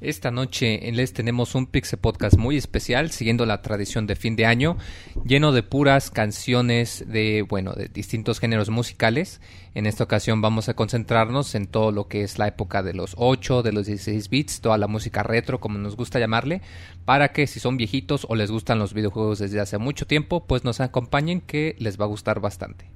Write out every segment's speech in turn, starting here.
Esta noche les tenemos un Pixel Podcast muy especial, siguiendo la tradición de fin de año, lleno de puras canciones de, bueno, de distintos géneros musicales. En esta ocasión vamos a concentrarnos en todo lo que es la época de los 8, de los 16 bits, toda la música retro, como nos gusta llamarle, para que si son viejitos o les gustan los videojuegos desde hace mucho tiempo, pues nos acompañen que les va a gustar bastante.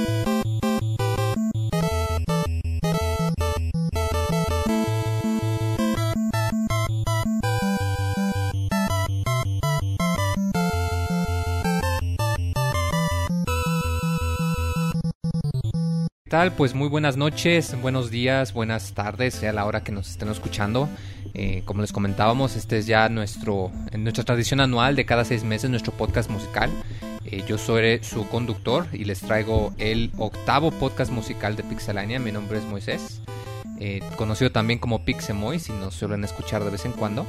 Tal? Pues muy buenas noches, buenos días, buenas tardes, sea la hora que nos estén escuchando. Eh, como les comentábamos, este es ya nuestro, nuestra tradición anual de cada seis meses, nuestro podcast musical. Eh, yo soy su conductor y les traigo el octavo podcast musical de Pixelania. Mi nombre es Moisés, eh, conocido también como Pixemoy, si nos suelen escuchar de vez en cuando.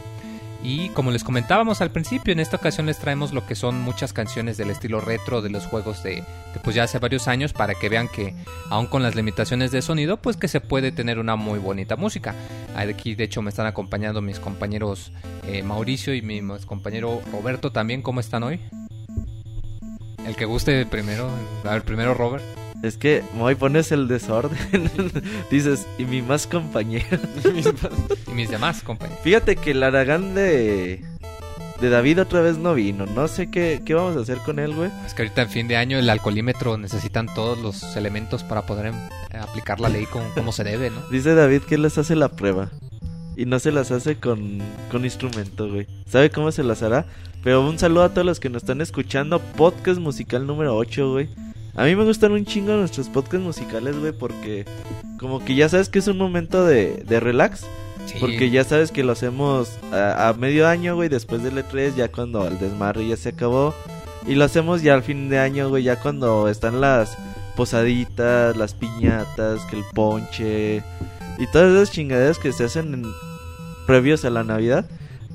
Y como les comentábamos al principio, en esta ocasión les traemos lo que son muchas canciones del estilo retro de los juegos de, pues ya hace varios años para que vean que aún con las limitaciones de sonido, pues que se puede tener una muy bonita música. Aquí de hecho me están acompañando mis compañeros eh, Mauricio y mi compañero Roberto también. ¿Cómo están hoy? El que guste primero, a ver, primero Robert. Es que, Moy, pones el desorden. Dices, y mi más compañero. y mis demás compañeros. Fíjate que el Aragán de, de David otra vez no vino. No sé qué, qué vamos a hacer con él, güey. Es que ahorita en fin de año el alcoholímetro necesitan todos los elementos para poder em, aplicar la ley como, se debe, ¿no? Dice David que les hace la prueba. Y no se las hace con, con instrumento, güey. ¿Sabe cómo se las hará? Pero un saludo a todos los que nos están escuchando. Podcast musical número 8, güey. A mí me gustan un chingo nuestros podcasts musicales, güey, porque como que ya sabes que es un momento de, de relax. Porque ya sabes que lo hacemos a, medio año, güey, después del E3, ya cuando el desmarre ya se acabó. Y lo hacemos ya al fin de año, güey, ya cuando están las posaditas, las piñatas, que el ponche y todas esas chingaderas que se hacen en, previos a la Navidad.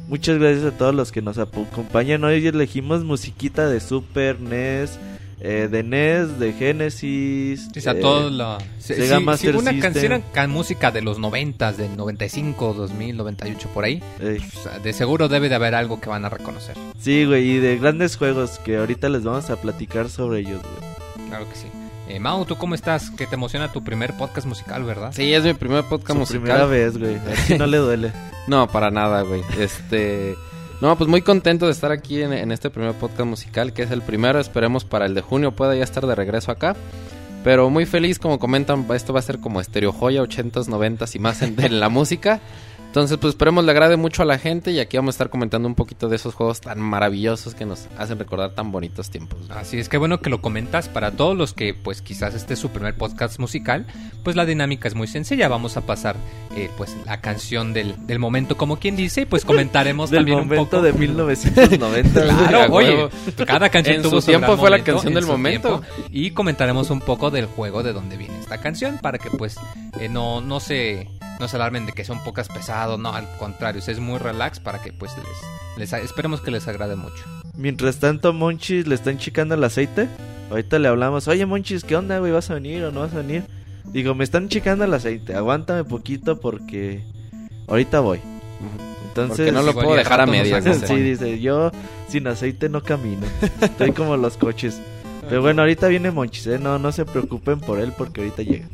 Muchas gracias a todos los que nos acompañan. Hoy elegimos musiquita de Super NES eh, de NES, de Genesis. O sea, eh, todo la. Sega si, una canción música de los 90, del 95, 2000, 98, por ahí. Pues, de seguro debe de haber algo que van a reconocer. Sí, güey, y de grandes juegos que ahorita les vamos a platicar sobre ellos, güey. Claro que sí. Eh, Mau, ¿tú cómo estás? Que te emociona tu primer podcast musical, ¿verdad? Sí, es mi primer podcast musical. primera vez, güey. A no le duele. no, para nada, güey. Este. No, pues muy contento de estar aquí en, este primer podcast musical, que es el primero. Esperemos para el de junio pueda ya estar de regreso acá. Pero muy feliz, como comentan, esto va a ser como Estereo Joya, 80s, 90s y más en la música. Entonces, pues esperemos le agrade mucho a la gente y aquí vamos a estar comentando un poquito de esos juegos tan maravillosos que nos hacen recordar tan bonitos tiempos. Así es que bueno que lo comentas para todos los que pues quizás este es su primer podcast musical, pues la dinámica es muy sencilla, vamos a pasar eh, pues la canción del, del, momento como quien dice y pues comentaremos del también momento de 1990. claro, oye, cada canción en tuvo su tiempo fue la canción del momento y comentaremos un poco del juego de dónde viene esta canción para que pues eh, no no se no se alarmen de que son pocas pesados, no, al contrario, es muy relax para que pues les, les esperemos que les agrade mucho. Mientras tanto, Monchis le están chicando el aceite. Ahorita le hablamos, oye Monchis, ¿qué onda, güey? ¿Vas a venir o no vas a venir? Digo, me están chicando el aceite, aguántame poquito porque ahorita voy. Entonces, porque no lo puedo dejar a medias. sí, dice, yo sin aceite no camino. Estoy como los coches. Pero bueno, ahorita viene Monchis, ¿eh? No, no se preocupen por él porque ahorita llega.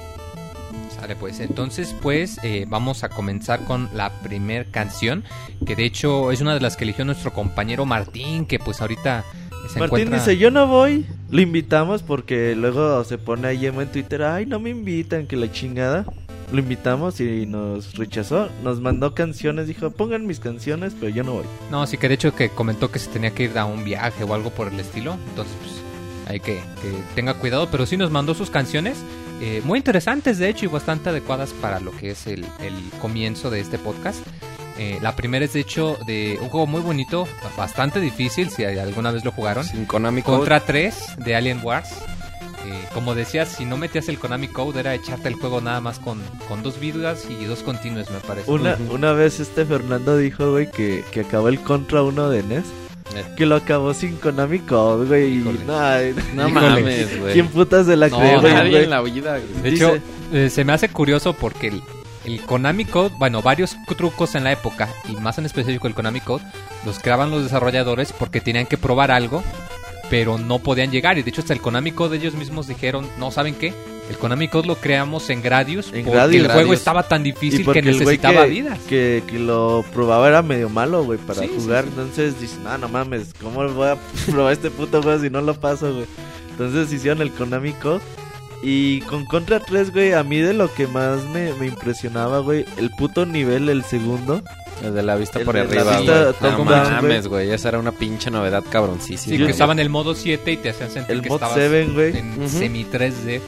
Vale, pues entonces pues eh, vamos a comenzar con la primer canción, que de hecho es una de las que eligió nuestro compañero Martín, que pues ahorita se Martín dice, yo no voy, lo invitamos porque luego se pone ahí en Twitter, ay, no me invitan, que la chingada. Lo invitamos y nos rechazó, nos mandó canciones, dijo, pongan mis canciones, pero yo no voy. No, sí que de hecho que comentó que se tenía que ir a un viaje o algo por el estilo, entonces pues hay que, que tenga cuidado, pero sí nos mandó sus canciones eh, muy interesantes de hecho y bastante adecuadas para lo que es el, comienzo de este podcast. Eh, la primera es de hecho de un juego muy bonito, bastante difícil si alguna vez lo jugaron. Sin Konami Contra 3 de Alien Wars. eh, como decías, si no metías el Konami Code era echarte el juego nada más con, con dos vidas y dos continuos, me parece. Una, Ujú. una vez este Fernando dijo, güey, que, que acabó el Contra 1 de NES. Que lo acabó sin Konami Code, güey. No Híjole. mames, güey. ¿Quién putas se la No, cree, güey? nadie güey? en la vida, güey. De Dice- hecho, eh, se me hace curioso porque el, el Konami Code, bueno, varios trucos en la época, y más en específico el Konami Code, los creaban los desarrolladores porque tenían que probar algo, pero no podían llegar. Y de hecho, hasta el Konami Code ellos mismos dijeron, no, ¿saben qué? El Konami Code lo creamos en Gradius En porque Gradius. el juego Gradius. estaba tan difícil que necesitaba que, vidas. Que, que lo probaba era medio malo, güey, para Sí, sí, jugar. sí. Entonces dices, no, no mames, ¿cómo voy a probar este puto juego si no lo paso, güey? Entonces hicieron el Konami Code. Y con Contra 3, güey, a mí de lo que más me, me impresionaba, güey, el puto nivel, el segundo. El de la vista El por arriba, vista güey. No mames, güey. Esa era una pinche novedad cabroncísima. Sí, que estaban en el modo 7 y te hacían sentir El que mod estabas 7, güey. en Ujú. semi 3D.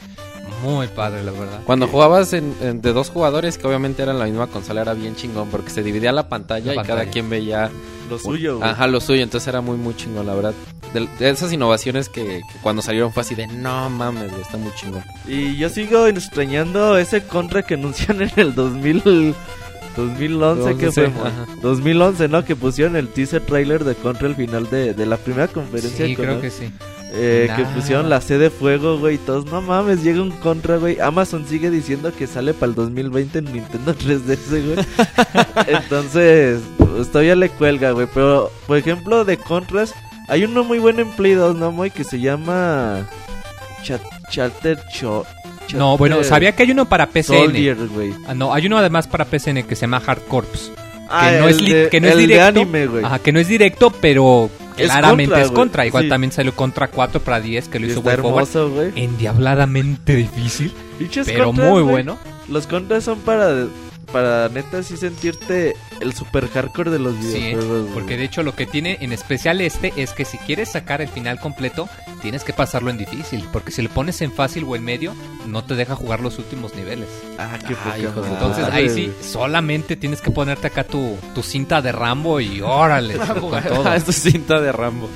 Muy padre, la verdad. Cuando jugabas en, en- de dos jugadores, que obviamente eran la misma consola, era bien chingón porque se dividía la pantalla La y pantalla. cada quien veía Lo suyo, güey. Ajá, lo suyo. Entonces era muy, muy chingón, la verdad. De, de esas innovaciones que, que cuando salieron fue así de no mames, güey, está muy chingón. Y yo sigo extrañando ese Contra que anuncian en el 2000, 2011, que fue? ajá. 2011, ¿no? Que pusieron el teaser trailer de Contra al final de, de la primera conferencia. Sí, creo que sí. Eh, que pusieron la C de fuego, güey, y todos, no mames, llega un Contra, güey. Amazon sigue diciendo que sale para el 2020 en Nintendo 3DS, güey. Entonces, pues, todavía le cuelga, güey. Pero, por ejemplo, de Contras, hay uno muy bueno en Play 2, ¿no, muy Que se llama Chat Charter Cho- No, bueno, sabía que hay uno para PCN. Soldier. Ah, no, hay uno además para PCN que se llama Hard Corps. Ah, no es de- que no es directo. anime, güey. Ajá, que no es directo, pero Es claramente contra, es contra. Igual Sí. también salió contra 4 para 10, que lo Y hizo hermoso, güey. Endiabladamente difícil, pero contras, muy bueno. Los contras son para, para neta sí sentirte el super hardcore de los Sí, videojuegos. güey. porque de hecho lo que tiene en especial este es que si quieres sacar el final completo, tienes que pasarlo en difícil. Porque si le pones en fácil o en medio, no te deja jugar los últimos niveles. Ah, qué Ay, poca Entonces ahí sí, solamente tienes que ponerte acá tu, tu cinta de Rambo y órale, con todo. Es cinta de Rambo.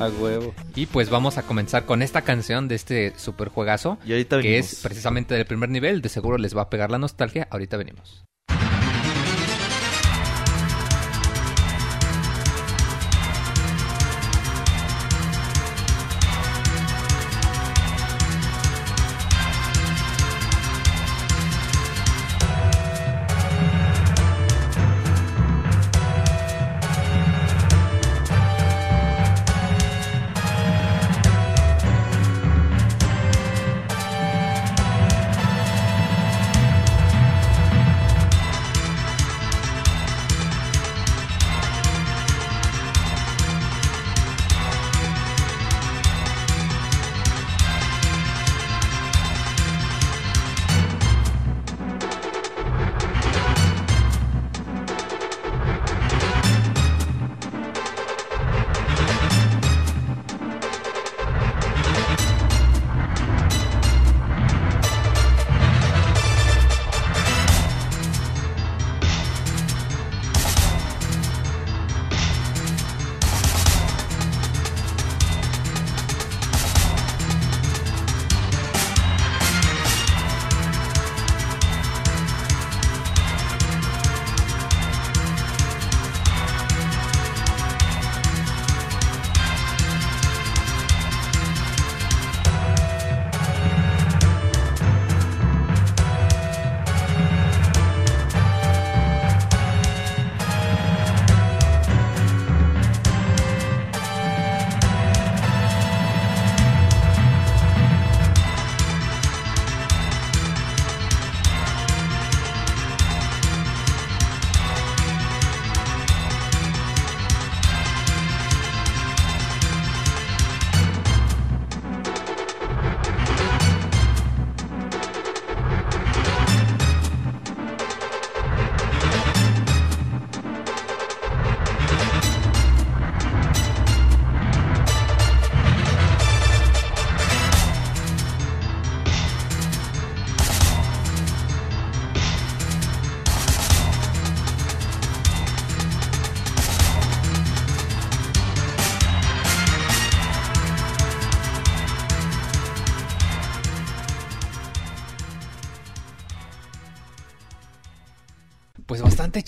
A huevo. Y pues vamos a comenzar con esta canción de este super juegazo, Y ahorita que venimos. es precisamente del primer nivel. De seguro les va a pegar la nostalgia. Ahorita venimos.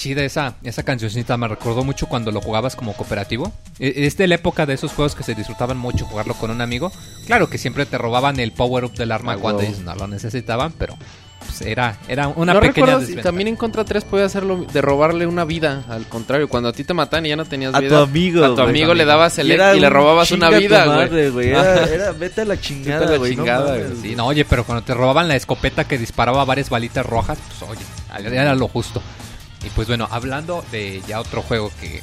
Chida esa, esa cancioncita. Me recordó mucho cuando lo jugabas como cooperativo. E- Es de la época de esos juegos que se disfrutaban mucho jugarlo con un amigo. Claro que siempre te robaban el power up del arma Ah, cuando huevo. ellos no lo necesitaban, pero pues, era, era una no pequeña desventaja. también en Contra 3 podía hacerlo de robarle una vida. Al contrario, cuando a ti te matan y ya no tenías A vida. tu amigo, A tu güey. amigo le dabas el Y y le robabas una vida, güey. madre, güey. Era, era- vete a la chingada, Vete a la güey. no chingada, mames, güey. Sí, no, oye, pero cuando te robaban la escopeta que disparaba varias balitas rojas, pues oye, era lo justo. Y pues bueno, hablando de ya otro juego que, eh,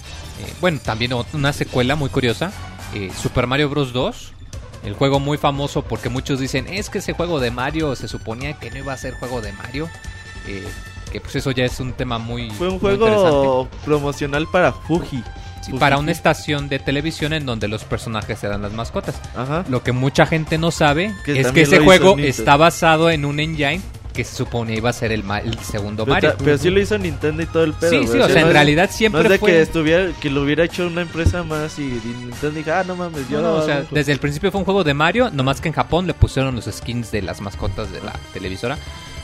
bueno, también una secuela muy curiosa, eh, Super Mario Bros. 2. El juego muy famoso porque muchos dicen, es que ese juego de Mario se suponía que no iba a ser juego de Mario. eh, que pues eso ya es un tema muy... Fue un muy juego promocional para Fuji. Sí, para una estación de televisión en donde los personajes eran las mascotas. Ajá. Lo que mucha gente no sabe Que es que ese juego está basado en un engine que se supone iba a ser el, ma- el segundo Pero, Mario. pero sí lo hizo Nintendo y todo el pedo. sí, sí, o sea, no en es- realidad No siempre es de fue... que estuviera, que lo hubiera hecho una empresa más y, y Nintendo dijo, ah, no mames, yo No, no, o sea, desde el principio fue un juego de Mario, nomás que en Japón le pusieron los skins de las mascotas de la televisora.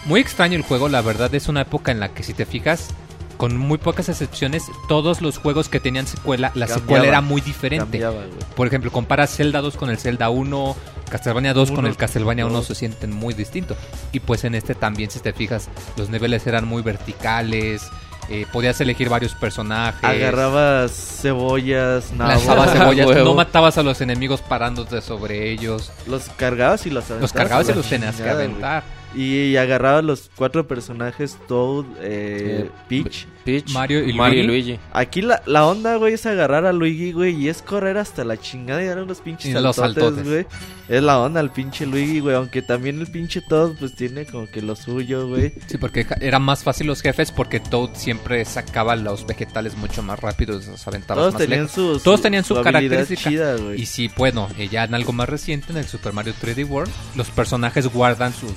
Muy extraño el juego, la verdad es una época en la que si te fijas, con muy pocas excepciones, todos los juegos que tenían secuela, la Cambiaba, secuela era muy diferente. cambiaba. Por ejemplo, compara Zelda 2 con el Zelda 1, Castlevania 2 con Uno, el Castlevania 1 dos. se sienten muy distintos. Y pues en este también, si te fijas, los niveles eran muy verticales, eh, podías elegir varios personajes. Agarrabas cebollas, nabos, Lanzabas cebollas, Huevo. no matabas a los enemigos parándote sobre ellos. los cargabas y los aventabas. Los cargabas y los tenías que aventar. Y, agarrabas los cuatro personajes, Toad, eh, Eh, Peach. Peach, Mario y Mario Luigi. Luigi. Aquí la, la onda, güey, es agarrar a Luigi, güey, y es correr hasta la chingada y dar unos pinches Y los saltotes, güey. Es la onda el pinche Luigi, güey, aunque también el pinche Toad, pues tiene como que lo suyo, güey. Sí, porque eran más fácil los jefes porque Toad siempre sacaba los vegetales mucho más rápidos, los aventabas Todos más tenían lejos. su, Todos tenían su habilidad característica. chida, güey. Y sí, bueno, eh, ya en algo más reciente, en el Super Mario 3D World, los personajes guardan sus,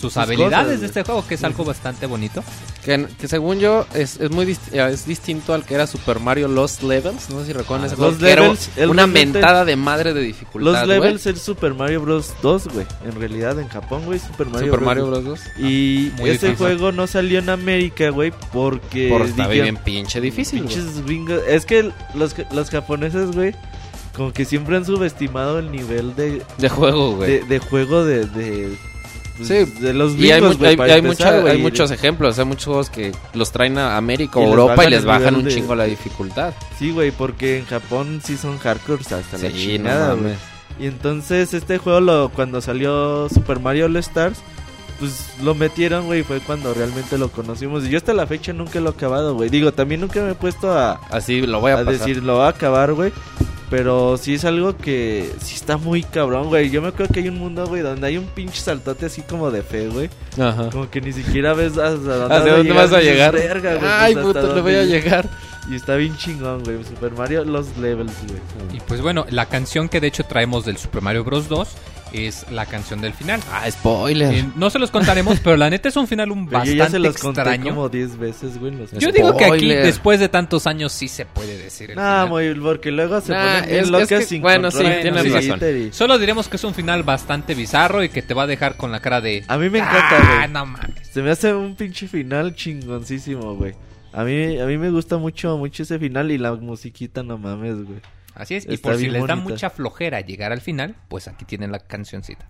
sus, habilidades cosas, de este juego, que es algo bastante bonito. Que, que según yo es, es muy dist- eh, es distinto al que era Super Mario Lost Levels. No sé si recuerdan Ah, ese juego. Lost que era Levels, una mentada de madre de dificultad. Los güey. levels es Super Mario Bros. 2, güey. En realidad, en Japón, güey, Super Mario Super Bros. Mario Bros. 2. Y muy ese difícil. juego no salió en América, güey, porque Por estar bien pinche difícil. gringos- Es que los, los japoneses, güey, como que siempre han subestimado el nivel de, De juego, güey. de, de juego de, de, Sí, de los Y hay, güey, hay- hay empezar, mucha- güey, hay y- muchos ejemplos. Hay muchos juegos que los traen a América o Europa y les bajan un de- chingo la dificultad. Sí, güey, porque en Japón sí son hardcore hasta la Sí, no chingada, güey. Y entonces este juego lo, cuando salió Super Mario All Stars, pues lo metieron, güey, fue cuando realmente lo conocimos. Y yo hasta la fecha nunca lo he acabado, güey. Digo, también nunca me he puesto a, Así lo voy a, a pasar. decir, lo voy a acabar, güey. Pero sí es algo que sí está muy cabrón, güey. Yo me acuerdo que hay un mundo, güey, donde hay un pinche saltote así como de fe, güey. Ajá. Como que ni siquiera ves hasta dónde, ¿Hacia dónde vas a llegar? "Verga, güey, Ay, pues, puta, le voy a llegué". llegar. Y está bien chingón, güey. Super Mario, los levels, güey. Y pues bueno, la canción que de hecho traemos del Super Mario Bros. 2 es la canción del final. Ah, spoiler. Eh, no se los contaremos, pero la neta es un final un yo bastante ya se los conté extraño. como 10 veces, güey. los- Yo digo que aquí, después de tantos años, sí se puede decir el Nah, final. muy, porque luego se Nah, ponen es- es locas que- sin bueno, sí, tienes en razón. Y- Solo diremos que es un final bastante bizarro y que te va a dejar con la cara de... A mí me encanta, Ah, güey. no mames. Se me hace un pinche final chingoncísimo, güey. A mí, a mí me gusta mucho, mucho ese final y la musiquita, no mames, güey. Así es, y por si les da mucha flojera llegar al final, pues aquí tienen la cancioncita.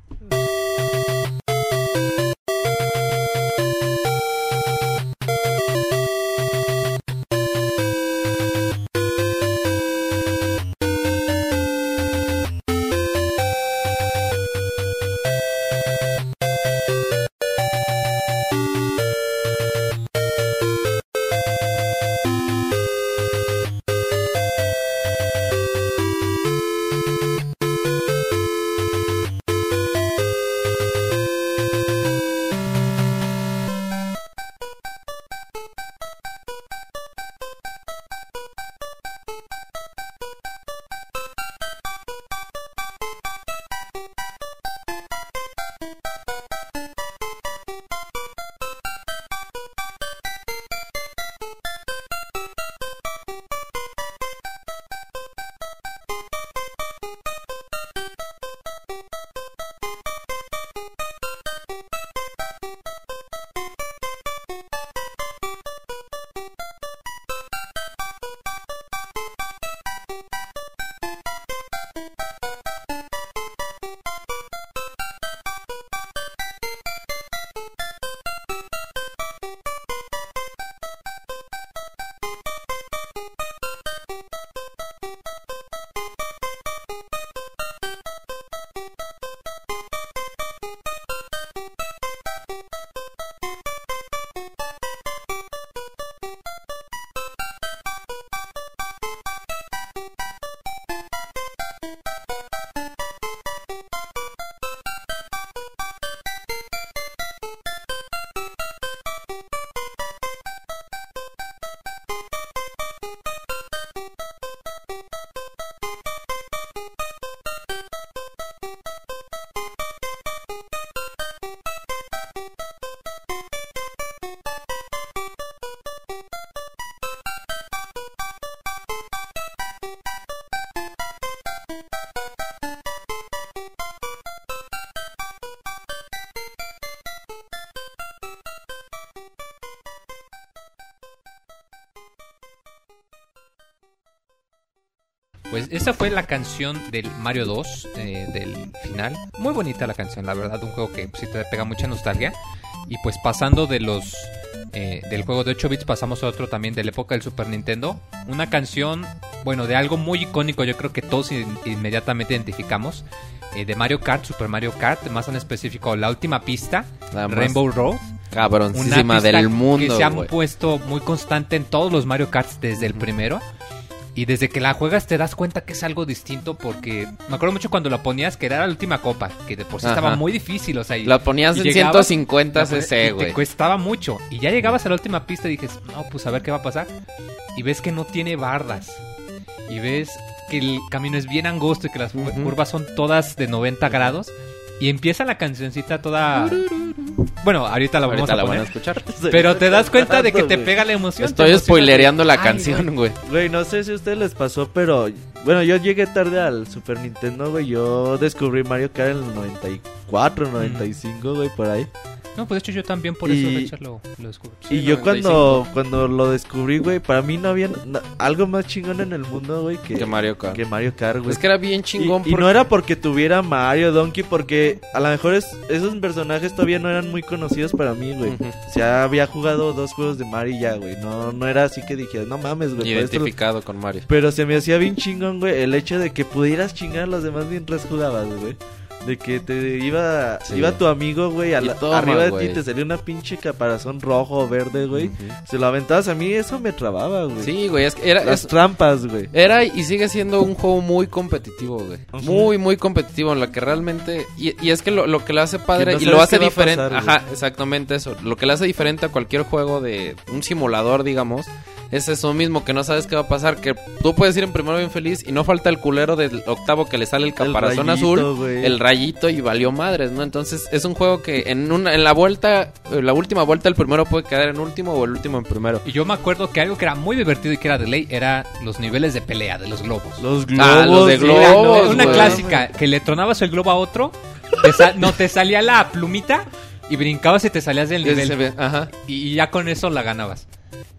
Esa fue la canción del Mario 2, eh, del final. Muy bonita la canción, la verdad, un juego que sí te pega mucha nostalgia. Y pues pasando de los eh, del juego de 8 bits pasamos a otro también de la época del Super Nintendo. Una canción, bueno, de algo muy icónico, yo creo que todos in- inmediatamente identificamos. eh, de Mario Kart, Super Mario Kart, más en específico la última pista, Rainbow Road. Una Cabroncísima pista del mundo, que se ha güey. puesto muy constante en todos los Mario Karts desde el primero. Y desde que la juegas te das cuenta que es algo distinto porque me acuerdo mucho cuando la ponías que era la última copa, que de por sí estaba muy difícil, o sea, y- La ponías y en llegabas, 150 la ponías- cc, güey. Te costaba mucho. Y ya llegabas a la última pista y dices, no, pues a ver qué va a pasar. Y ves que no tiene bardas. Y ves que el camino es bien angosto y que las curvas son todas de 90 grados. Y empieza la cancioncita toda... Bueno, ahorita la vamos Ahorita a la van a escuchar. Pero te das cuenta de que te pega la emoción. Estoy spoilereando la Ay, canción, güey. Güey, no sé si a ustedes les pasó, pero bueno, yo llegué tarde al Super Nintendo, güey. Yo descubrí Mario Kart en el 94, 95, güey, por ahí. No, pues de hecho yo también por Y- eso lo, lo descubrí. y yo 95. cuando cuando lo descubrí, güey, para mí no había na- algo más chingón en el mundo, güey, que, Que Mario Kart. que Mario Kart, güey. Es que era bien chingón. y, y porque- no era porque tuviera Mario, Donkey, porque a lo mejor es- esos personajes todavía no eran muy conocidos para mí, güey. O sea, había jugado dos juegos de Mario y ya, güey. No, no era así que dije, no mames, güey. esto- Identificado con Mario. Pero se me hacía bien chingón, güey, el hecho de que pudieras chingar a los demás mientras jugabas, güey. De que te iba, Sí. iba tu amigo, güey, la- arriba de ti te salía una pinche caparazón rojo o verde, güey. Se lo aventabas a mí, eso me trababa, güey. Sí, güey, es que era, Las es- trampas, güey. era y sigue siendo un juego muy competitivo, güey. Ujú. Muy, muy competitivo en lo que realmente... Y, y es que lo, lo que lo hace padre no y lo hace diferente... pasar, Ajá, exactamente eso. Lo que le hace diferente a cualquier juego de un simulador, digamos, es eso mismo, que no sabes qué va a pasar. Que tú puedes ir en primero bien feliz y no falta el culero del octavo que le sale el caparazón rayito, azul, el rayito y valió madres, ¿no? Entonces es un juego que en, una, en la vuelta, en la última vuelta el primero puede quedar en último o el último en primero. Y yo me acuerdo que algo que era muy divertido y que era de ley era los niveles de pelea de los globos. Los globos. Ah, los de. Era globos, una clásica, que le tronabas el globo a otro, te no te salía la plumita y brincabas y te salías del nivel. Ajá. Y ya con eso la ganabas.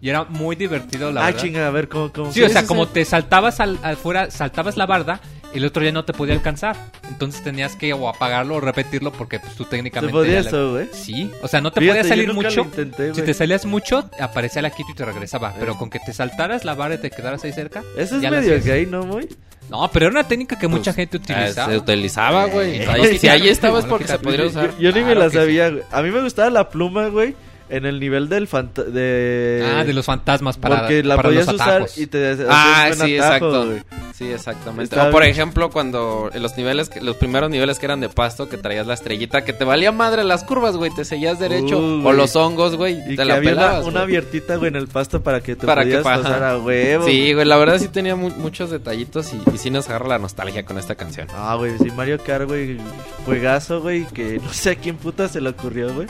Y era muy divertido, la Ah, verdad. chinga, a ver, ¿cómo, cómo? Sí, o sea, como te saltabas al, afuera, saltabas la barda, el otro ya no te podía alcanzar. Entonces tenías que o apagarlo o repetirlo porque pues, tú ¿Se técnicamente... podía ya le- eso, güey? Sí, o sea, no te Fíjate, podía yo salir nunca mucho. lo intenté, Si te salías mucho, aparecía la quito y te regresaba. Pero Eh. con que te saltaras la barra y te quedaras ahí cerca. Eso es medio gay, ¿no, güey? No, pero era una técnica que mucha Pues, gente Ah, utilizaba. Se utilizaba, güey. Eh, si ahí claro, estaba es sí, porque se podría Yo, usar. yo ni me la sabía, güey. A mí me gustaba la pluma, güey, en el nivel del fanta de... Ah, de los fantasmas para, Porque la para los usar y te Ah, sí, atajo, exacto. güey. Sí, exactamente. Estaba O por bien. ejemplo, cuando en los niveles, que- los primeros niveles que eran de pasto, que traías la estrellita, que te valía madre las curvas, güey, te seguías derecho. Uh, o los hongos, güey, Y te que la había una, pelabas. una güey. abiertita, güey, en el pasto para que te Para que podías pa- pasar a huevo. Sí, güey, la verdad sí tenía mu- muchos detallitos y, y sí nos agarra la nostalgia con esta canción. Ah, güey, sí, Mario Kart, güey, juegazo, güey, que no sé a quién puta se le ocurrió, güey.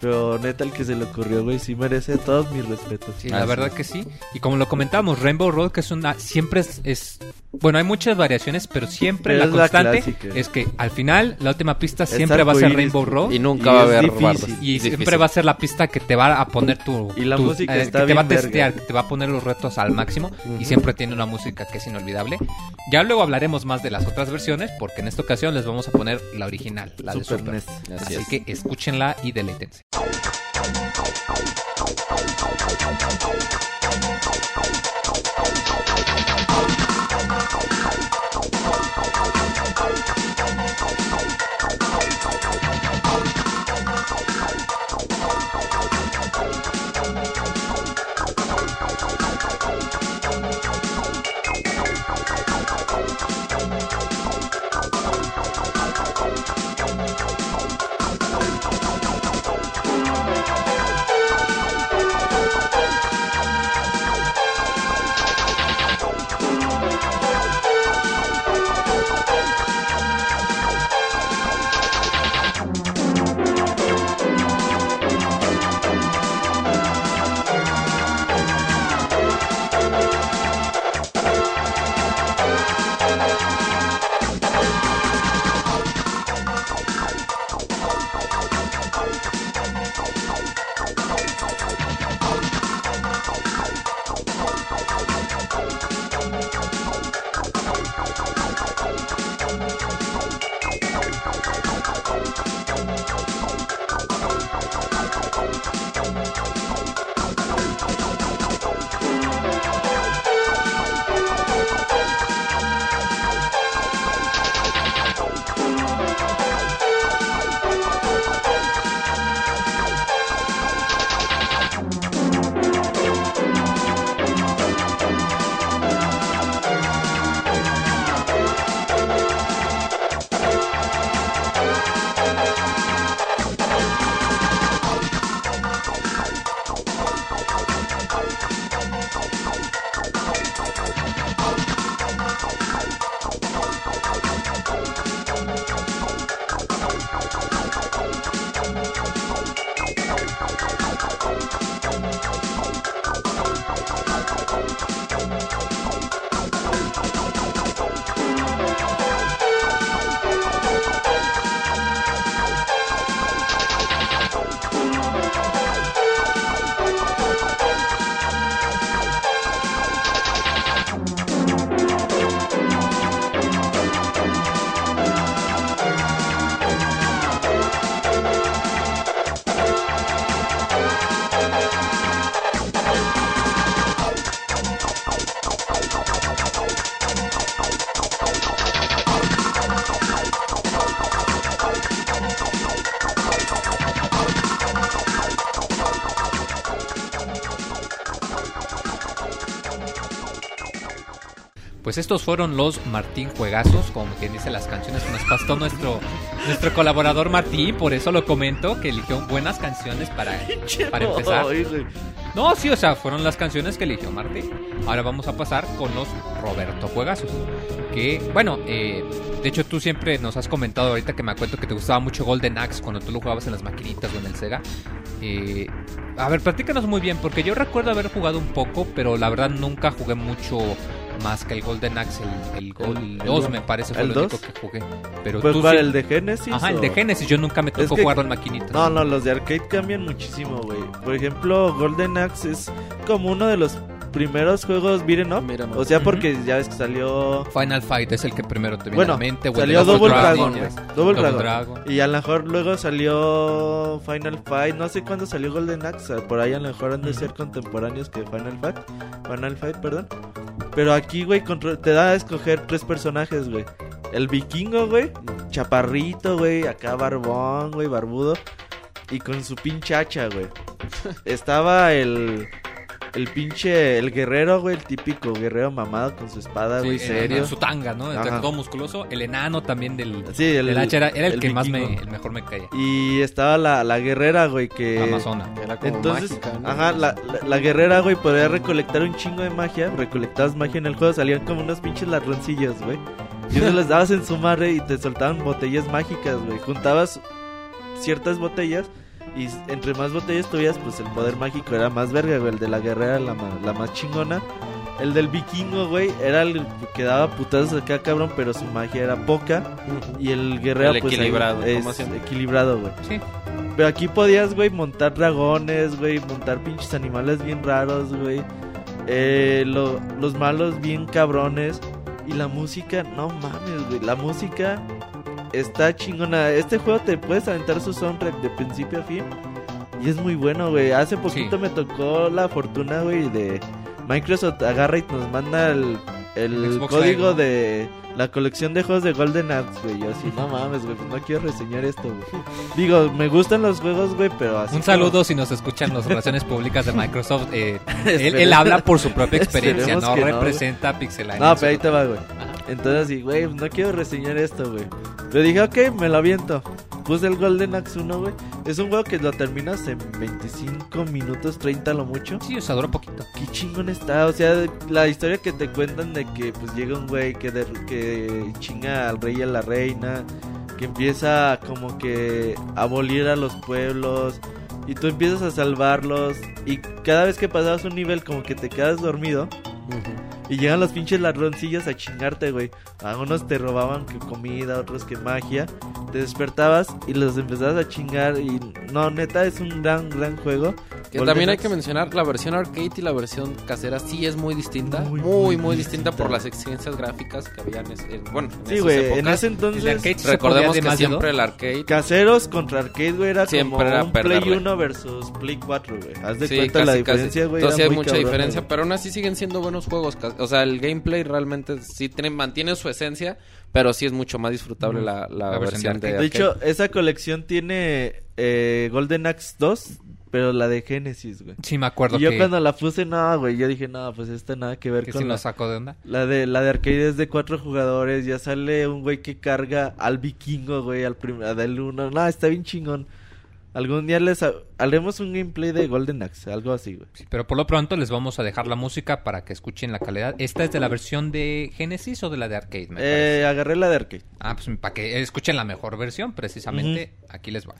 Pero neta, el que se le ocurrió, güey, sí merece todos mis respetos. Sí, Ah, la verdad que sí. Y como lo comentábamos, Rainbow Road, que es una. Siempre es. es- bueno, hay muchas variaciones, pero siempre Pero la es la constante clásica. es que al final, la última pista siempre va a ser Rainbow Road. Y Y, nunca Y va a haber difícil. bardos. siempre va a ser la pista que te va a poner tu. Y la tu- música eh, está que te va a testear, verga. que te va a poner los retos al máximo. Y siempre tiene una música que es inolvidable. Ya luego hablaremos más de las otras versiones, porque en esta ocasión les vamos a poner la original, la de Super Super. NES. Así Así es. que escúchenla y deleítense. Thank you. Pues estos fueron los Martín Juegazos, como quien dice las canciones que nos pasó nuestro, nuestro colaborador Martín, por eso lo comento, que eligió buenas canciones para, para empezar. No, sí, o sea, fueron las canciones que eligió Martín. Ahora vamos a pasar con los Roberto Juegazos. Que, bueno, eh, de hecho tú siempre nos has comentado ahorita que me acuerdo que te gustaba mucho Golden Axe cuando tú lo jugabas en las maquinitas o en el Sega. Eh, a ver, platícanos muy bien, porque yo recuerdo haber jugado un poco, pero la verdad nunca jugué mucho más que el Golden Axe, el, el, Gol- ¿El- 2 el- me parece fue el 2? único que jugué. Pero Pues tú sí- el de Genesis. Ajá, el de Genesis, yo nunca me Es tocó que- jugarlo en maquinitas. No, no, los de arcade cambian muchísimo, güey. Por ejemplo, Golden Axe es como uno de los primeros juegos beat'em up. Beat'em up. O sea, porque ya ves que salió... Final Fight es el que primero te viene Bueno, a la mente. salió Double Dragon, Dragon. Double, Double Dragon. Dragon. Y a lo mejor luego salió Final Fight. No sé cuándo salió Golden Axe. Por ahí a lo mejor han de ser contemporáneos que Final Fight. Final Fight, perdón. Pero aquí, güey, te da a escoger tres personajes, güey. El vikingo, güey. Chaparrito, güey. Acá barbón, güey, barbudo. Y con su pinche hacha, güey. Estaba el... El pinche... El guerrero, güey. El típico guerrero mamado con su espada, Sí, güey. en- serio. su tanga, ¿no? Ajá. todo musculoso. El enano también del, Sí, el, del hacha era, era el, el que más me, el mejor me caía. Y estaba la, la guerrera, güey, que... Amazona. Era como Entonces, mágica, ¿no? ajá, la, la, la guerrera, güey, podía recolectar un chingo de magia. Recolectabas magia en el juego, salían como unos pinches ladroncillos, güey. Y eso les dabas en su madre y te soltaban botellas mágicas, güey. Juntabas ciertas botellas y entre más botellas tuvieras, pues el poder mágico era más verga, güey. El de la guerrera, la, la más chingona. El del vikingo, güey, era el que daba putazos acá, cabrón, pero su magia era poca. Y el guerrero, El pues, ahí equilibrado, es como siempre. equilibrado, güey. Sí. Pero aquí podías, güey, montar dragones, güey, montar pinches animales bien raros, güey. Eh, lo- los malos bien cabrones. Y la música, no mames, güey. La música está chingona. Este juego te puedes aventar su soundtrack de principio a fin. Y es muy bueno, güey. Hace poquito Sí. me tocó la fortuna, güey, de Microsoft agarra y nos manda el, el código Live, ¿no? de la colección de juegos de Golden Axe, güey. Yo así, no mames, güey, pues no quiero reseñar esto, güey. Digo, me gustan los juegos, güey, pero así. Un como- saludo si nos escuchan las relaciones públicas de Microsoft. eh, él, habla por su propia experiencia, Esperemos no no, representa a Pixelania. No, pero ahí te va, güey. Entonces así, güey, no quiero reseñar esto, güey. Le dije, ok, me lo aviento. Puse el Golden Axe 1, güey. Es un juego que lo terminas en 25 minutos, 30 a lo mucho. Sí, o sea, dura poquito. Qué chingón está, o sea, la historia que te cuentan de que pues llega un güey que, de- que chinga al rey y a la reina, que empieza como que a abolir a los pueblos y tú empiezas a salvarlos y cada vez que pasabas un nivel como que te quedas dormido y llegan los pinches ladroncillos a chingarte, güey. A unos te robaban que comida, otros que magia. Te despertabas y los empezabas a chingar y no, neta es un gran gran juego. Que también hay que mencionar, la versión arcade y la versión casera sí es muy distinta. Muy, Muy, muy muy, distinta distinta. por las exigencias gráficas que habían. en- en- bueno, en Sí, güey, en ese entonces El arcade Recordemos que demasiado. siempre el arcade. Caseros contra arcade, güey, era Siempre como era un Play perderle. 1 versus Play 4, güey. Haz de Sí, cuenta casi, la diferencia, güey. Entonces era hay muy mucha cabrona, diferencia, güey. pero aún así siguen siendo buenos juegos. O sea, el gameplay realmente sí tiene, mantiene su esencia, pero sí es mucho más disfrutable la, la La versión versión de de De hecho, esa colección tiene eh, Golden Axe 2, pero la de Genesis, güey. Sí, me acuerdo Y yo que, cuando la puse, no, güey, yo dije, no, pues esta nada que ver que con sí la, sacó de onda. la de la de arcade es de cuatro jugadores, ya sale un güey que carga al vikingo, güey, al primer del uno. No, está bien chingón. Algún día les ha- haremos un gameplay de Golden Axe, algo así, güey. Sí, pero por lo pronto les vamos a dejar la música para que escuchen la calidad. ¿Esta es de la versión de Genesis o de la de arcade? me? Eh, agarré la de arcade. Ah, pues para que escuchen la mejor versión, precisamente aquí les va.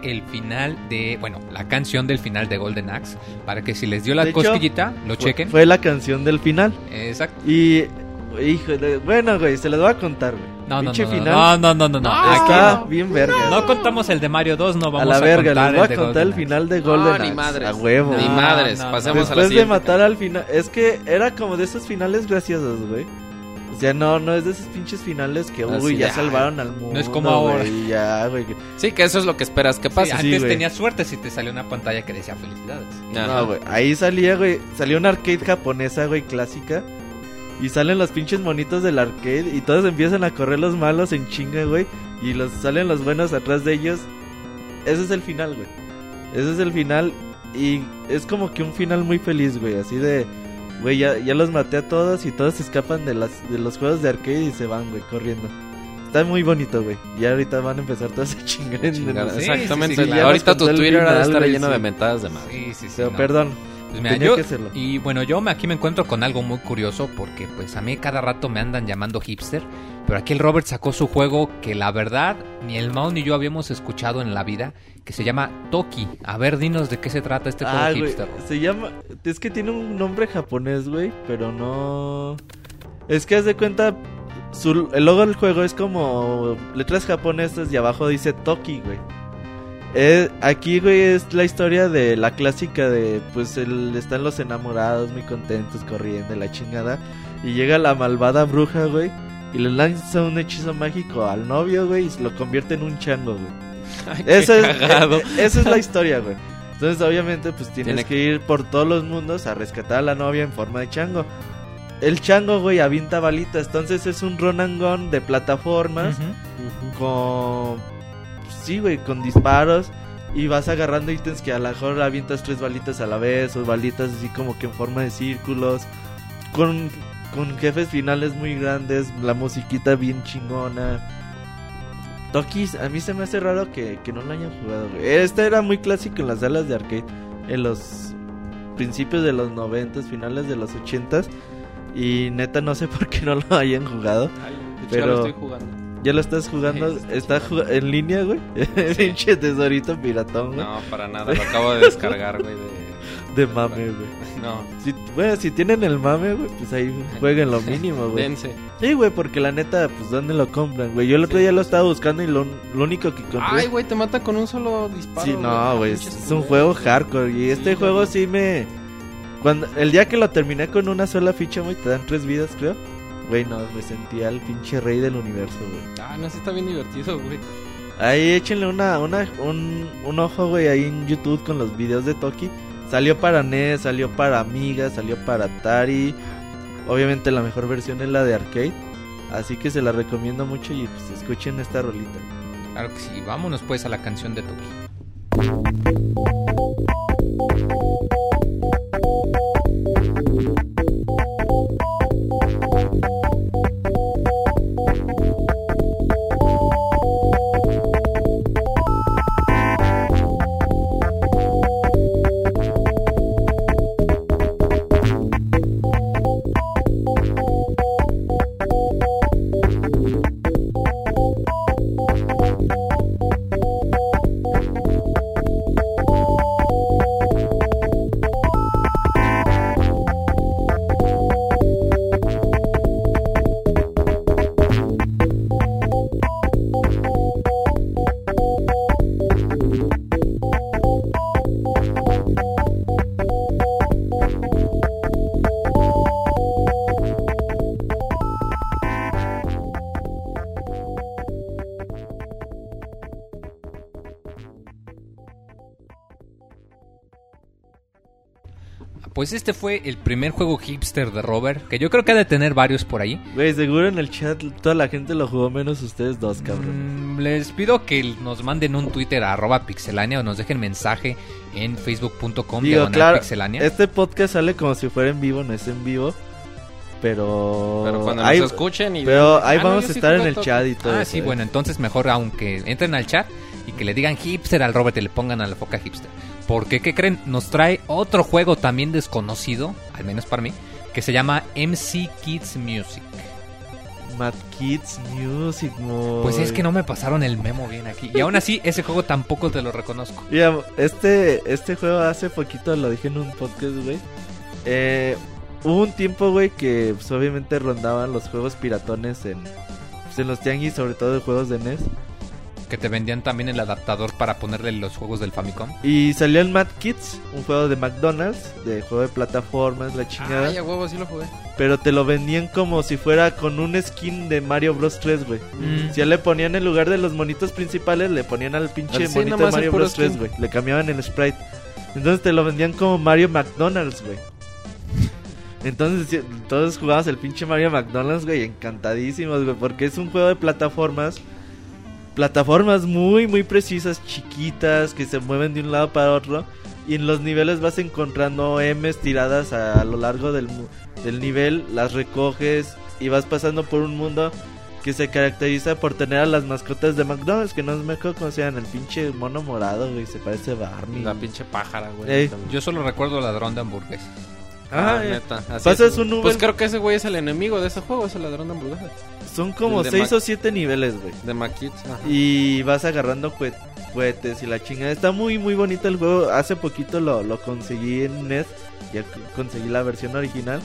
Fue el final de, bueno, la canción del final de Golden Axe. Para que si les dio la De hecho, cosquillita, lo Fue- chequen. Fue la canción del final. Exacto. Y, hijo, de- bueno, güey, se los voy a contar, güey. No, no, no, no, final. no, no, no, no, no. Está no. bien verga. No contamos el de Mario 2, no a vamos la a, verga, contar les voy a de contar el final de No, Golden ni Axe. madres. A huevo. Ni No, madres. no, no. Pasemos a la Después de siguiente. matar al final, es que era como de esos finales graciosos, güey. O sea, no, no es de esos pinches finales que, uy, ya salvaron al mundo. es como ahora. Ya, que- Sí, que eso es lo que esperas que Sí, pase. Sí, antes güey. tenías suerte si te salió una pantalla que decía felicidades. No, güey. Ahí salía, güey. Salió una arcade japonesa, güey, clásica. Y salen los pinches monitos del arcade. Y todos empiezan a correr los malos en chinga, güey. Y los salen los buenos atrás de ellos. Ese es el final, güey. Ese es el final. Y es como que un final muy feliz, güey. Así de. Güey, ya, ya los maté a todos y todos se escapan de, las, de los juegos de arcade y se van, güey, corriendo. Está muy bonito, güey. Y ahorita van a empezar todos a chingar en Chingar, Sí, Exactamente. sí, sí, Ahorita tu el Twitter final, estar güey, lleno sí. de mentadas de madre. Sí, sí, sí. Pero no. perdón. Pues mira, tenía yo- que hacerlo. y bueno, yo me- aquí me encuentro con algo muy curioso porque pues a mí cada rato me andan llamando hipster, pero aquí el Robert sacó su juego que la verdad ni el Mao ni yo habíamos escuchado en la vida, que se llama Toki. A ver, dinos de qué se trata este juego Ah, hipster. se llama... Es que tiene un nombre japonés, güey, pero no... Es que haz de cuenta... Su, el logo del juego es como letras japonesas y abajo dice Toki, güey. Eh, aquí, güey, es la historia de la clásica de, pues, el, están los enamorados muy contentos corriendo, la chingada. Y llega la malvada bruja, güey, y le lanza un hechizo mágico al novio, güey, y lo convierte en un chango, güey. Eso es, eh, eh, esa es la historia, güey. Entonces, obviamente, pues tienes Tiene que ir por todos los mundos a rescatar a la novia en forma de chango. El chango, güey, avienta balitas. Entonces es un run and gun de plataformas con. Sí, güey, con disparos. Y vas agarrando ítems que a lo mejor avientas tres balitas a la vez. O balitas así como que en forma de círculos. Con, con jefes finales muy grandes. La musiquita bien chingona. Toki, a mí se me hace raro que, que no lo hayan jugado. Este era muy clásico en las salas de arcade. En los principios de los noventas, finales de los ochentas. Y neta no sé por qué no lo hayan jugado. Ay, de hecho, Pero- ya lo estoy jugando. ¿Ya lo estás jugando? Sí, ¿Está jug- en línea, güey? Pinche tesorito piratón, güey. No, para nada. Lo acabo de descargar, güey. De, De mame, güey. No, Si, bueno, si tienen el mame, güey, pues ahí jueguen lo mínimo, güey. dense. Sí, güey, porque la neta, pues ¿dónde lo compran, güey? Yo el otro Sí, día lo sí. estaba buscando y lo, lo único que encontré... Ay, güey, te mata con un solo disparo. Sí, no, güey, Pinches es un juego hardcore y este Sí, juego güey. sí me... Cuando el día que lo terminé con una sola ficha, güey, te dan tres vidas, creo. Güey, no, me sentía el pinche rey del universo, güey. Ah, no, sí está bien divertido, güey. Ahí échenle una, una, un, un ojo, güey, ahí en YouTube con los videos de Toki. Salió para NES, salió para Amiga, salió para Atari. Obviamente la mejor versión es la de arcade. Así que se la recomiendo mucho y pues escuchen esta rolita. Claro que sí, vámonos pues a la canción de Toki. Pues este fue el primer juego hipster de Robert, que yo creo que ha de tener varios por ahí. Güey, seguro en el chat toda la gente lo jugó menos ustedes dos, cabrón. Mm, les pido que nos manden un Twitter a arroba pixelania o nos dejen mensaje en facebook.com claro, pixelania. este podcast sale como si fuera en vivo, no es en vivo. Pero. Pero cuando ahí, nos escuchen y... pero ahí Ah, vamos a sí estar en el chat y todo. Ah, eso, sí, eh. bueno, entonces mejor aunque entren al chat y que le digan hipster al Robert y le pongan a la foca hipster. Porque, ¿qué creen? Nos trae otro juego también desconocido, al menos para mí, que se llama MC Kids Music. Mad Kids Music, mo- Pues es que no me pasaron el memo bien aquí. Y aún así, ese juego tampoco te lo reconozco. Este, este juego hace poquito lo dije en un podcast, güey. Eh, hubo un tiempo, güey, que pues, obviamente rondaban los juegos piratones en, pues, en los tianguis, sobre todo de juegos de NES. Que te vendían también el adaptador para ponerle los juegos del Famicom. Y salió el Mad Kids, un juego de McDonald's, de juego de plataformas, la chingada. Ay, a huevo, sí lo jugué. Pero te lo vendían como si fuera con un skin de Mario Bros 3, güey. Mm. Si ya le ponían en lugar de los monitos principales, le ponían al pinche Sí, monito de Mario Bros 3, skin. güey. Le cambiaban el sprite. Entonces te lo vendían como Mario McDonald's, güey. Entonces todos jugabas el pinche Mario McDonald's, güey, encantadísimos, güey, porque es un juego de plataformas. Plataformas muy, muy precisas, chiquitas, que se mueven de un lado para otro. Y en los niveles vas encontrando M's tiradas a, a lo largo del, del nivel, las recoges y vas pasando por un mundo que se caracteriza por tener a las mascotas de McDonald's, que no me acuerdo cómo se llaman, el pinche mono morado, güey, se parece a Barney. La pinche pájara, güey. Yo solo recuerdo ladrón de hamburguesas. Ah, Ah, eh, neta. así pasas es. un Uber- Pues creo que ese güey es el enemigo de ese juego, es el ladrón de hamburguesas. son como el de 6 Mac- o 7 niveles, güey. De Maquits. Y vas agarrando cue- cohetes y la chingada. Está muy, muy bonito el juego. Hace poquito lo, lo conseguí en NES. Ya conseguí la versión original.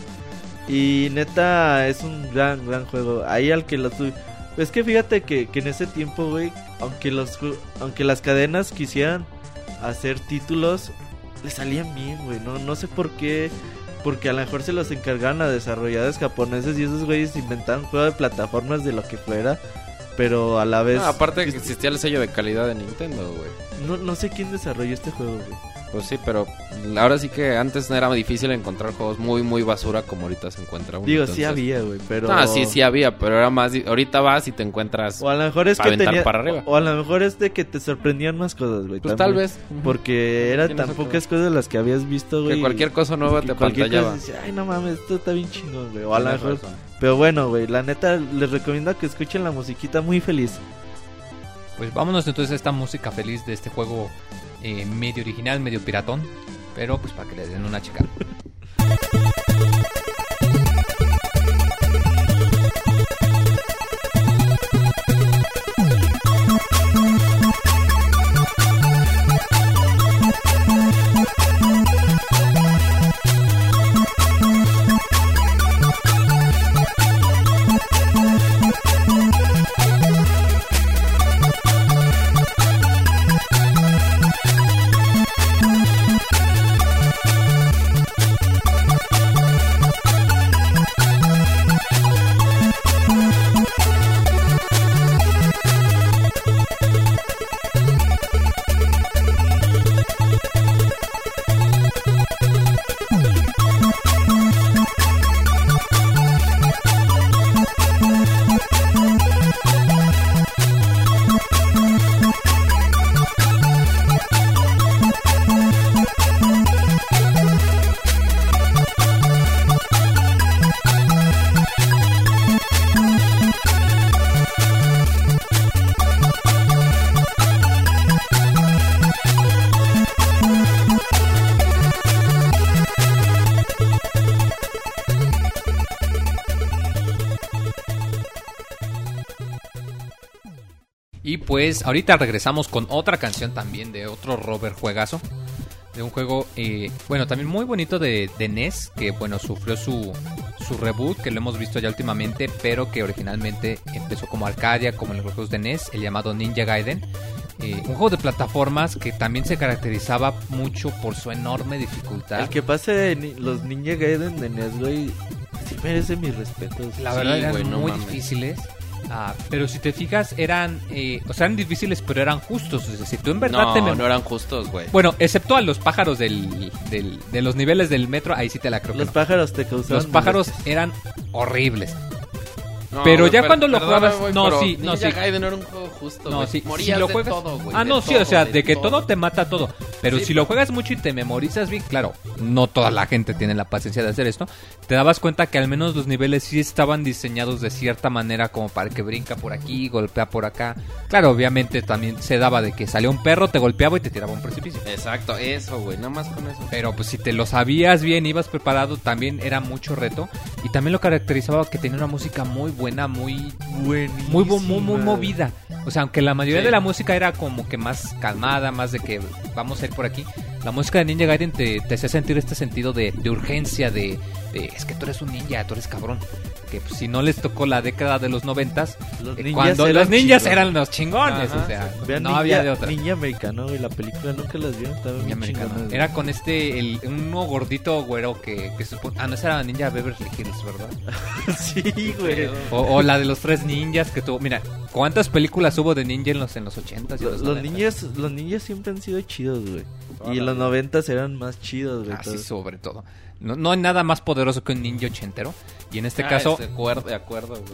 Y neta, es un gran, gran juego. Ahí al que lo tu... Es que fíjate que, que en ese tiempo, güey, aunque, los, aunque las cadenas quisieran hacer títulos, le salían bien, güey. No, no sé por qué. Porque a lo mejor se los encargaron a desarrolladores japoneses y esos güeyes inventaron juego de plataformas de lo que fuera. Pero a la vez... No, aparte que existía el sello de calidad de Nintendo, güey. No, no sé quién desarrolló este juego, güey. Pues sí, pero ahora sí que antes no era difícil encontrar juegos muy, muy basura como ahorita se encuentra uno. Digo, sí entonces- había, güey, pero... Ah, sí, sí había, pero era más... Ahorita vas y te encuentras... O a lo mejor es que aventar tenía... para arriba. O a lo mejor es de que te sorprendían más cosas, güey. Pues tal también. vez. Porque eran tan pocas cosas las que habías visto, güey. Que cualquier cosa nueva te cosa pantallaba. decía, Ay, no mames, esto está bien chingón, güey. O a lo mejor... razón. Pero bueno, güey, la neta, les recomiendo que escuchen la musiquita muy feliz. Pues vámonos entonces a esta música feliz de este juego eh, medio original, medio piratón. Pero pues para que le den una checa. Ahorita regresamos con otra canción también de otro Robert Juegazo. De un juego, eh, bueno, también muy bonito de, de NES, que bueno, sufrió su, su reboot, que lo hemos visto ya últimamente, pero que originalmente empezó como Arcadia, como en los juegos de NES, el llamado Ninja Gaiden. Eh, un juego de plataformas que también se caracterizaba mucho por su enorme dificultad. El que pase de ni- los Ninja Gaiden de NES, güey, sí merece mis respetos. La Sí, verdad eran güey, no muy mames. difíciles. Ah, pero si te fijas, eran, eh, o sea, eran difíciles, pero eran justos. Es decir, tú en verdad te No, mem- no eran justos, güey. Bueno, excepto a los pájaros del, del- de los niveles del metro, ahí sí te la creo que Los no. pájaros te causaban Los pájaros molestias. eran horribles. No, pero ya cuando lo perdóname, jugabas- no, sí, no, sí. Gaiden era un juego justo, No, sí, Morías si lo de juegas... todo, ah, de no, sí, todo, o sea, de, que todo. todo te mata todo. Pero Sí, si lo juegas mucho y te memorizas bien, claro, no toda la gente tiene la paciencia de hacer esto. Te dabas cuenta que al menos los niveles sí estaban diseñados de cierta manera como para que brinca por aquí, golpea por acá. Claro, obviamente también se daba de que salía un perro, te golpeaba y te tiraba un precipicio. Exacto, eso, güey. Nada más con eso. Pero pues si te lo sabías bien, ibas preparado, también era mucho reto. Y también lo caracterizaba que tenía una música muy buena, muy muy, bu- muy, muy movida. O sea, aunque la mayoría Sí. de la música era como que más calmada, más de que vamos a ir por aquí. La música de Ninja Gaiden te, te hacía sentir este sentido de, de urgencia, de, de, es que tú eres un ninja, tú eres cabrón. Que pues, si no les tocó la década de los noventas, Los eh, ninjas cuando los ninjas chingones. eran los chingones, Ajá, o sea, Vean no ninja, había de otra. Ninja americano, güey, la película nunca las vieron, estaba Era con este, el, uno gordito güero que, que Ah, no, esa era Ninja Beverly Hills, ¿verdad? sí, güey. O, o la de los tres ninjas que tuvo. Mira, ¿cuántas películas hubo de ninja en los, en los 80s y Los, los, los 90s? ninjas, los ninjas siempre han sido chidos, güey. Y la en los noventas eran más chidos, güey. Así todos. sobre todo. No, no hay nada más poderoso que un ninja ochentero. Y en este Ah, caso, De acuerdo, de acuerdo, güey.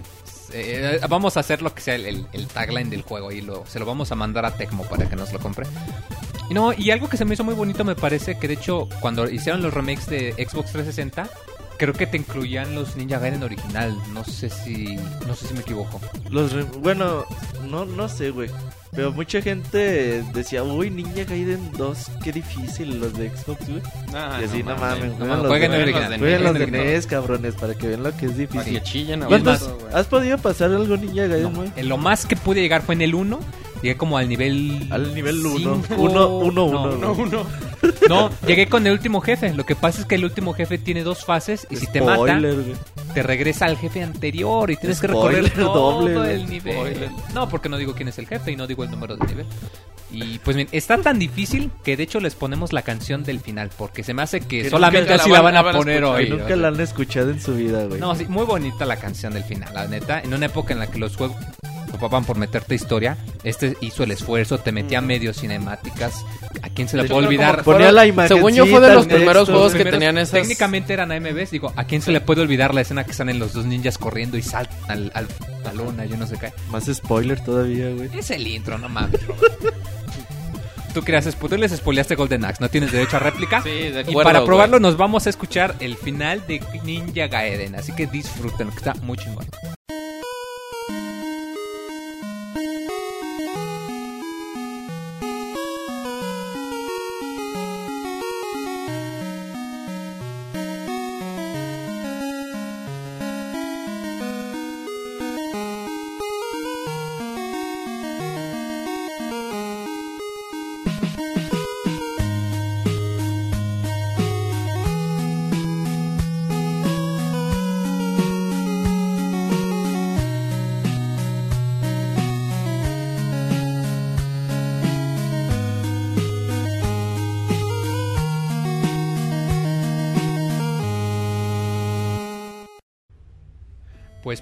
eh, vamos a hacer lo que sea el, el- el tagline del juego. Y lo, se lo vamos a mandar a Tecmo para que nos lo compre. Y no, y algo que se me hizo muy bonito me parece que de hecho cuando hicieron los remakes de Xbox 360 creo que te incluían los Ninja Gaiden original, no sé si no sé si me equivoco. Los re- bueno, no, no sé, güey. Pero mucha gente decía, uy, Ninja Gaiden 2, qué difícil los de Xbox, güey. Ah, y así, no mames, no mames, los jueguen jueguen original. Jueguen los de NES, cabrones, para que vean lo que es Para difícil. que chillen a. ¿Has podido pasar algo Ninja Gaiden, No, güey? en lo más que pude llegar fue en el 1. Llegué como al nivel. Al nivel uno. cinco. Uno, uno, No, llegué con el último jefe. Lo que pasa es que el último jefe tiene dos fases. Y si te mata, te regresa al jefe anterior. Y tienes que recorrer todo doble, el nivel. Spoiler. No, porque no digo quién es el jefe y no digo el número de nivel. Y pues bien, está tan difícil que de hecho les ponemos la canción del final. Porque se me hace que, Que solamente así la van- a la van a poner escuchar, hoy. Nunca la han escuchado en su vida, güey. No, sí, muy bonita la canción del final, la neta. En una época en la que los juegos ocupaban por meterte historia, este hizo el esfuerzo, te metía medio cinemáticas. ¿A quién se le De puede olvidar? Ponía la imagencita, Según yo fue de los primeros juegos que primeros tenían esas... Técnicamente eran AMVs, digo, ¿a quién se le puede olvidar la escena que salen los dos ninjas corriendo y saltan al, al- la luna? Yo no sé qué. Más spoiler todavía, güey. Es el intro, no mames. Tú querías spoiler, les spoileaste Golden Axe, no tienes derecho a réplica. Sí, de y acuerdo, para güey. probarlo nos vamos a escuchar el final de Ninja Gaiden, así que disfruten, que está muy chingón.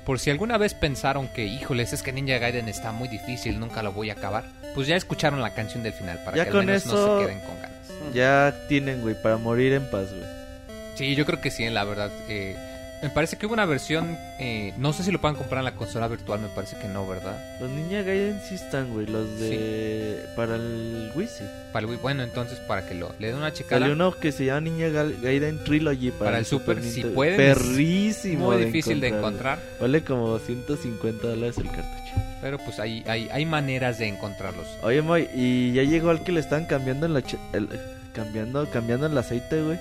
Por si alguna vez pensaron que, híjoles, es que Ninja Gaiden está muy difícil, nunca lo voy a acabar, pues ya escucharon la canción del final para Ya que al menos no se queden con ganas. Ya tienen, güey, para morir en paz, güey. Sí, yo creo que sí, la verdad. eh, me parece que hubo una versión, eh, no sé si lo puedan comprar en la consola virtual, me parece que no, ¿verdad? Los Ninja Gaiden sí están, güey. Los de. Para el Wii, sí. Para el Wii, bueno, entonces para que lo le den una chicada. Salió uno que se llama Ninja Ga- Gaiden Trilogy para, Para el Super, si Nintendo. pueden, Perrísimo. muy difícil de encontrar, Vale como 150 dólares el cartucho. pero pues hay, hay, hay maneras de encontrarlos. Oye, Moy, y ya llegó al que le están cambiando en la. ch- el- cambiando, cambiando el aceite, güey.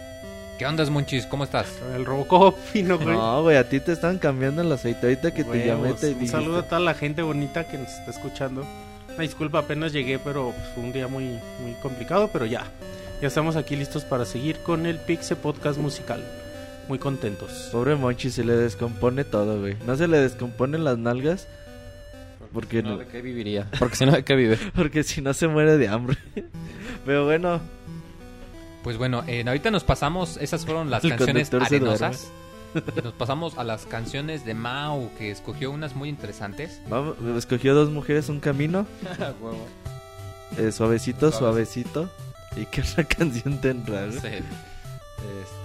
¿Qué onda, Monchis? ¿Cómo estás? El Robocop, fino, güey. No, güey, a ti te están cambiando el aceite. Ahorita que te Huevos. llamé te Un saludo a toda la gente bonita que nos está escuchando. Una disculpa, apenas llegué, pero pues, fue un día muy, muy complicado, pero ya. Ya estamos aquí listos para seguir con el Pixe Podcast musical. Muy contentos. Pobre Monchi, se le descompone todo, güey. No se le descomponen las nalgas. Porque No, no, ¿de qué viviría? Porque si no, ¿de qué vive? porque si no se muere de hambre. Pero bueno, Pues bueno, eh, ahorita nos pasamos, esas fueron las El canciones arenosas. Y nos pasamos a las canciones de Mau, que escogió unas muy interesantes. vamos, escogió dos mujeres un camino. eh, suavecito, suavecito. ¿Y qué otra canción tendrá? güey? Sí. Este,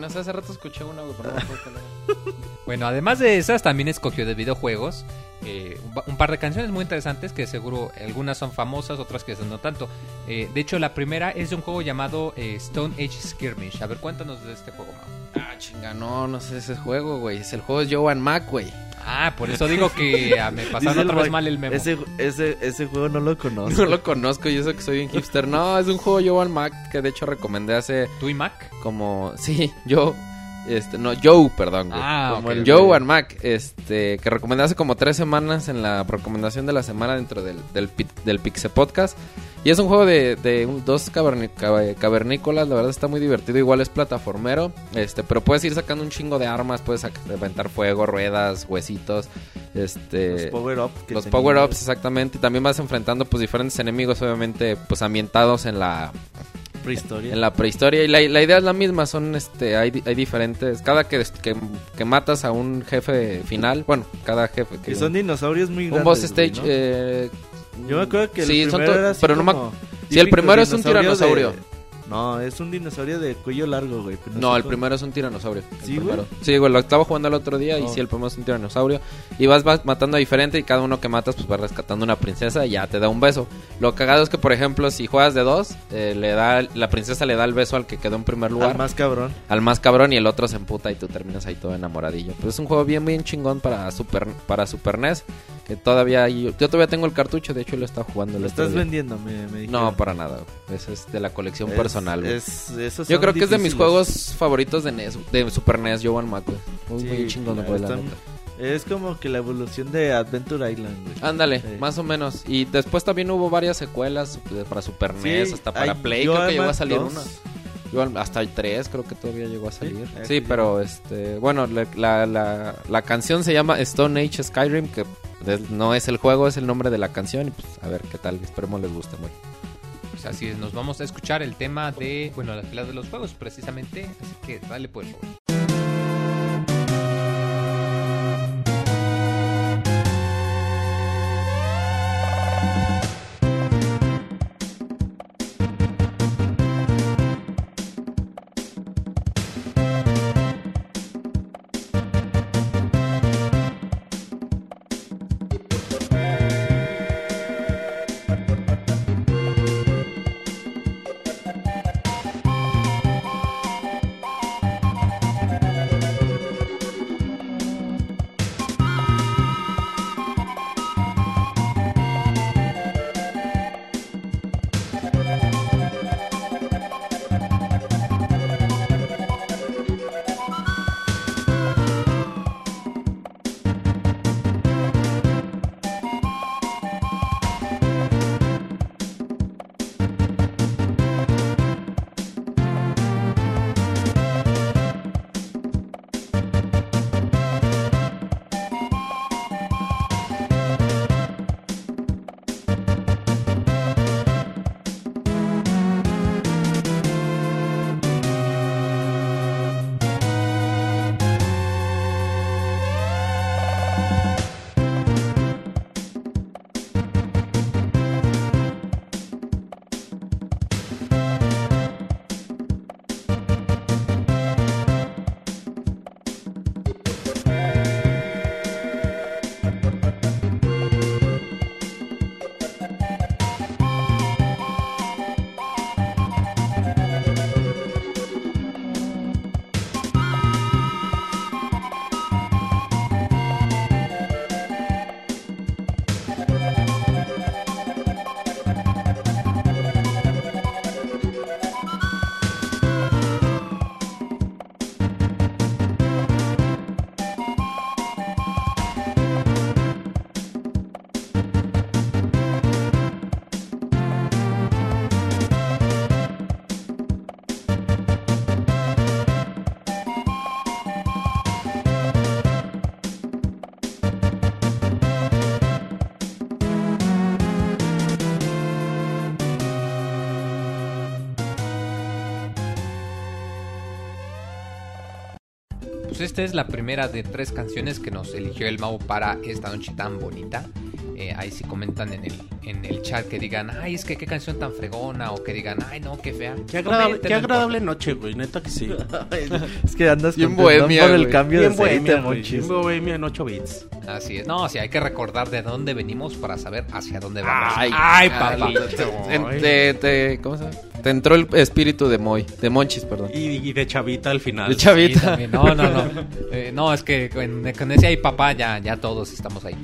no hace rato escuché una, güey, pero no me. Bueno, además de esas, también escogió de videojuegos eh, un par de canciones muy interesantes que seguro algunas son famosas, otras que no tanto. Eh, de hecho, la primera es de un juego llamado eh, Stone Age Skirmish. A ver, cuéntanos de este juego, Mau. Ah, chinga, no, no sé ese juego, güey. Es el juego de Joan Mac, güey. Ah, por eso digo que ah, me Dice pasaron el otra vez mal el memo. Ese, ese, ese juego no lo conozco. No lo conozco y eso que soy un hipster. No, es un juego Joan Mac que de hecho recomendé hace ¿Tú y Mac? como... Sí, yo... Este, no, Joe, perdón, güey. Ah, como ok, el ok. Joe and Mac, este, que recomendé hace como tres semanas en la recomendación de la semana dentro del, del, pi- del Pixe Podcast. Y es un juego de, de un- dos cavernícolas, la verdad está muy divertido. Igual es plataformero, este, pero puedes ir sacando un chingo de armas, puedes aventar fuego, ruedas, huesitos, este... Los power-up. que Los power-ups, exactamente. Y también vas enfrentando pues diferentes enemigos, obviamente, pues ambientados en la, Prehistoria. en la prehistoria. Y la, la idea es la misma, son este, hay, hay diferentes. Cada que, que, que matas a un jefe final, bueno, cada jefe que Que son dinosaurios muy un grandes. boss güey, stage, ¿no? eh, Yo me acuerdo que el sí, primero era así pero no me como sí, el primero es un tiranosaurio. No, es un dinosaurio de cuello largo, güey. No, el primero es un tiranosaurio. ¿Sí, güey? Sí, güey, lo estaba jugando el otro día y Oh. sí, el primero es un tiranosaurio. Y vas, vas matando a diferente y cada uno que matas pues vas rescatando una princesa y ya te da un beso. Lo cagado es que, por ejemplo, si juegas de dos, eh, le da la princesa le da el beso al que quedó en primer lugar. Al más cabrón. al más cabrón y el otro se emputa y tú terminas ahí todo enamoradillo. Pero es un juego bien, bien chingón para Super, para Super NES. Que todavía hay- yo todavía tengo el cartucho, de hecho lo estaba jugando Lo estás día. vendiendo, me, me. No, para nada. güey. Ese es de la colección Es- personal. Güey. es- esos Yo creo que es de mis juegos favoritos de NES, de Super NES, Joan Mac, güey. Muy, Sí, muy chingón, claro, güey, la están- neta. Es como que la evolución de Adventure Island, güey. Ándale, Sí. más o menos. Y después también hubo varias secuelas de- para Super Sí, NES, hasta para hay Play, creo que llegó a salir 2. una. Yo hasta el 3 creo que todavía llegó a salir. Ah, Sí, sí, pero este, bueno, la, la, la, la canción se llama Stone Age Skyrim, que no es el juego, es el nombre de la canción. Y pues a ver qué tal, esperemos les guste, güey. Pues así es, nos vamos a escuchar el tema de, bueno, las peleas de los juegos precisamente. Así que dale pues, esta es la primera de tres canciones que nos eligió el Mau para esta noche tan bonita. Ahí sí comentan en el, en el chat que digan, ay, es que qué canción tan fregona, o que digan, ay, no, qué fea. Qué agradable, qué agradable noche, güey. Neta que sí. es que andas Bien bohemia, por el güey. cambio Bien de aceite, bohemia, güey. Bien bohemia en 8 bits. Así es. No, sí, hay que recordar de dónde venimos para saber hacia dónde vamos. Ay, papá. Carlito. En- te, te- ¿Cómo se llama? Te entró el espíritu de Moy, de Monchis, perdón. Y, y de chavita al final. De chavita. No, no, no. Eh, no, es que con, con ese ahí papá ya, ya todos estamos ahí.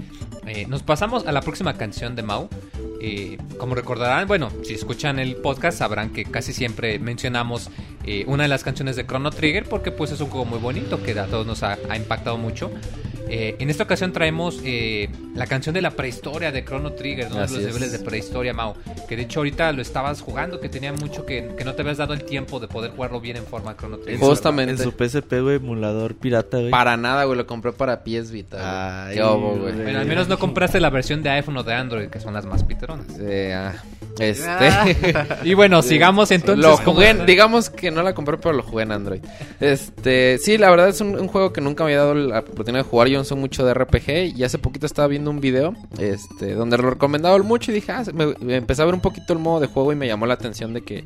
Eh, nos pasamos a la próxima canción de Mau. Eh, como recordarán, bueno, si escuchan el podcast sabrán que casi siempre mencionamos eh, una de las canciones de Chrono Trigger porque pues es un juego muy bonito que a todos nos ha, ha impactado mucho. Eh, en esta ocasión traemos eh, la canción de la prehistoria de Chrono Trigger, uno de los es. niveles de prehistoria, Mau. Que de hecho ahorita lo estabas jugando, que tenía mucho que, que no te habías dado el tiempo de poder jugarlo bien en forma Chrono Trigger. Justamente. En su PSP, güey, emulador pirata, güey. Para nada, güey, lo compré para PS Vita. Ay, Qué obo, güey. güey. Bueno, al menos no compraste la versión de iPhone o de Android, que son las más piteronas. Eh, ah, este. Y bueno, sigamos entonces. lo ¿cómo jugué, en- digamos que no la compré, pero lo jugué en Android. Este, sí, la verdad es un, un juego que nunca me había dado la oportunidad de jugar. Yo soy mucho de RPG y hace poquito estaba viendo un video, este, donde lo recomendaba mucho y dije, ah, me, me a ver un poquito el modo de juego y me llamó la atención de que,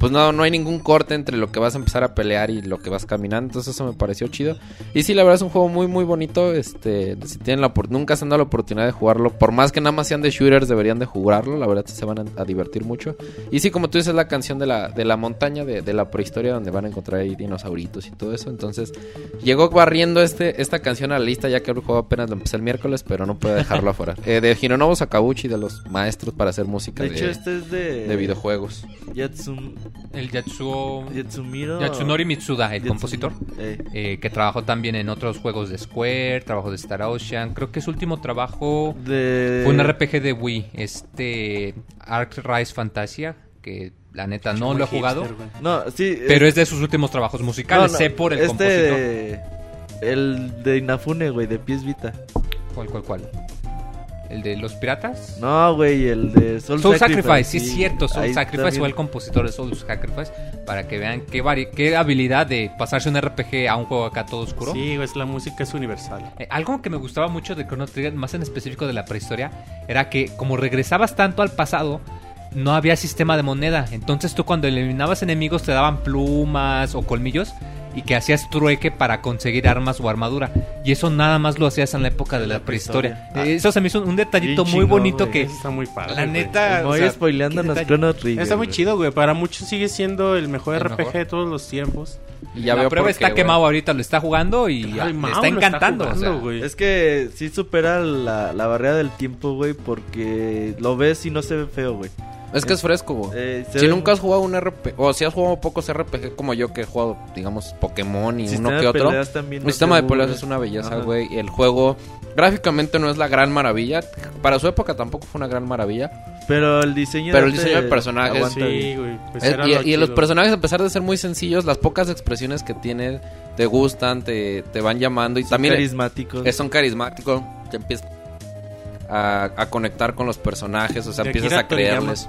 pues no, no hay ningún corte entre lo que vas a empezar a pelear y lo que vas caminando. Entonces eso me pareció chido. Y sí, la verdad es un juego muy, muy bonito. Este, si tienen la nunca se han dado la oportunidad de jugarlo, por más que nada más sean de shooters, deberían de jugarlo. La verdad se van a, divertir mucho. Y sí, como tú dices, la canción de la, de la montaña, de, de la prehistoria, donde van a encontrar ahí dinosauritos y todo eso. Entonces, llegó barriendo este, esta canción a la lista, ya que el juego apenas lo empecé el miércoles, pero no puedo dejarlo afuera. Eh, de Hironobu Sakaguchi, de los maestros para hacer música De de, hecho, este es de... de videojuegos. Yatsum... El Yatsuo... Yatsumiro... Yatsunori Mitsuda, el Yatsum- compositor. Eh, eh, que trabajó también en otros juegos de Square, trabajó de Star Ocean. Creo que su último trabajo de... fue un RPG de Wii, este Ark Rise Fantasia, que la neta no Muy lo he jugado, hipster. No, sí... pero es de sus últimos trabajos musicales, no, no, sé por el este compositor. El de Inafune, güey, de Pies Vita. ¿Cuál, cuál, cuál? ¿El de los piratas? No, güey, el de Soul, Soul Sacrifice, sí es cierto, Soul Ahí Sacrifice también- fue el compositor de Soul Sacrifice para que vean qué, vari- qué habilidad de pasarse un RPG a un juego acá todo oscuro. Sí, güey, es la música es universal. Eh, algo que me gustaba mucho de Chrono Trigger, más en específico de la prehistoria, era que como regresabas tanto al pasado, no había sistema de moneda. Entonces tú cuando eliminabas enemigos te daban plumas o colmillos y que hacías trueque para conseguir armas o armadura. Y eso nada más lo hacías en la época de la, La prehistoria. Eh, Eso se me hizo un detallito Bien muy chingón, bonito que... Está muy padre. La neta... Voy o sea, spoileándonos qué detalle. Chrono Trigger. Está muy chido, güey. Para muchos sigue siendo el mejor El RPG mejor. de todos los tiempos. Y ya la veo prueba está qué, que güey. Mau ahorita lo está jugando y Ay, ya, le Mau está encantando. o jugando, sea. güey. Es que sí supera la, la barrera del tiempo, güey, porque lo ves y no se ve feo, güey. Es que es fresco, güey. Eh, Si ve- nunca has jugado un RPG, o si has jugado pocos RPG como yo que he jugado, digamos, Pokémon y Sistema uno que otro. El no sistema de peleas es una belleza, güey. El juego gráficamente no es la gran maravilla. Para su época tampoco fue una gran maravilla. Pero el diseño Pero el diseño de personajes. Sí, güey. Pues Eh, y lo y los personajes, a pesar de ser muy sencillos, las pocas expresiones que tienen te gustan, te, te van llamando. Y Son también carismáticos. eh, son carismáticos. Te empiezas a, a conectar con los personajes, o sea, empiezas a creerles.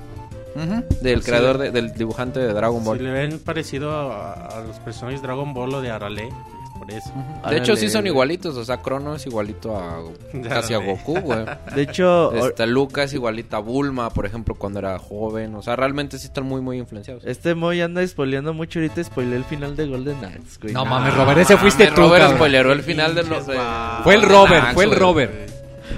Del Sí. creador, de- del dibujante de Dragon Ball. Si le ven parecido a, a los personajes Dragon Ball o de Arale, por eso. De hecho, sí son igualitos. O sea, Crono es igualito a casi a. Goku, güey. De hecho, Este, Luca es igualita a Bulma, por ejemplo, cuando era joven. O sea, realmente sí están muy, muy influenciados. este Moy anda spoileando mucho. Ahorita spoileé el final de Golden Axe, güey. No mames, Robert, ese fuiste Mames, tú, Robert spoileró el final de los... Fue el Robert, fue el güey. Robert.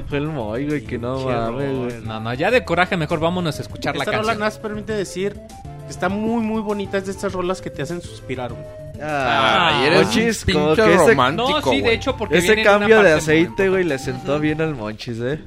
Fue el Moy, güey, que no mames, güey. No, no, ya de coraje mejor vámonos a escuchar la Esta rola canción. nada más permite decir que está muy, muy bonita. Es de estas rolas que te hacen suspirar, güey. Ah, eres como pinche que ese, romántico, No, sí, de hecho, porque ese viene en una cambio de aceite, güey, le sentó bien al Monchis, eh.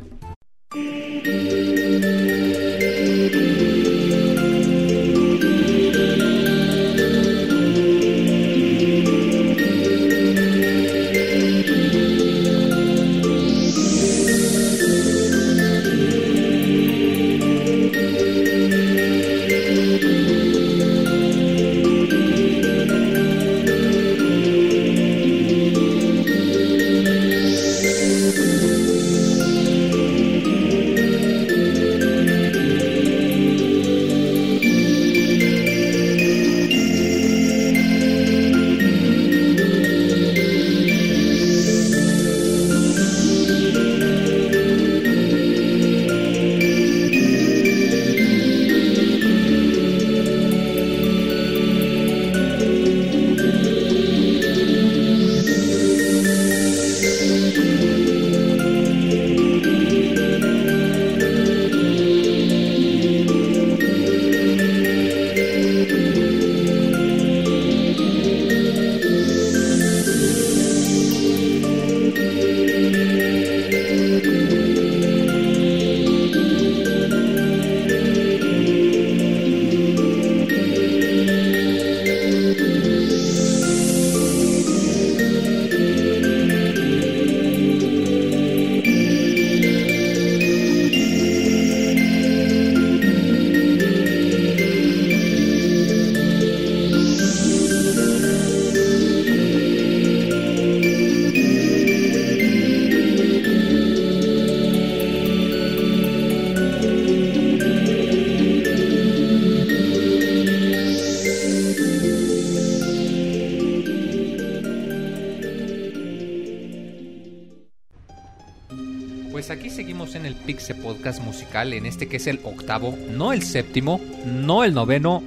Pues aquí seguimos en el Pixe Podcast musical, en este que es el octavo, no el séptimo, no el noveno,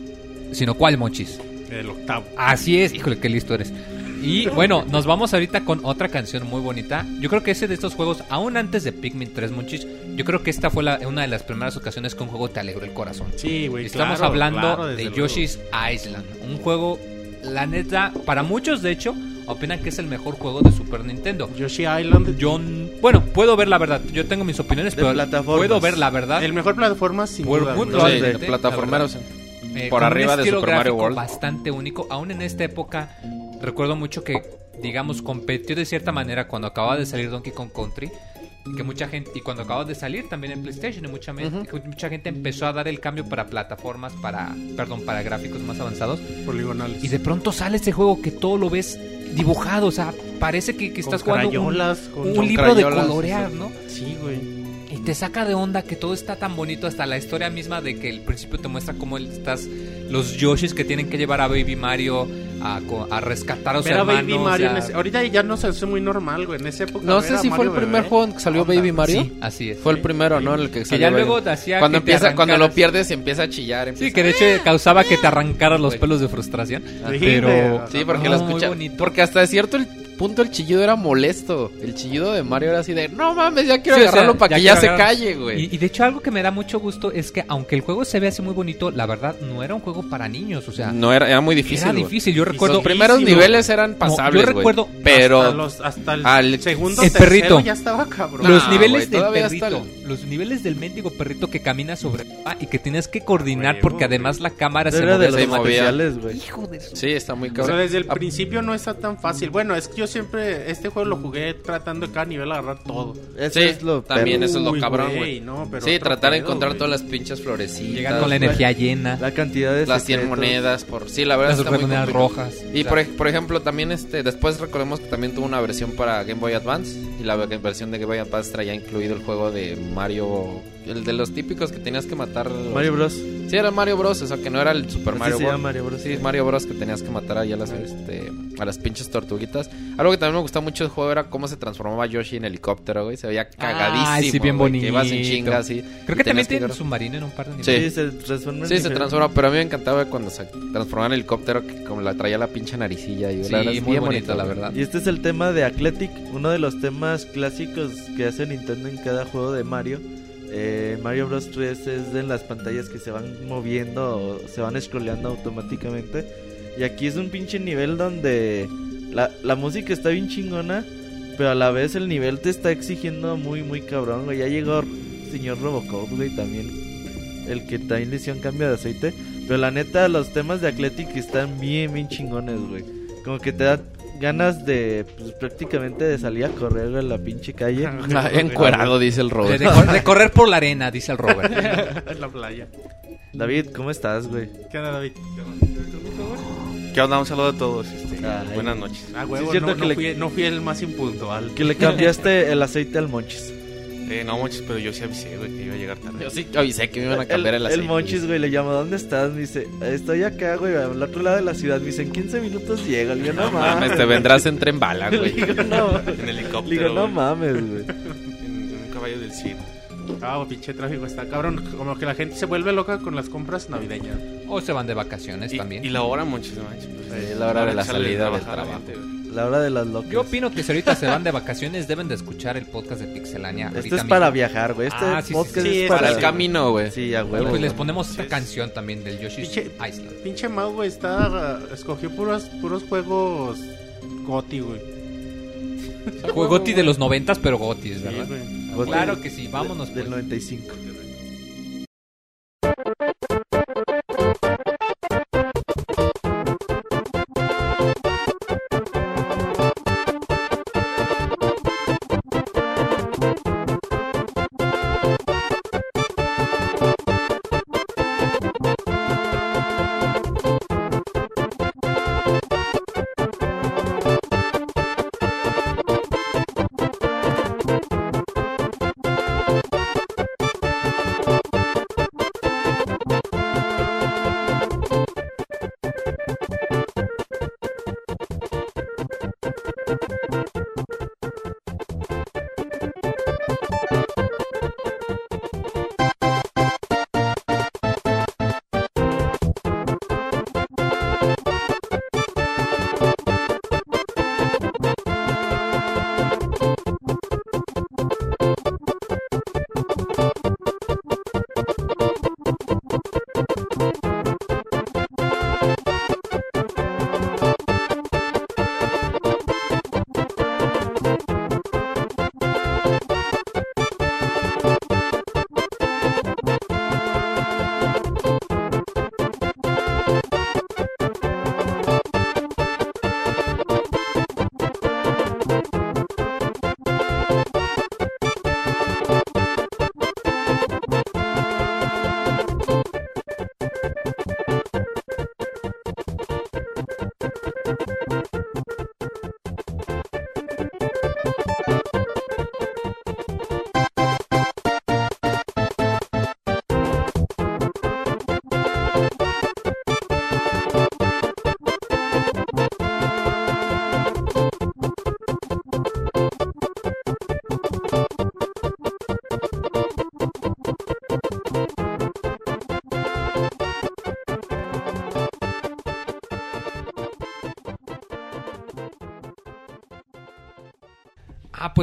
sino cuál, Monchis. El octavo. Así es, híjole, qué listo eres. Y bueno, nos vamos ahorita con otra canción muy bonita. Yo creo que ese de estos juegos, aún antes de Pikmin 3 Monchis, yo creo que esta fue la- una de las primeras ocasiones que un juego te alegró el corazón. Sí, güey. Estamos claro, hablando claro, de luego. Yoshi's Island, un juego, la neta, para muchos de hecho, opinan que es el mejor juego de Super Nintendo. Yoshi Island. Yo, bueno, puedo ver la verdad, yo tengo mis opiniones, De pero puedo ver la verdad. El mejor plataforma sin Por duda. muy. Sí. Eh, por arriba de Super Mario World. bastante único. Aún en esta época, recuerdo mucho que, digamos, competió de cierta manera cuando acababa de salir Donkey Kong Country. Que mucha gente, y cuando acababa de salir también en PlayStation, y mucha, mucha gente empezó a dar el cambio para plataformas, para, perdón, para gráficos más avanzados. Poligonales. Y de pronto sale ese juego que todo lo ves dibujado, o sea, parece que, que Con estás jugando un, un con libro de colorear. ¿no? Sí, güey. Te saca de onda que todo está tan bonito, hasta la historia misma de que el principio te muestra cómo estás, los Yoshis que tienen que llevar a Baby Mario a, co- a rescatar a sus hermanos. Baby Mario o en sea, ese- Ahorita ya no se hace muy normal, güey. En esa época. No sé si fue el primer bebé, juego en que salió onda. Baby Mario. Sí, así es. Fue el Sí. primero, ¿no? En el que que salió ya Baby- luego te hacía Cuando que te empieza, cuando lo pierdes y empieza a chillar. Sí, empieza- que de hecho causaba que te arrancaras los pelos de frustración. Sí, Pero... Sí, porque No, lo escucha. Porque hasta de cierto el punto el chillido era molesto. El chillido de Mario era así de, no mames, ya quiero Sí, o sea, agarrarlo para ya que ya se calle, güey. Y, y de hecho algo que me da mucho gusto es que aunque el juego se ve así muy bonito, la verdad no era un juego para niños, o sea, No era, era muy difícil. era güey. difícil. Yo recuerdo Los primeros Difícil, niveles eran pasables, yo güey. recuerdo pero Hasta, los- hasta el al- segundo, el perrito. ya estaba cabrón. No, los niveles güey, del todavía hasta perrito, los niveles del mendigo perrito que camina sobre ah, y que tienes que coordinar porque güey. además la cámara se Era de los se movía. Hijo de su- sí, está muy O sea, cabrón. desde el Ah, principio no está tan fácil. Bueno, es que yo siempre este juego lo jugué tratando de cada nivel agarrar todo. Eso Sí, es lo también eso es lo Uy, cabrón, güey, no, pero Sí, tratar de encontrar todas las pinches florecitas. llegar con la energía llena, La cantidad de las 100 secretos. monedas, por sí, la verdad las está muy monedas complicado. rojas. Y por, ej- por ejemplo, también este después recordemos que también tuvo una versión para Game Boy Advance y la ve- versión de Game Boy Advance traía incluido el juego de Mario, el de los típicos que tenías que matar. los- Mario Bros. Sí, era el Mario Bros, o sea, que no era el Super Mario Bros. Mario Bros. Sí, Mario Bros que tenías que matar ahí a las, este, a las pinches tortuguitas. Algo que también me gustaba mucho del juego era cómo se transformaba Yoshi en helicóptero, güey. Se veía cagadísimo. Ay, sí, bien güey, que ibas en bonito. chinga, así. Creo que también tiene un submarino en un par de Sí. niveles. Sí, se transforma Sí, se transforma, pero a mí me encantaba cuando se transformaba en helicóptero, que como la traía la pinche naricilla. Y Sí, la verdad es muy bien bonito, la verdad. Y este es el tema de Athletic, uno de los temas clásicos que hace Nintendo en cada juego de Mario. Eh, Mario Bros 3 es de las pantallas que se van moviendo o se van scrolleando automáticamente. Y aquí es un pinche nivel donde la, la música está bien chingona, pero a la vez el nivel te está exigiendo muy, muy cabrón, güey. Ya llegó señor Robocop, güey, también. El que también le hicieron cambio de aceite. Pero la neta, los temas de Athletic están bien, bien chingones, güey. Como que te da ganas de, pues prácticamente de salir a correr a la pinche calle. Ah, Encuerado, dice el De, Robert. de cor- de correr por la arena, dice el Robert. en la playa. David, ¿cómo estás, güey? ¿Qué onda, David? ¿Qué onda? Un saludo a todos. Ay. buenas noches. Ah, Sí, huevo, es cierto no, que no le- fui, no fui el más impuntual. Que le cambiaste el aceite al Monchis. Eh, no, muchos, pero yo sí avisé, güey, que iba a llegar tarde. Yo sí avisé que me iban a cambiar el, el, aceite. Monchis, güey, le llamo, ¿dónde estás? Me dice, estoy acá, güey, al otro lado de la ciudad. Me dice, en 15 minutos llego. Le digo, no, No mames, mames. te vendrás en tren bala, Le güey. digo, no, En le helicóptero. digo, no güey, mames, güey. en, en un caballo del Cid. Ah, pinche tráfico está cabrón. Como que la gente se vuelve loca con las compras navideñas. o se van de vacaciones Y, también. y la hora, manches, pues, Sí, la hora de la salida del trabajo. La hora de las locas. Yo opino que si ahorita se van de vacaciones deben de escuchar el podcast de Pixelania. Esto ahorita es mismo. para viajar, güey. Este Ah, sí, sí, podcast sí. Sí, es es para, Para el camino, güey. Sí, a Y huevo. pues les ponemos esta canción también del Yoshi's Pinche- Island. Pinche Mau, güey, está. escogió puros, puros juegos Goti, güey. Fue Goti de los noventas, pero Gotis, Sí, ¿verdad? güey. Claro que sí, vámonos Del pues. 95.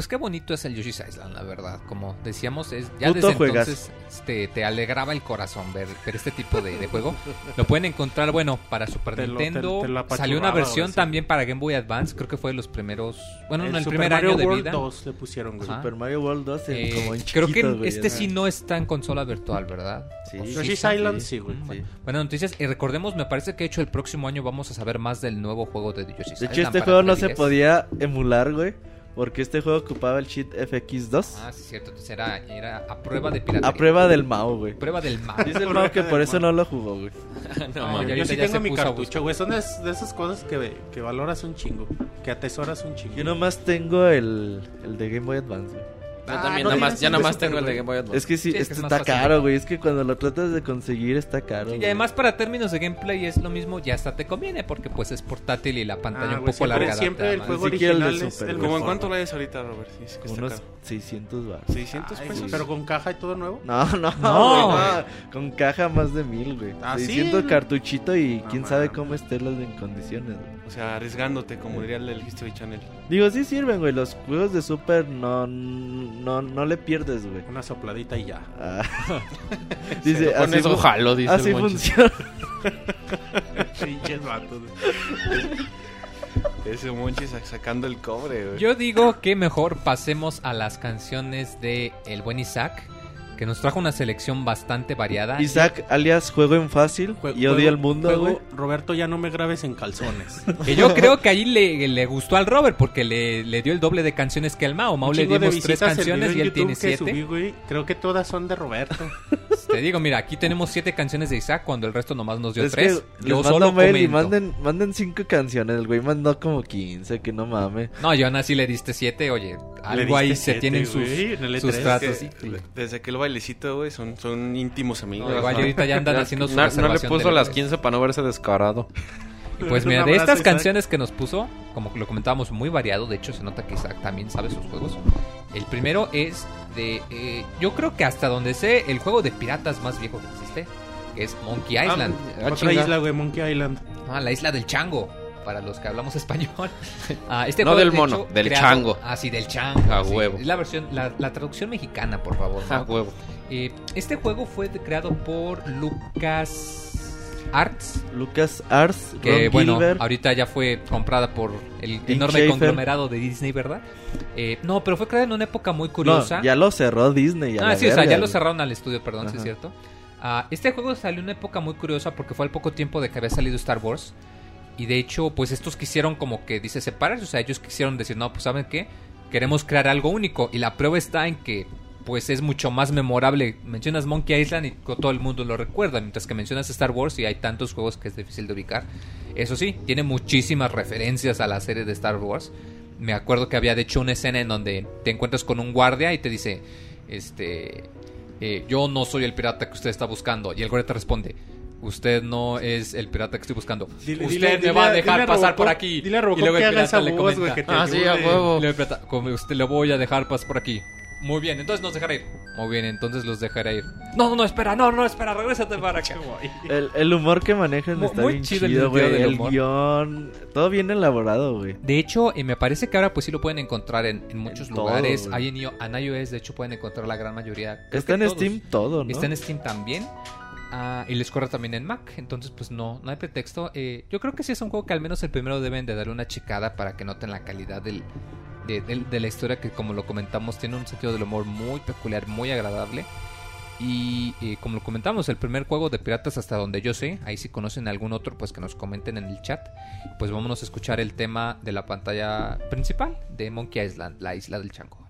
Pues qué bonito es el Yoshi's Island, la verdad. Como decíamos, es ya Puto desde juegazo. entonces este, te alegraba el corazón ver, ver este tipo de, de juego. Lo pueden encontrar, bueno, para Super Te lo- te- Nintendo. te Salió una versión sí. también para Game Boy Advance. Creo que fue de los primeros. Bueno, en el Super primer Mario año de World vida. 2 le pusieron, güey. Ajá. Super Mario World 2 en- Eh, como en creo que chiquito, güey, este ajá. sí no está en consola virtual, ¿verdad? Sí. Yoshi's está, Island sí. sí, güey. Sí. Bueno, noticias. Y recordemos, me parece que de hecho el próximo año vamos a saber más del nuevo juego de Yoshi's De Island. hecho, este juego no se 3DS. podía emular, güey. Porque este juego ocupaba el cheat FX2 Ah, sí, cierto. Entonces era, era a prueba de piratería. a prueba del Mao, güey. Prueba del mal. Dice el Mao que por eso no lo jugó, güey. No, Yo- yo sí tengo mi cartucho, güey. Son de, de esas cosas que, que valoras un chingo. Que atesoras un chingo. Yo nomás tengo el, el de Game Boy Advance, güey. Yo Ah, también, no nada más, ya nada más tengo el de. Game Boy Advance. Es que sí, Sí, es este que es está fácil. caro, güey. Es que cuando lo tratas de conseguir está caro. Y güey. además para términos de gameplay es lo mismo, ya hasta te conviene porque pues es portátil y la pantalla Ah, un güey, poco siempre- larga. siempre el juego siquiera el de original es Super, el. ¿Cómo en cuánto lo hayas ahorita, Robert? Sí, es que Como está unos caro. 600 baros. 600 Ay, pesos. Pero con caja y todo nuevo. No, no, No, güey, no. Con caja más de mil, güey. Ah, ¿sí? 600 cartuchito y No quién sabe cómo estén las en condiciones, güey. O sea, arriesgándote, como diría el History Channel. Digo, sí sirven, güey. Los juegos de Super no, no, no le pierdes, güey. Una sopladita y ya. Ah. Dice, Con así, jalo, dice así el funciona. Pinches vatos. Ese Monchi sa- sacando el cobre. Yo digo que mejor pasemos a las canciones de El Buen Isaac, que nos trajo una selección bastante variada. Isaac, alias Juego en Fácil Jue- y odia juego- el mundo, güey. Roberto, ya no me grabes en calzones. Que yo creo que ahí le, le gustó al Robert porque le, le dio el doble de canciones que al Mao. Mao le dimos tres canciones y él tiene que siete. subí, güey. Creo que todas son de Roberto. Te digo, mira, aquí tenemos siete canciones de Isaac cuando el resto nomás nos dio Es tres. que Yo solo mando mail y manden, manden cinco canciones. El güey mandó como 15, que no mames. No, yo aún así le diste siete, oye, algo ahí se tienen sus, güey, en el sus E3, tratos. Que desde aquel bailecito, güey, son, son íntimos amigos. No, igual ahorita ya andan haciendo su no, no le puso las E3. 15 para no verse descarado. Y pues mira, de estas canciones que nos puso, como lo comentábamos, muy variado. De hecho, se nota que Isaac también sabe sus juegos. El primero es de. eh, yo creo que hasta donde sé, el juego de piratas más viejo que existe, que es Monkey Island. Ah, Otra chinga. isla, güey, Monkey Island. Ah, la isla del chango. Para los que hablamos español. Ah, este No juego, del de mono, hecho, del creado- chango. Ah, sí, del chango. A sí. huevo. Es la versión, la, la traducción mexicana, por favor. ¿no? Ah, huevo. Eh, este juego fue de- creado por Lucas Arts. Lucas Ars, Que Ron bueno, Gilbert. ahorita ya fue comprada por el enorme conglomerado de Disney, ¿verdad? Eh, no, pero fue creada en una época muy curiosa. No, ya lo cerró Disney. a ah, la sí, o sea, verga, ya lo cerraron al estudio, perdón, sí es cierto. Ah, este juego salió en una época muy curiosa porque fue al poco tiempo de que había salido Star Wars. Y de hecho, pues estos quisieron como que, dice, separarse. O sea, ellos quisieron decir, no, pues ¿saben qué? Queremos crear algo único. Y la prueba está en que, pues es mucho más memorable. Mencionas Monkey Island y todo el mundo lo recuerda. Mientras que mencionas Star Wars y hay tantos juegos que es difícil de ubicar. Eso sí, tiene muchísimas referencias a la serie de Star Wars. Me acuerdo que había de hecho una escena en donde te encuentras con un guardia y te dice, este, eh, yo no soy el pirata que usted está buscando. Y el guardia te responde, usted no es el pirata que estoy buscando. Dile- usted dile- me dile va a a- dejar pasar Robocop- por aquí. dile a Y Robocop luego el pirata esa le voz, comenta, te Ah, sí, a huevo. y el pirata, como usted le voy a dejar pasar por aquí. Muy bien, entonces nos dejará ir. Muy bien, entonces los dejaré ir. No, no, no, espera, no, no, espera, regrésate para acá. El, el humor que manejan está muy bien chido chido, güey. El humor. guion, todo bien elaborado, güey. De hecho, eh, me parece que ahora pues sí lo pueden encontrar en, en muchos En todo, lugares. güey. Hay en, en iOS, de hecho, pueden encontrar la gran mayoría. Creo Está en todos. Steam todo, ¿no? Está en Steam también. Ah, y les corre también en Mac. Entonces, pues no, no hay pretexto. Eh, yo creo que sí es un juego que al menos el primero deben de darle una checada para que noten la calidad del, de, del- de la historia que, como lo comentamos, tiene un sentido del humor muy peculiar, muy agradable. Y eh, como lo comentamos, el primer juego de piratas hasta donde yo sé, ahí si conocen algún otro, pues que nos comenten en el chat. Pues vámonos a escuchar el tema de la pantalla principal de Monkey Island, la isla del chango.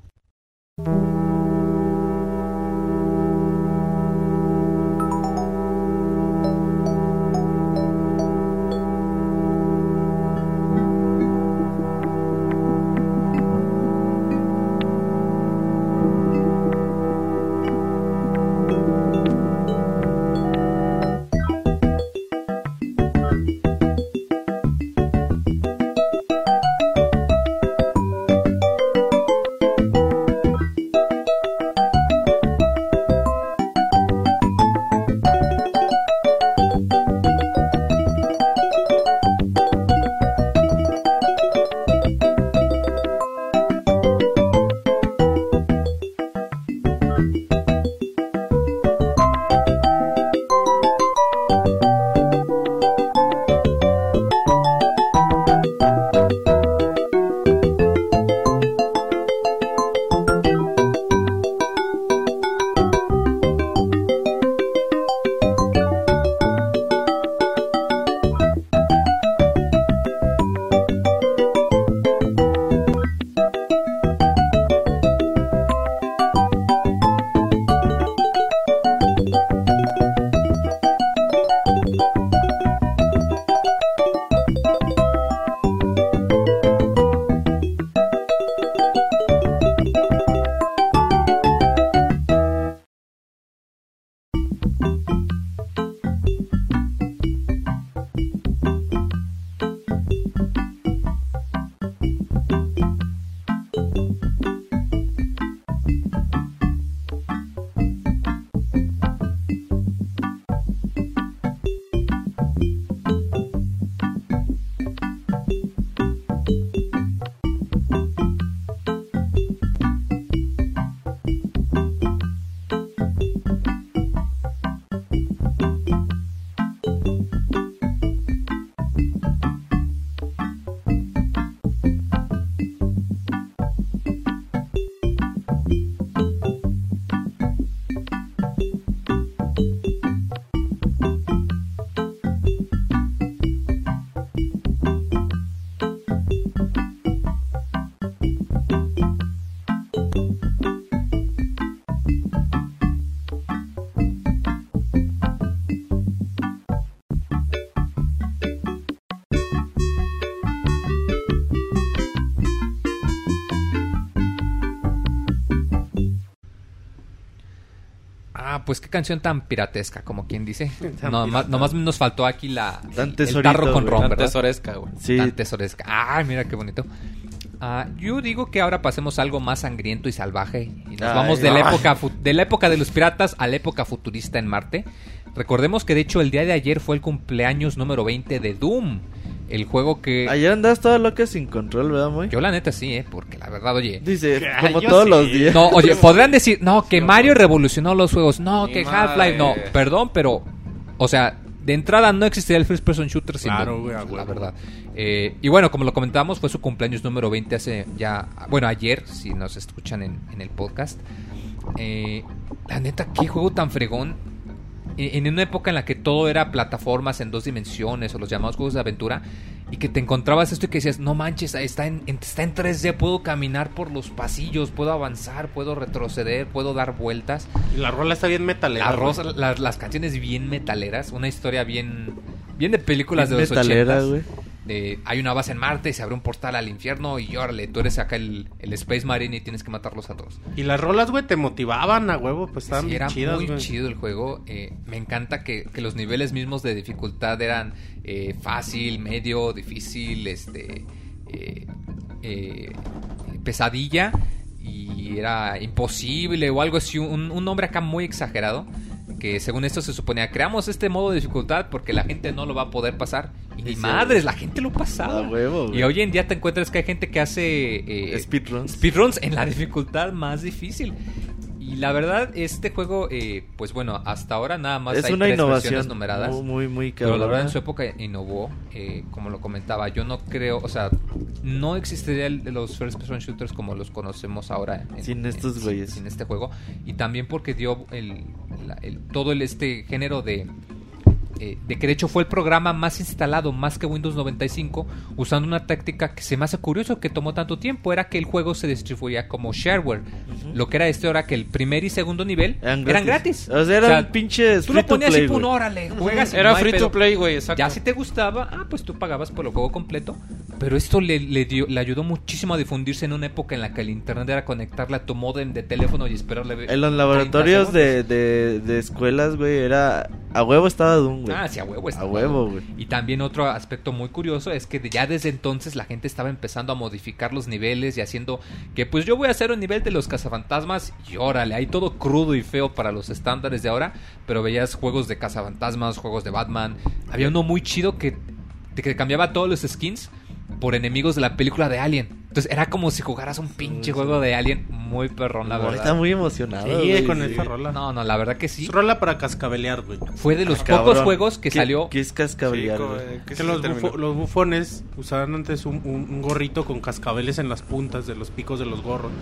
Qué canción tan piratesca, como quien dice. Tan No, pirata. ma- nomás nos faltó aquí la Tan el tesorito, tarro con ron, Tan ¿verdad? tesoresca, güey. Sí, Tan tesoresca. Ay, mira qué bonito. Ah, yo digo que ahora pasemos a algo más sangriento y salvaje y nos Ay, vamos de la época de la época de los piratas a la época futurista en Marte. Recordemos que de hecho el día de ayer fue el cumpleaños número 20 de Doom, el juego que ayer andabas toda loca sin control, ¿verdad, muy? yo la neta sí, eh, porque la verdad, oye, Dice, Ay, como todos sí. los días. no, oye, podrán decir, no, que Mario revolucionó los juegos, no, Mi que Half-Life, no, perdón, pero, o sea, de entrada no existiría el first person shooter sin Claro, la verdad. Eh, y bueno, como lo comentábamos, fue su cumpleaños número 20 hace ya, bueno, ayer, si nos escuchan en, en el podcast. Eh, la neta, qué juego tan fregón. En en una época en la que todo era plataformas en dos dimensiones o los llamados juegos de aventura y que te encontrabas esto y que decías, no manches, está en, en- está en 3D, puedo caminar por los pasillos, puedo avanzar, puedo retroceder, puedo dar vueltas. Y la rola está bien metalera. La güey. rosa- la- las canciones bien metaleras, una historia bien, bien de películas de los metalera, 80 güey. De hay una base en Marte y se abre un portal al infierno y órale, tú eres acá el, el Space Marine y tienes que matarlos a todos. Y las rolas, güey, te motivaban a huevo, pues estaban Sí, bien era chidas, muy chido el juego. eh, me encanta que, que los niveles mismos de dificultad eran eh, fácil, medio, difícil, este, eh, eh, pesadilla y era imposible o algo así. Un, un nombre acá muy exagerado. Que según esto se suponía, creamos este modo de dificultad porque la gente no lo va a poder pasar. Y ni Sí, madres, la gente lo pasaba. Huevo, y hoy en día te encuentras que hay gente que hace eh, Speedruns. speedruns en la dificultad más difícil. Y la verdad, este juego, eh, pues bueno, hasta ahora nada más es hay una tres innovación versiones numeradas. muy, muy, muy pero la verdad en su época innovó, eh, como lo comentaba, yo no creo, o sea, no existiría el- los first person shooters como los conocemos ahora. en- Sin estos güeyes. Sin, este juego. Y también porque dio el, el- todo el, este género de... eh, de que de hecho fue el programa más instalado, más que Windows 95, usando una táctica que se me hace curioso que tomó tanto tiempo, era que el juego se distribuía como shareware. Lo que era esto era que el primer y segundo nivel Eran eran gratis. O sea, eran pinches Tú free lo ponías play, y pum, órale, juegas. y Era no free pedo. to play, güey, exacto. Ya si te gustaba, ah, pues tú pagabas por el juego completo. Pero esto le, le, dio, le ayudó muchísimo a difundirse en una época en la que el internet era conectarle a tu modem de teléfono y esperarle. En los 30 laboratorios de, de, de escuelas, güey, era... A huevo estaba Doom, güey. Ah, sí, a huevo. A estaba. huevo, güey. Y también otro aspecto muy curioso es que ya desde entonces la gente estaba empezando a modificar los niveles y haciendo que pues yo voy a hacer un nivel de los cazafantasmas y órale, hay todo crudo y feo para los estándares de ahora, pero veías juegos de cazafantasmas, juegos de Batman. Había uno muy chido que, que cambiaba todos los skins por enemigos de la película de Alien. Entonces era como si jugaras un pinche juego de Alien muy perrón, la Güey, verdad. Está muy emocionado, Sí, güey, con sí. esta rola. No, no, la verdad que sí. Es rola para cascabelear, güey. Fue de los Cabrón. pocos juegos que ¿Qué- salió ¿Qué es cascabelear, Sí, como- güey? que los, bufo- los bufones usaban antes un, un- un gorrito con cascabeles en las puntas de los picos de los gorros.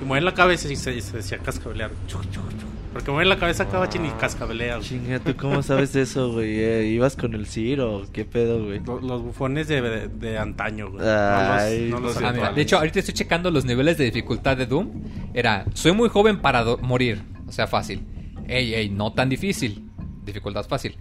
Y mueven la cabeza y se, se decía cascabelear. Chuc, chuc, chuc. Porque mueven la cabeza acá bachin y cascabelea. güey. Chinga, ¿tú cómo sabes eso, güey? Eh, ¿Ibas con el Ciro? ¿Qué pedo, güey? Lo- Los, bufones de, de, de antaño, güey. Ay, no los, no los Ah, mira, actuales. de hecho, ahorita estoy checando los niveles de dificultad de Doom. Era, soy muy joven para morir. O sea, fácil. Ey, ey, no tan difícil. Dificultad fácil.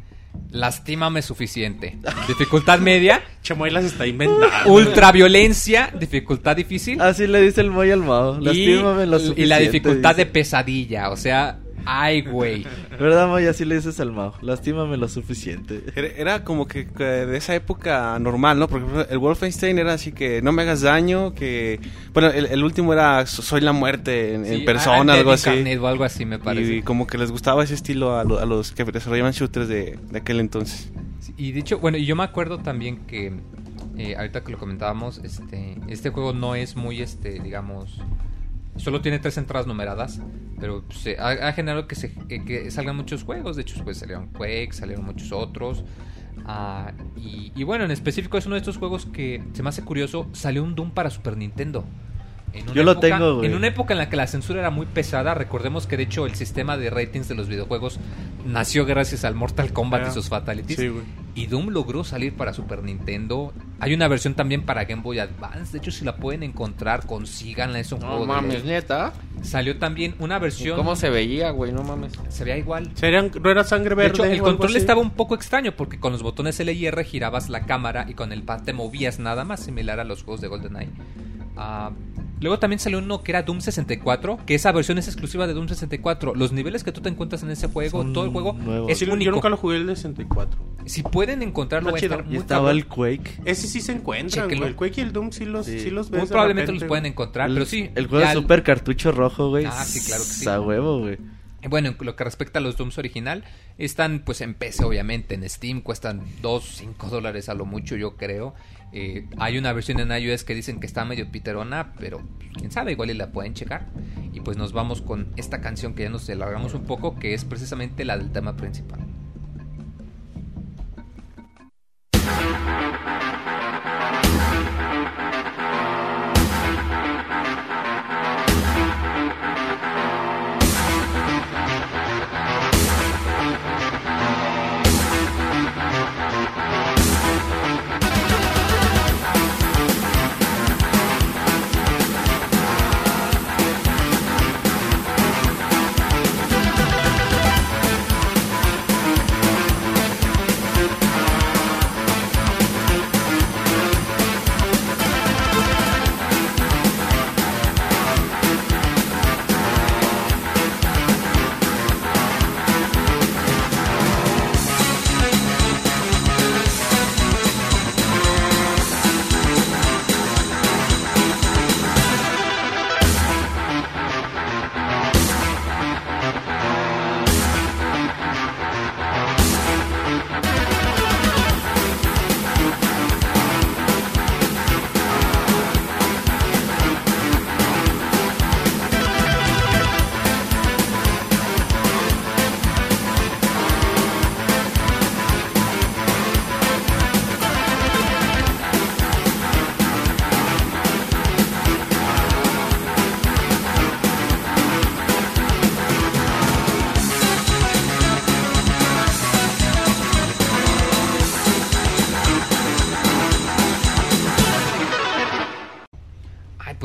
Lastímame suficiente. Dificultad media. Chemuelas está inventando. Ultraviolencia. Dificultad difícil. Así le dice el Moy al Mao. y, Lastímame lo y la suficiente, dificultad de pesadilla. O sea, ay, güey. ¿Verdad, Moy? Así le dices al Mao. Lastímame lo suficiente. Era, como que, que de esa época normal, ¿no? Porque por ejemplo, el Wolfenstein era así que no me hagas daño, que... Bueno, el, el último era so- soy la muerte en, persona, ah, algo así. O algo así, me parece. Y como que les gustaba ese estilo a, lo- a los que desarrollaban shooters de, de aquel entonces. Sí, Y de hecho, bueno, y yo me acuerdo también que eh, ahorita que lo comentábamos, este, este juego no es muy, este, digamos, solo tiene tres entradas numeradas, pero se ha, generado que, se, salgan muchos juegos. De hecho, pues salieron Quake, salieron muchos otros. Y, y bueno, en específico es uno de estos juegos que se me hace curioso. Salió un Doom para Super Nintendo. En una Yo lo época- tengo, güey. En una época en la que la censura era muy pesada, recordemos que de hecho el sistema de ratings de los videojuegos nació gracias al Mortal Kombat Ah, y sus fatalities. Sí, güey. Y Doom logró salir para Super Nintendo. Hay una versión también para Game Boy Advance. De hecho, si la pueden encontrar, consíganla. Es un No juego de- mames, neta. Salió también una ¿Y versión. ¿Cómo se veía, güey? No mames. Se veía igual. Serían, ¿No era sangre De verde? hecho, el control estaba un poco extraño porque con los botones L y R girabas la cámara y con el pad te movías nada más, similar a los juegos de GoldenEye. Ah, Luego también salió uno que era Doom 64, que esa versión es exclusiva de Doom 64. Los niveles que tú te encuentras en ese juego, Son todo el juego nuevos. es Sí, yo único. nunca lo jugué el de 64. Si pueden encontrarlo, a chido. estar muy estaba cabrón. el Quake. Ese sí se güey. El Quake y el Doom sí los, Sí. sí los ves Muy probablemente repente, los pueden encontrar, el, pero sí. El juego el- super cartucho rojo, güey. Ah, sí, claro que sí. A huevo, güey. Bueno, en lo que respecta a los Dooms original, están pues en PC obviamente, en Steam cuestan 2, 5 dólares a lo mucho yo creo. Eh, hay una versión en iOS que dicen que está medio piterona, pero quién sabe, igual y la pueden checar. Y pues nos vamos con esta canción que ya nos alargamos un poco, que es precisamente la del tema principal.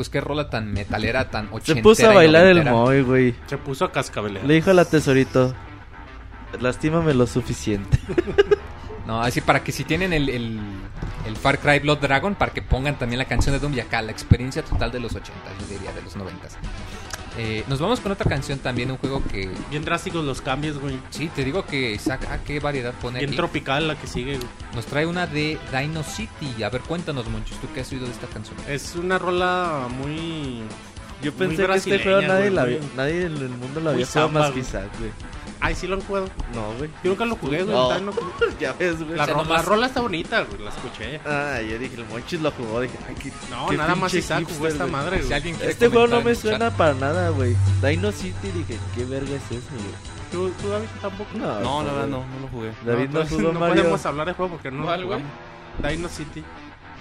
Pues qué rola tan metalera, tan Se ochentera. puso a bailar el. Moy, güey. Se puso a cascabelear. Le dijo a la tesorito, lastímame lo suficiente. No, así para que si tienen el, el, el Far Cry Blood Dragon, para que pongan también la canción de Doom y acá la experiencia total de los 80, yo diría, de los 90. Eh, nos vamos con otra canción también, un juego que... Bien drásticos los cambios, güey. Sí, te digo que Isaac, ah, qué variedad pone Bien aquí. tropical la que sigue, güey. Nos trae una de Dino City. A ver, cuéntanos, Monchis, ¿tú qué has oído de esta canción? Es una rola muy... Yo pensé que este juego nadie, güey, la nadie en el mundo muy había jugado más que güey. Ay, sí lo han jugado. No, güey. Yo nunca lo jugué, güey. No. Ya ves, güey. La, O sea, ro- nomás- la rola está bonita, güey. La escuché. Ah, yo dije, el Monchis lo jugó. Dije, ay, qué, No, qué nada más Isaac jugó esta madre, güey. Este juego no me suena para nada, güey. Dino City, dije, ¿qué verga es eso, güey? ¿Tú, tú David, tampoco? No, No, la verdad güey. no, no lo jugué. David no, entonces jugó no Mario. podemos hablar de juego porque no ¿Cuál, lo güey? jugamos. Dino City.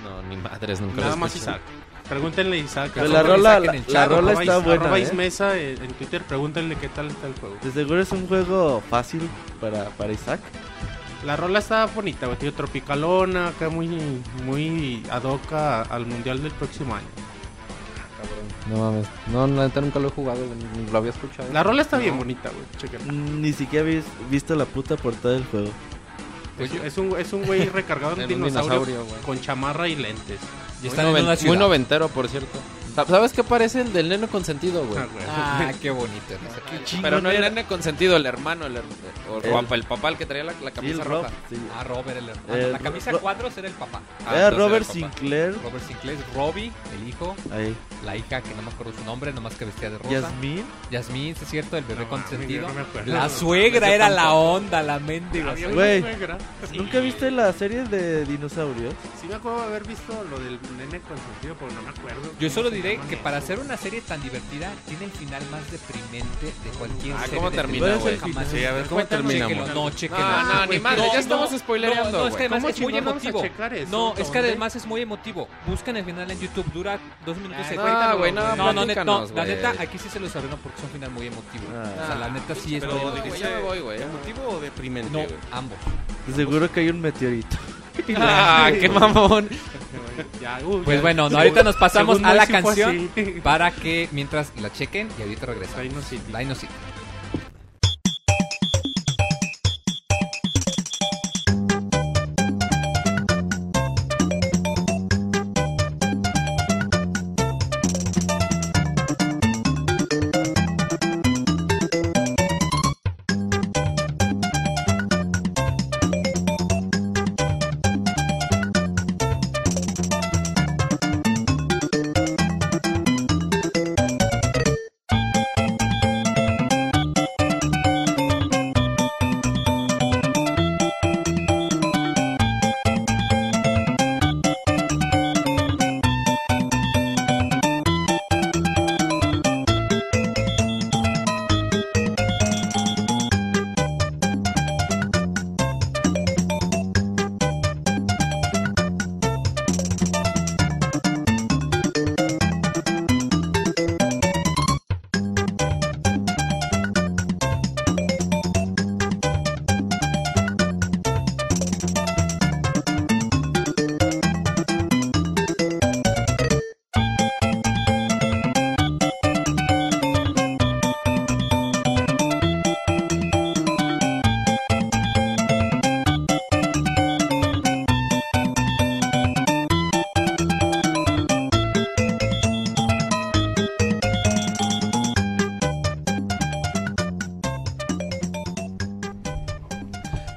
No, ni madres, nunca Nada lo más. Isaac. Pregúntenle a Isaac. Pero Arroba la rola, Isaac en la, la rola Arroba está Is- buena, arroba ¿eh? Ismesa, eh, en Twitter, pregúntenle qué tal está el juego. De seguro es un juego fácil para, para Isaac. La rola está bonita, güey, tío, tropicalona, acá muy, muy ad hoc a- al mundial del próximo año. No mames. No, la neta nunca lo he jugado, ni ni lo había escuchado. La rola está bien bonita, güey. Mm, Ni siquiera habéis visto la puta portada del juego. Pues Es, yo- es un, es un güey recargado en En un dinosaurio, con chamarra y lentes. Y Muy, noven- una ciudad. muy noventero, por cierto. Sa- ¿Sabes qué parece el del nene consentido, güey? Ah, güey. Ah, qué bonito. Pero no el nene consentido, el hermano, el, her- o El- papá, el papá, el que traía la, la Sí, camisa el Rob, roja. sí. Ah, Robert, el hermano. La camisa Ro- cuadros era el papá. Ah, Era Robert. Sinclair. Robert Sinclair, Robbie, el hijo, Ahí. la hija, que no me acuerdo su nombre, nomás que vestía de rosa. Yasmin. Yasmín, ¿sí es cierto, el bebé No, consentido. yo no me acuerdo. la suegra era la onda, la suegra. Güey. suegra. ¿Nunca viste la serie de dinosaurios? Sí me acuerdo de haber visto lo del nene consentido, pero no me acuerdo. Yo solo se diré que para hacer una serie tan divertida, tiene el final más deprimente de cualquier Ah, serie ¿cómo de termina, güey? Sí, a ver, ¿cómo termina? No, chéquenlo. No, no, ni madre, ya estamos spoilereando, No, no, es que además ¿Cómo es muy emotivo. No, es que además es muy emotivo. Buscan el final en YouTube, dura dos minutos se no, güey, no, no, no, no, la neta, aquí sí se los arruino porque es un final muy emotivo. Ah. o sea, la neta sí es muy emotivo. ¿Emotivo o deprimente, No, ambos. Seguro que hay un meteorito. Ah, qué mamón. Ya, uh, Pues ya. bueno, no, ahorita nos pasamos Según a la canción así. para que mientras la chequen y ahorita regresamos. Dino City. Dino City.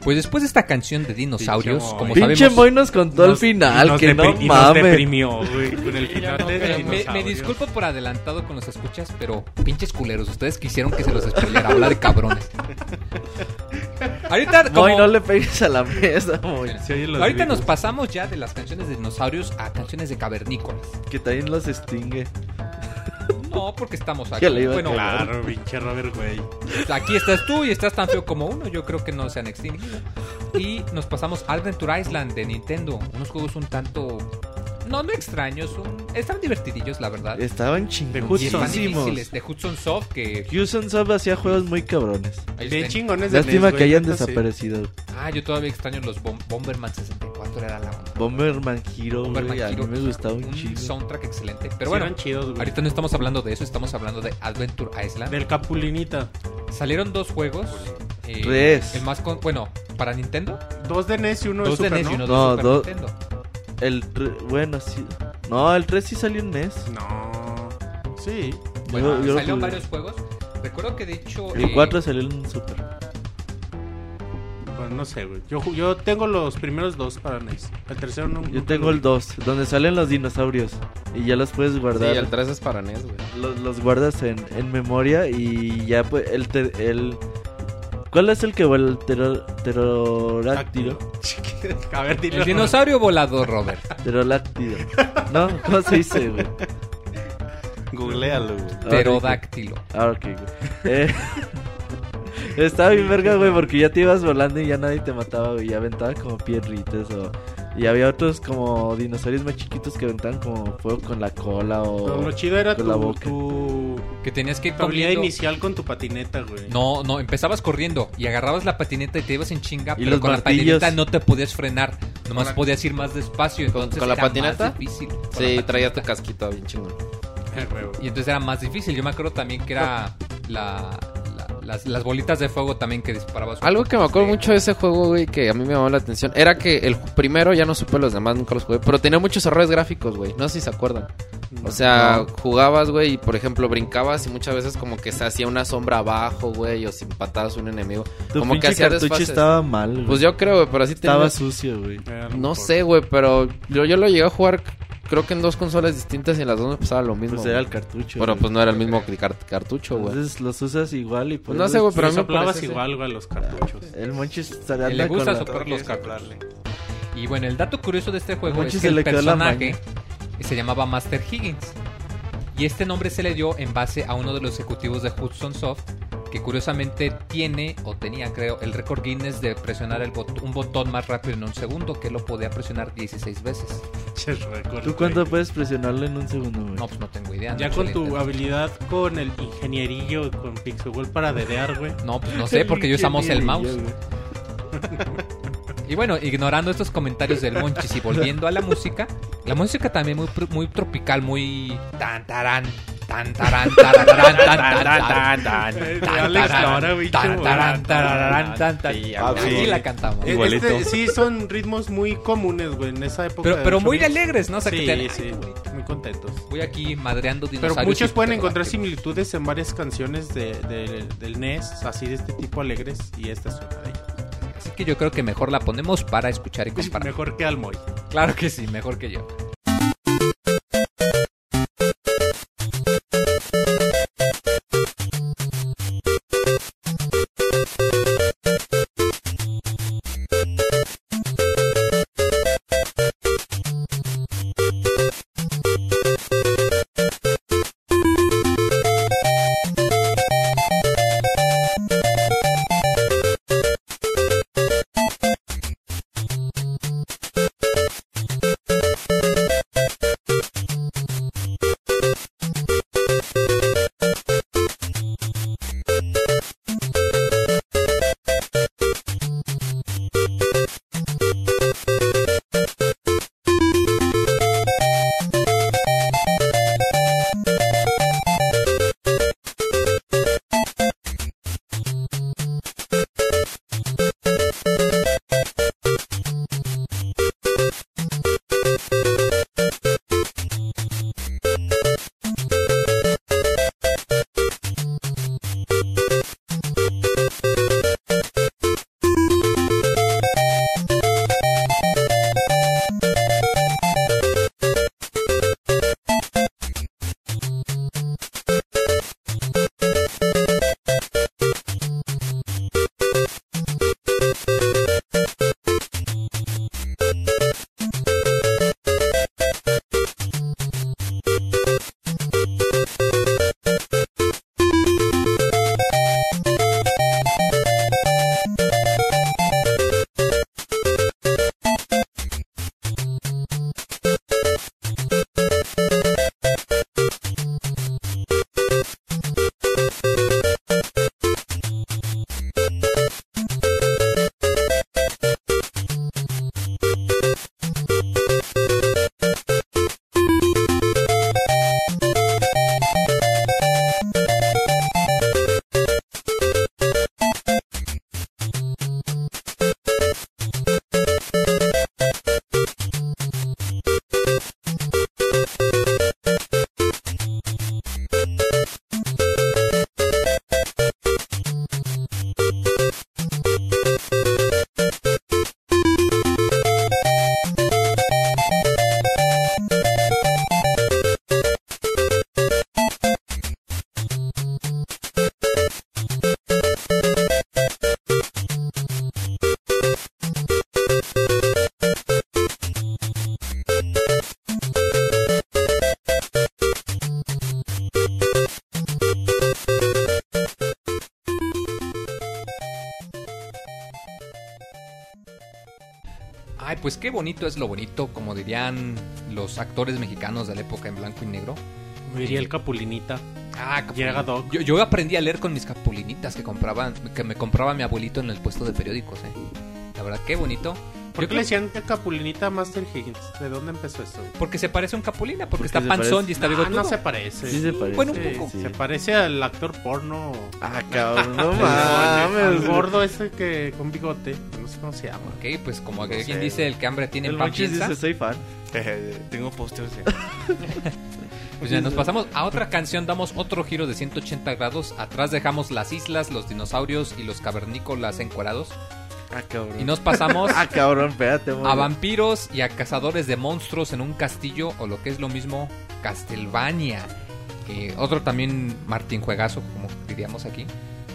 Pues después de esta canción de dinosaurios, Pinche como Moy. Pinche sabemos... Moy nos contó el final, nos que no depri- y nos mames. deprimió, güey, con el final de Me, disculpo por adelantado con los escuchas, pero pinches culeros, ustedes quisieron que se los spoileara, habla de cabrones. Ahorita, como- Moy, no le pegues a la mesa, Moy. Se oyen los ahorita nos pasamos ya de las canciones de dinosaurios a canciones de cavernícolas. Que también los extingue. No, porque estamos aquí. Bueno, Claro, pinche Robert, güey. aquí estás tú y estás tan feo como uno. Yo creo que no se han extinguido. Y nos pasamos a Adventure Island de Nintendo. Unos juegos un tanto. No, no extraños. un- Están divertidillos, la verdad. Estaban Y chingones. están difíciles. De Hudson Soft que. Houston Soft hacía juegos muy cabrones. están. chingones de Lástima NES, que hayan desaparecido. Ah, yo todavía extraño los Bom- Bomberman 64. Era la onda. Bomberman Hero, Bomberman a mí Hero, me gustaba un Un chido. soundtrack excelente. Pero Sí, bueno, eran chidos, güey. ahorita no estamos hablando de eso. Estamos hablando de Adventure Island. Del Capulinita. Salieron dos juegos. eh, Tres. El más con, bueno, para Nintendo. Dos de NES y uno dos de de Super, NES y ¿no? uno de No, Super dos- Nintendo. El tre- bueno, sí. No, el 3 sí salió en NES. No. Sí. Bueno, Yo- yo jugué. varios juegos. Recuerdo que de hecho. El eh, 4 salió en Super. Bueno, no sé, güey. Yo, yo tengo los primeros dos para NES. El tercero no. Yo tengo el vi. 2, donde salen los dinosaurios. Y ya los puedes Sí, guardar. el 3 es para NES, güey. los, los guardas en, en memoria y ya pues el, te- el ¿Cuál es el que vuela el tero, pterodáctilo? A ver, dilo. El dinosaurio volador, Robert. Pterodáctilo. ¿No? ¿Cómo se dice, güey? Googlealo, güey. Pterodáctilo. Ah, ok, güey. Eh, estaba bien verga, güey, porque ya te ibas volando y ya nadie te mataba, güey. Ya aventaba como piedritas o... Y había otros como dinosaurios más chiquitos que aventaban como fuego con la cola Pero o... lo chido era con tu, la boca. tu, Que tenías que ir tu habilidad inicial con tu patineta, güey. No, no, empezabas corriendo y agarrabas la patineta y te ibas en chinga, Y pero los con martillos. la patineta no te podías frenar, nomás la- podías ir más despacio, entonces con la era más patineta? difícil. Con Sí, patineta. traía tu casquito bien chingón. Huevo. Y entonces era más difícil. Yo me acuerdo también que era la- las, las bolitas de fuego también que disparabas. Algo que me acuerdo mucho de ese juego, güey, que a mí me llamó la atención, era que el primero, ya no supe los demás, nunca los jugué, pero tenía muchos errores gráficos, güey. No sé si se acuerdan. O sea, jugabas, güey, y por ejemplo brincabas y muchas veces como que se hacía una sombra abajo, güey, o si empatabas a un enemigo. Tu como que hacía desfases. estaba mal, güey. Pues yo creo, güey, pero así Estaba tenía... sucio, güey. Eh, No sé, güey, pero yo, yo lo llegué a jugar creo que en dos consolas distintas y en las dos me pasaba lo mismo. Pues era el cartucho. Pero güey. pues no era el mismo cartucho, güey. Entonces los usas igual y por No sé, güey, pero a mí me soplabas parece- igual, güey, a los cartuchos. El Monchis estaría Le anda gusta con soplar los cartuchos. Y bueno, el dato curioso de este juego es que el personaje se llamaba Master Higgins. Y este nombre se le dio en base a uno de los ejecutivos de Hudson Soft, que curiosamente tiene, o tenía creo, el récord Guinness de presionar el bot- un botón más rápido en un segundo, que lo podía presionar 16 veces. ¿Tú cuánto puedes presionarle en un segundo, güey? No, pues no tengo idea. Ya no con tu habilidad con el ingenierillo con Pixelwell para dedear, güey. No, pues no sé, porque yo usamos el mouse. Y bueno, ignorando estos comentarios del Monchis y volviendo a la música, la música también muy, pr- muy tropical, muy tan tarán, tan tarán, tarararán, tan tan tan Aquí la cantamos. Este, sí, son ritmos muy comunes, güey, en esa época. Pero, pero muy alegres, ¿no? O sea, que Sí, te- sí, muy contentos. Voy aquí madreando Pero dinosaurios. muchos y pueden encontrar similitudes en varias canciones de, de- del NES, así de este tipo alegres, y esta es una de ellas. Así que yo creo que mejor la ponemos para escuchar y comparar. Mejor que Almoy. Claro que sí, mejor que yo. Bonito es lo bonito, como dirían los actores mexicanos de la época en blanco y negro. Me diría el Capulinita. Ah, Llega Doc. Yo, yo aprendí a leer con mis capulinitas que compraban, que me compraba mi abuelito en el puesto de periódicos, eh. La verdad, qué bonito. ¿Por Yo qué le decían Capulinita a Master Higgins? ¿De dónde empezó esto? Porque se parece a un capulina, porque, Porque está panzón y está Ah, bigotudo. no se parece. Sí se parece. Bueno, un poco. Sí. Se parece al actor porno. Ah, cabrón, no mames. gordo ese que con bigote. No sé cómo se llama. Ok, pues como No alguien sé, dice, el que hambre tiene El pan piensa. dice, soy fan. Tengo pósters. Pues ya nos pasamos a otra canción, damos otro giro de 180 grados. Atrás dejamos las islas, los dinosaurios y los cavernícolas encuerados. Ah, cabrón. Y nos pasamos Ah, cabrón, espérate, a vampiros y a cazadores de monstruos en un castillo, o lo que es lo mismo, Castlevania. Que otro también Martín Juegazo, como diríamos aquí.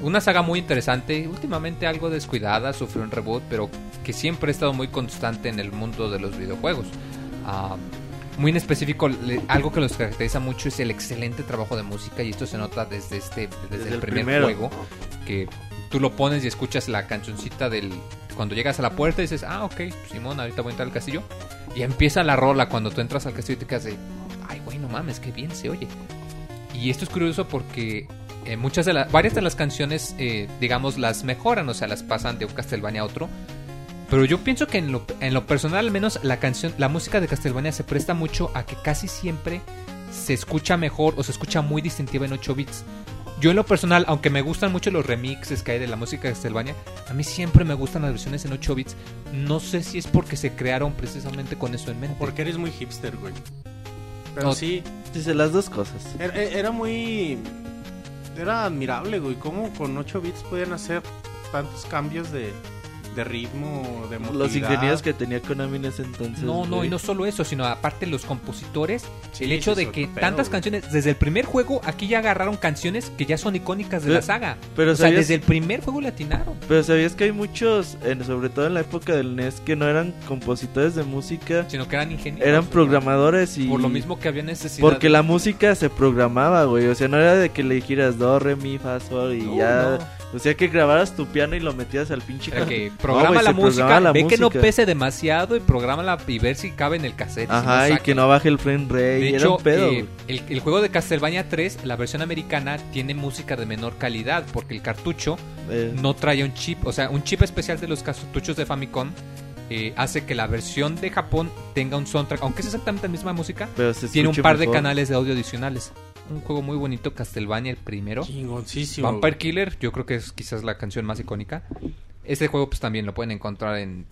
Una saga muy interesante, últimamente algo descuidada, sufrió un reboot, pero que siempre ha estado muy constante en el mundo de los videojuegos. Ah, muy en específico, le- algo que los caracteriza mucho es el excelente trabajo de música y esto se nota desde este desde, Desde el primer juego que tú lo pones y escuchas la cancioncita del cuando llegas a la puerta dices, "Ah, ok, Simón, ahorita voy a entrar al castillo." Y empieza la rola cuando tú entras al castillo y te quedas de, "Ay, güey, no mames, qué bien se oye." Y esto es curioso porque eh, muchas de las varias de las canciones eh, digamos las mejoran, o sea, las pasan de un Castlevania a otro. Pero yo pienso que en lo, en lo personal, al menos la canción, la música de Castlevania se presta mucho a que casi siempre se escucha mejor o se escucha muy distintiva en 8 bits. Yo en lo personal, aunque me gustan mucho los remixes que hay de la música de Castlevania, a mí siempre me gustan las versiones en 8 bits. No sé si es porque se crearon precisamente con eso en mente. Porque eres muy hipster, güey. Pero No. sí, Dice las dos cosas. era, era muy... Era admirable, güey. Cómo con 8 bits podían hacer tantos cambios de, de ritmo, de Los emotividad. ingenieros que tenía Konami en ese entonces. No, no, güey. y no solo eso, sino aparte los compositores, Sí, el hecho de que pedo, tantas güey. canciones, desde el primer juego, aquí ya agarraron canciones que ya son icónicas de Pero- la saga. Pero o sea, sabías, desde el primer juego le atinaron. pero sabías que hay muchos, en- sobre todo en la época del NES, que no eran compositores de música, Sino que eran ingenieros. eran programadores y... Por lo mismo que había necesidad. Porque de- la música se programaba, güey. O sea, no era de que le dijeras do, re, mi, fa, sol y No, ya. no. O sea, que grabaras tu piano y lo metías al pinche Era que No, programa la música, programa la ve que no pese demasiado y programa y ver si cabe en el cassette. si Ajá, y que no baje el frame rate. De hecho, pedo, eh, el, el juego de Castlevania 3, la versión americana, tiene música de menor calidad porque el cartucho Eh, no traía un chip, o sea, un chip especial de los cartuchos de Famicom eh, hace que la versión de Japón tenga un soundtrack, aunque es exactamente la misma música, pero tiene un par de canales de audio adicionales. Un juego muy bonito, Castlevania el primero. Chingoncísimo. Vampire. Killer, yo creo que es quizás la canción más icónica. Este juego pues también lo pueden encontrar en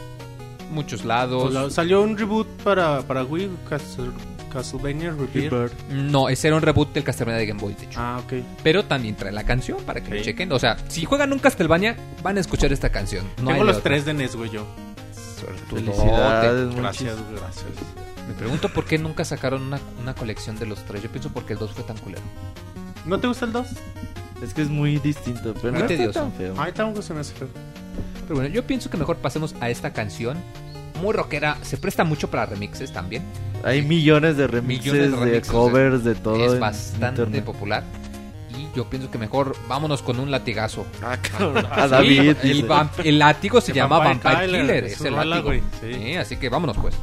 muchos lados. Pues salió un reboot para, para Wii, Castle- Castlevania Rebirth. No, ese era un reboot del Castlevania de Game Boy, de hecho. Ah, ok. Pero también trae la canción para que lo Sí. chequen. O sea, si juegan un Castlevania, van a escuchar esta canción. No Tengo los otra. tres de NES, güey, yo. Felicidades. Gracias, gracias. Me pregunto por qué nunca sacaron una, una colección de los tres. Yo pienso porque el 2 fue tan culero. ¿No te gusta el 2? Es que es muy distinto, pero Muy no está tedioso. tan feo. Ay, tampoco se me hace feo. Pero bueno, yo pienso que mejor pasemos a esta canción. Muy rockera. Se presta mucho para remixes también. Hay millones de remixes, Millones de de, remixes, covers, de todo. es bastante internet. popular. Y yo pienso que mejor vámonos con un latigazo. Ah, cabrón. A Sí, David. el, el látigo se llama Vampire Vampire, Killer, es el látigo. Sí, así que vámonos pues.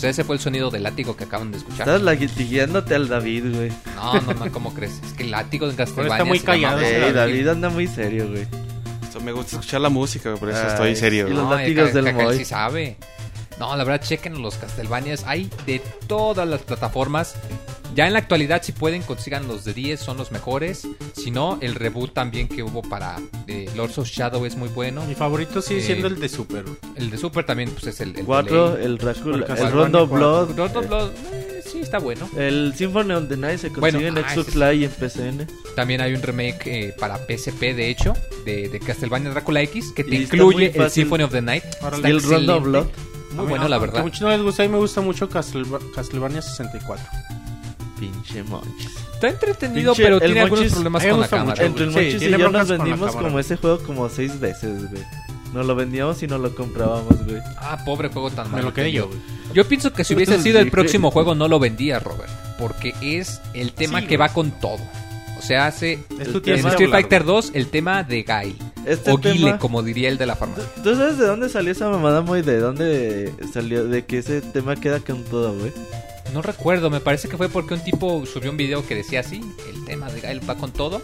Sea, ese fue el sonido del látigo que acaban de escuchar. Estás latigueándote al David, güey. No, no, no, ¿cómo crees? Es que el látigo de Castlevania... está muy se callado Ey, David. David anda muy serio, güey. Esto, me gusta escuchar la música, por eso Ay, estoy serio. y güey. los No, látigos del Moy. sí sabe. No, la verdad, chequen los Castlevanias. Hay de todas las plataformas. Ya en la actualidad, si pueden, consigan los de 10, son los mejores. Si no, el reboot también que hubo para eh, Lords of Shadow es muy bueno. Mi favorito sigue Eh, siendo el de Super. El de Super también, pues es el. el Cuatro, de ley. el Drácula, Por el Castlevania Rondo. Blood. Lord of eh, Blood, eh, sí, está bueno. El Symphony of the Night se Bueno, consigue en ah, Xbox Live y en PCN. También hay un remake eh, para PSP, de hecho, de, de Castlevania Drácula X, que te Y incluye el. Symphony of the Night. Y el Rondo. Blood. Muy bueno, la aunque verdad. A muchos no les gusta, a mí me gusta mucho Castleva- Castlevania 64. Pinche monchis. Está entretenido, Pinche- pero tiene algunos problemas me con la cámara. mucho. Entre el Sí, Monchis y tiene yo nos vendimos como ese juego como seis veces, güey. Nos lo vendíamos y nos lo comprábamos, güey. Ah, pobre juego tan Me malo. lo quedé que yo, güey. Yo pienso que si hubiese sido el Sí. próximo juego no lo vendía, Robert. Porque es el tema Sí, que va con todo. O sea, hace en Street hablar, Fighter güey. 2 el tema de Guy. Este o Guile, tema- como diría el de la farmacia. ¿Tú sabes de dónde salió esa mamada, muy ¿De dónde salió? De que ese tema queda con todo, güey. No recuerdo, me parece que fue porque un tipo subió un video que decía así, el tema de Guy va con todo.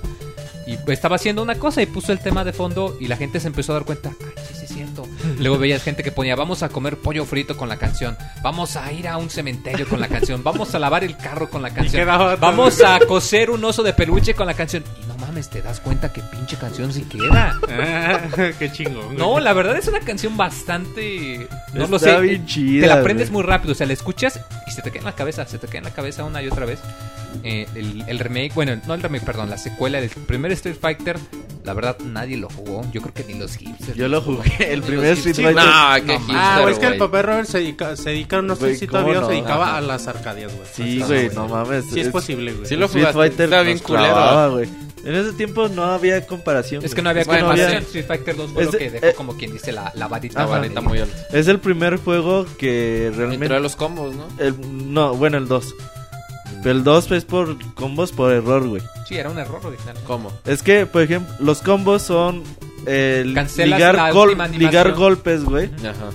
Y estaba haciendo una cosa y puso el tema de fondo y la gente se empezó a dar cuenta, ay, sí, sí es cierto. Luego veías gente que ponía, vamos a comer pollo frito con la canción, vamos a ir a un cementerio con la canción, vamos a lavar el carro con la canción, vamos a coser un oso de peluche con la canción. Y no mames, te das cuenta que pinche canción sí queda. Ah, Qué chingón. No, la verdad es una canción bastante... No lo sé. bien chida, Te la aprendes güey. muy rápido, o sea, la escuchas y se te queda en la cabeza, se te queda en la cabeza una y otra vez. Eh, el, el remake, bueno, no el remake, perdón, la secuela del primer Street Fighter, la verdad nadie lo jugó. Yo creo que ni los hipsters. Yo lo jugué, el primer Street. Fighter. No, qué No, hipster, Ah, güey, es que el papá Robert se dedica, se dedica no sé Güey, si ¿cómo todavía no? se dedicaba Ajá. a las arcadias, güey. Sí, güey, no, mames. Sí es posible, güey. Sí lo Street jugaste, Fighter estaba bien nos culero. güey. En ese tiempo no había comparación. Es que no había Bueno, comparación. Street Fighter 2 fue Es lo que dejó eh, como quien dice la, la varita. La Ajá. varita muy alta. Es el primer juego que realmente... los combos, ¿no? El, no, bueno, el 2. Pero el 2 es por combos por error, güey. Sí, era un error original. ¿Cómo? Es que, por ejemplo, los combos son Cancelas ligar, la gol- última animación. ligar golpes, güey, Ajá.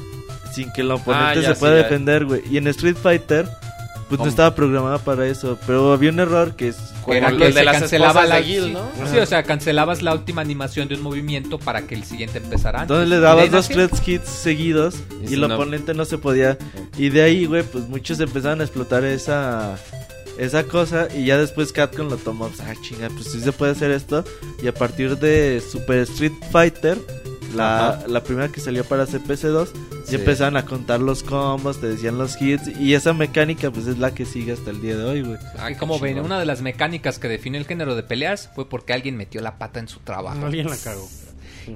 sin que el oponente Ah, ya, se sí, pueda ya. defender, güey. Y en Street Fighter, pues ¿Cómo? no estaba programada para eso. Pero había un error que es... Como Era el que de se las cancelaba la sí, ¿no? Sí, o sea, cancelabas la última animación de un movimiento para que el siguiente empezara antes. Entonces le dabas dos, tres hits seguidos Y y, si el no- oponente no se podía. Y de ahí, güey, pues muchos empezaron a explotar esa esa cosa y ya después Capcom lo tomó, pues, ah, chinga, pues sí se puede hacer esto. Y a partir de Super Street Fighter, la, la primera que salió para CPC2, Sí. ya empezaron a contar los combos, te decían los hits y esa mecánica pues es la que sigue hasta el día de hoy, güey. Ah, como ven, una de las mecánicas que define el género de peleas fue porque alguien metió la pata en su trabajo. Alguien la cagó.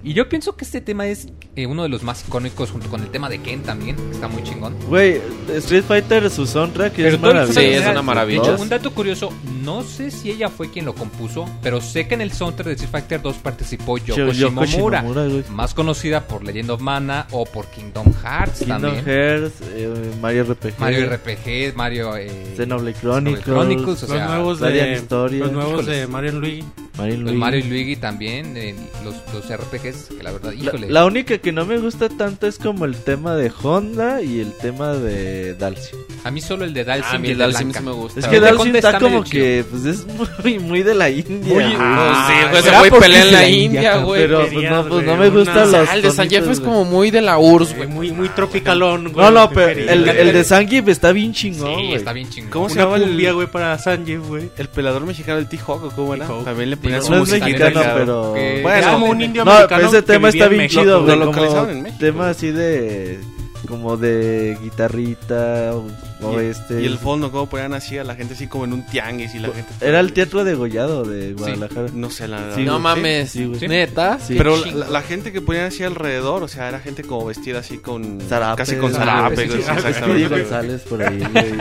Y yo pienso que este tema es eh, uno de los más icónicos junto con el tema de Ken también, que está muy chingón. Güey, Street Fighter su soundtrack es maravilloso. Sí, es una maravilla. de hecho, un dato curioso, no sé si ella fue quien lo compuso, pero sé que en el soundtrack de Street Fighter 2 participó Yoko, Yoko Shimomura, más conocida por Legend of Mana o por Kingdom Hearts Kingdom también. Hearts, eh, Mario RPG, Mario RPG, Mario eh, Xenoblade Chronicles, Chronicles, o Los sea, nuevos de los nuevos de Híjoles. Mario Luigi. Mario Luigi. Mario y Luigi también, eh, los, los RPGs, que la verdad, La, híjole. la única que no me gusta tanto es como el tema de Honda y el tema de Dalsy. A mí solo el de Dalsim Ah, y mi el de Dalsim sí me gusta. Es El que Honda está, está como que pues es muy, muy de la India. Muy-. Ah, sí, güey, ¿será ese güey porque pelea en de la la India, güey. pero pues querías, no, pues no me una- gustan los Ah, el de San Jeff es como muy de la URSS, Güey, muy, muy tropicalón, güey. No, no, pero el, el de Sangif está bien chingón, Sí, güey. está bien chingón. ¿Cómo se llama el- cumbia, güey, para Sanjeev, güey. El pelador mexicano del T-Hawk, ¿o ¿cómo era? También le ponían Sí, su no es musiquita mexicano, pero... Bueno, como un indio No, pero ese tema está en bien chido, lo güey. localizaron Como en México. tema así de... Como de guitarrita o, o Y- este... Y el fondo, cómo ponían así a la gente así como en un tianguis y la gente... Era el teatro de Gollado de Guadalajara. No sé, la verdad. Sí, No mames, sí, neta. Sí. Pero la, gente que ponían así alrededor, o sea, era gente como vestida así con... Zarape, casi con zarape, güey. González por ahí, güey.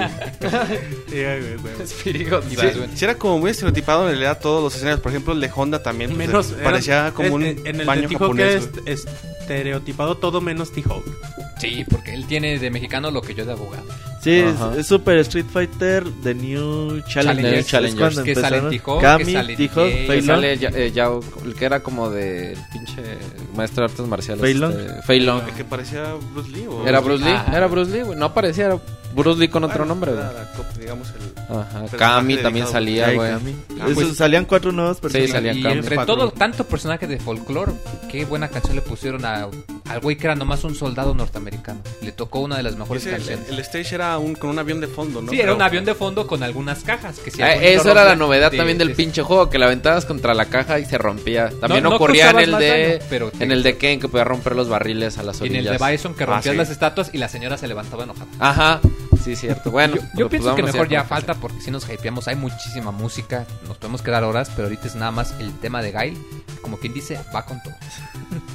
Sí, era como muy estereotipado en realidad todos los escenarios. Por ejemplo, el de Honda también. pues, Menos, eh, parecía como un el baño japonés. Estereotipado todo menos T-Hawk. Sí, porque él tiene de mexicano lo que yo de abogado. Sí, es, Ajá. es Super Street Fighter The New Challenge. Challengers, Es cuando que sale que Kami, Long. sale ya- eh, Yao, el que era como de pinche maestro de artes marciales. Fei Long. este, Fei Long. El que parecía Bruce Lee. ¿o? Era Bruce Lee, Ah. era Bruce Lee, güey. No parecía, era Bruce Lee con otro Bueno, nombre, güey. digamos el... Ajá. Kami también salía, güey. Kami. Ah, Eso, pues- salían cuatro nuevos personajes. salían y Kami. entre Cuatro. todo, tanto personaje de folclore, qué buena canción le pusieron a, al güey que era nomás un soldado norteamericano. Le tocó una de las mejores Ese- canciones. el, el stage era un, con un avión de fondo, ¿no? sí, era un avión de fondo con algunas cajas. Que si Ah, esa era la novedad también del pinche juego, que la aventabas contra la caja y se rompía. También No- no ocurría en el de daño, pero te- en el de Ken que podía romper los barriles a las Y en orillas. el de Bison que Ah, rompías sí. las estatuas y la señora se levantaba enojada. Ajá, sí, cierto. Bueno, yo, pues, yo pienso que mejor ya falta porque si nos hypeamos, hay muchísima música, nos podemos quedar horas, pero ahorita es nada más el tema de Gail, como quien dice, va con todo.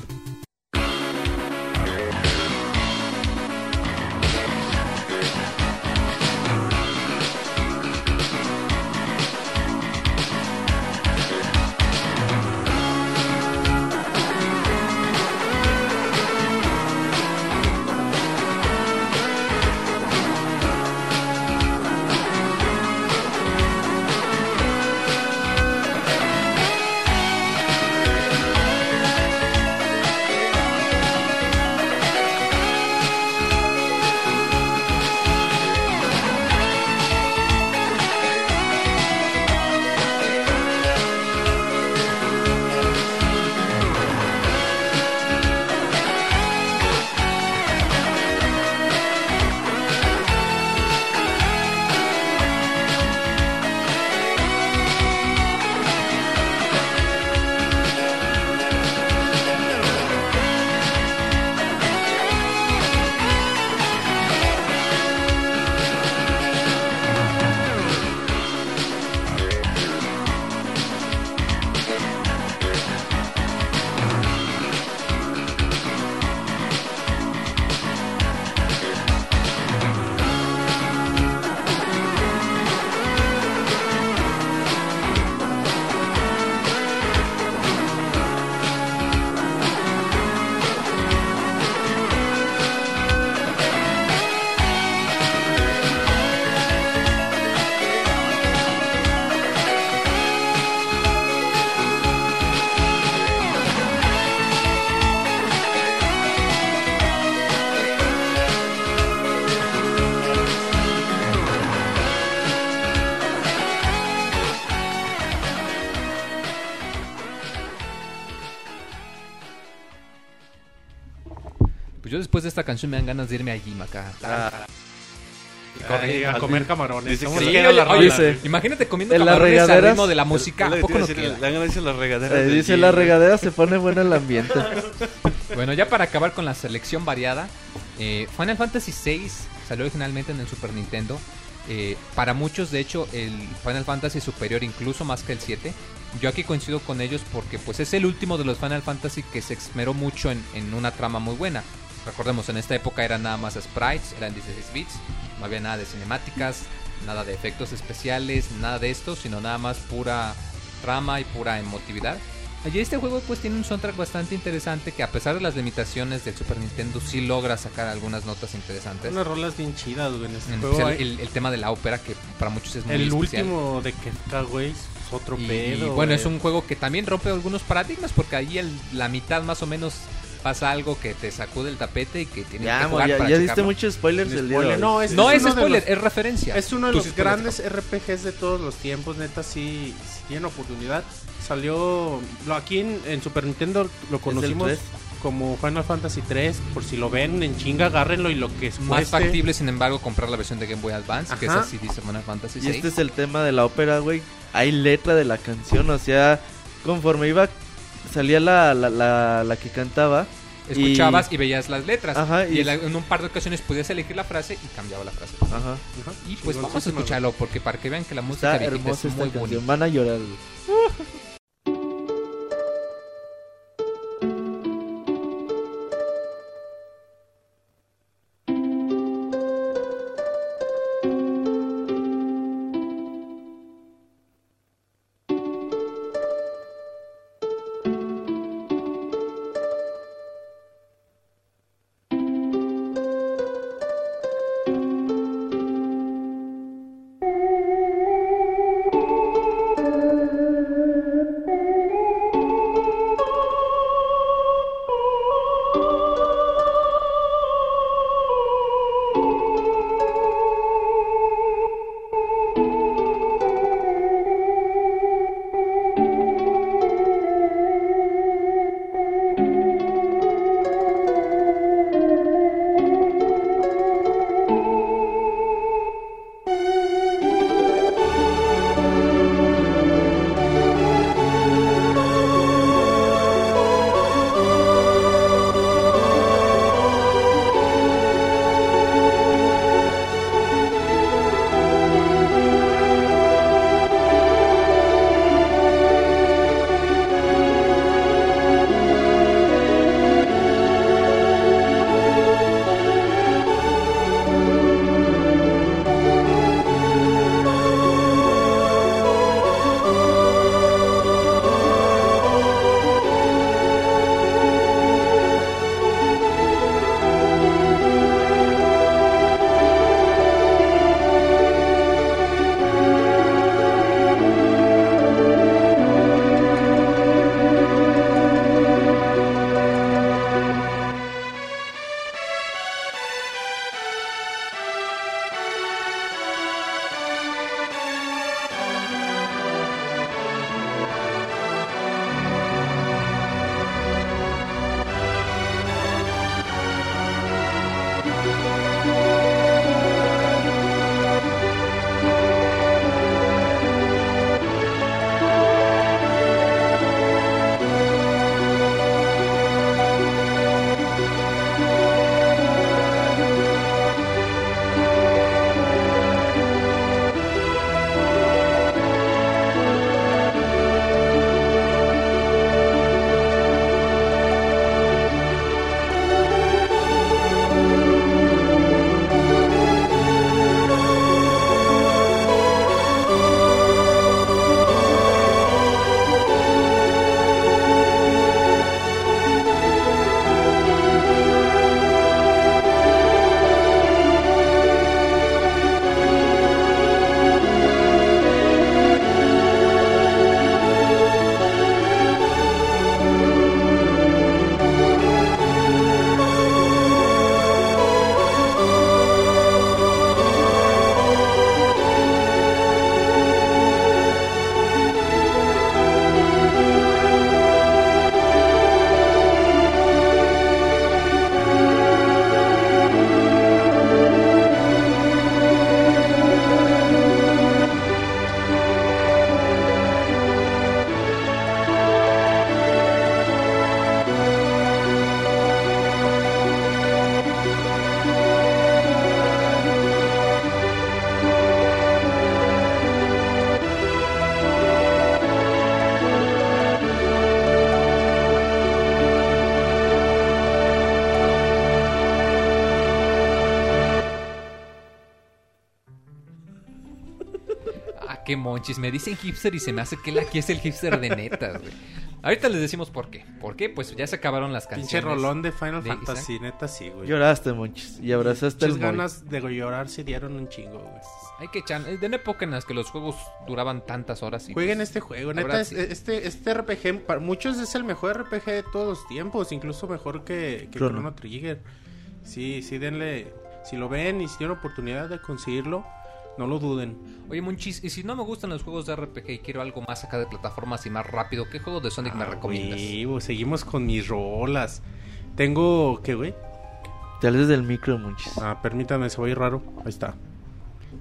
después de esta canción me dan ganas de irme a Jim acá. Ah, Ay, a comer camarones. Imagínate comiendo En las camarones al regaderas- ritmo de la música. Eh, dice la regadera se pone bueno el ambiente. Bueno, ya para acabar con la selección variada, eh, Final Fantasy VI salió originalmente en el Super Nintendo. Eh, para muchos, de hecho, el Final Fantasy es superior incluso más que el 7. Yo aquí coincido con ellos porque pues es el último de los Final Fantasy que se esmeró mucho en, en una trama muy buena. Recordemos, en esta época eran nada más sprites, eran 16 bits, no había nada de cinemáticas, nada de efectos especiales, nada de esto, sino nada más pura trama y pura emotividad. Y este juego pues tiene un soundtrack bastante interesante que a pesar de las limitaciones del Super Nintendo sí logra sacar algunas notas interesantes. Unas rolas bien chidas, güey. En este En juego el, el tema de la ópera que para muchos es muy el especial. último de Kefka, güey, es otro Y, pedo. bueno, güey. es un juego que también rompe algunos paradigmas porque ahí el- la mitad más o menos pasa algo que te sacude el tapete y que tienes Ya, que jugar ya, para ya diste muchos spoilers del día de Spoiler, hoy. No, es, No spoiler, los- es referencia. Es uno de los grandes RPGs de todos los tiempos, neta, sí, sí tiene oportunidad. Salió, lo, aquí en, en Super Nintendo lo conocimos como Final Fantasy 3, por si lo ven en chinga, agárrenlo y lo que es Más factible, sin embargo, comprar la versión de Game Boy Advance, que es así dice Final Fantasy Y VI. este es el tema de la ópera, güey. Hay letra de la canción, o sea, conforme iba, salía la, la, la, la que cantaba. Escuchabas y, veías las letras. Ajá, y y- en, la- en un par de ocasiones podías elegir la frase y cambiaba la frase. Ajá. Ajá. Y pues vamos a escucharlo porque para que vean que la música Está hermosa es esta muy bonita. Van a llorar. qué monchis. Me dicen hipster y se me hace que él aquí es el hipster de netas, güey. Ahorita les decimos por qué. ¿Por qué? Pues ya se acabaron las canciones. Pinche rolón de Final de Fantasy, neta sí, güey. Lloraste, monchis. Y abrazaste el Muchas ganas de llorar se dieron un chingo, güey. Hay que echar. De una época en las que los juegos duraban tantas horas. Y Jueguen pues, este juego, la neta, verdad, es- sí. este, este RPG para muchos es el mejor RPG de todos los tiempos, incluso mejor que, que Chrono. Chrono Trigger. Sí, sí, denle, si lo ven y si tienen oportunidad de conseguirlo, no lo duden. Oye, Monchis, y si no me gustan los juegos de RPG y quiero algo más acá de plataformas y más rápido, ¿qué juego de Sonic me Ah, recomiendas? huevo, seguimos con mis rolas. Tengo, ¿qué, güey? Te hables del micro, monchis. Ah, permítame, se ir raro. Ahí está.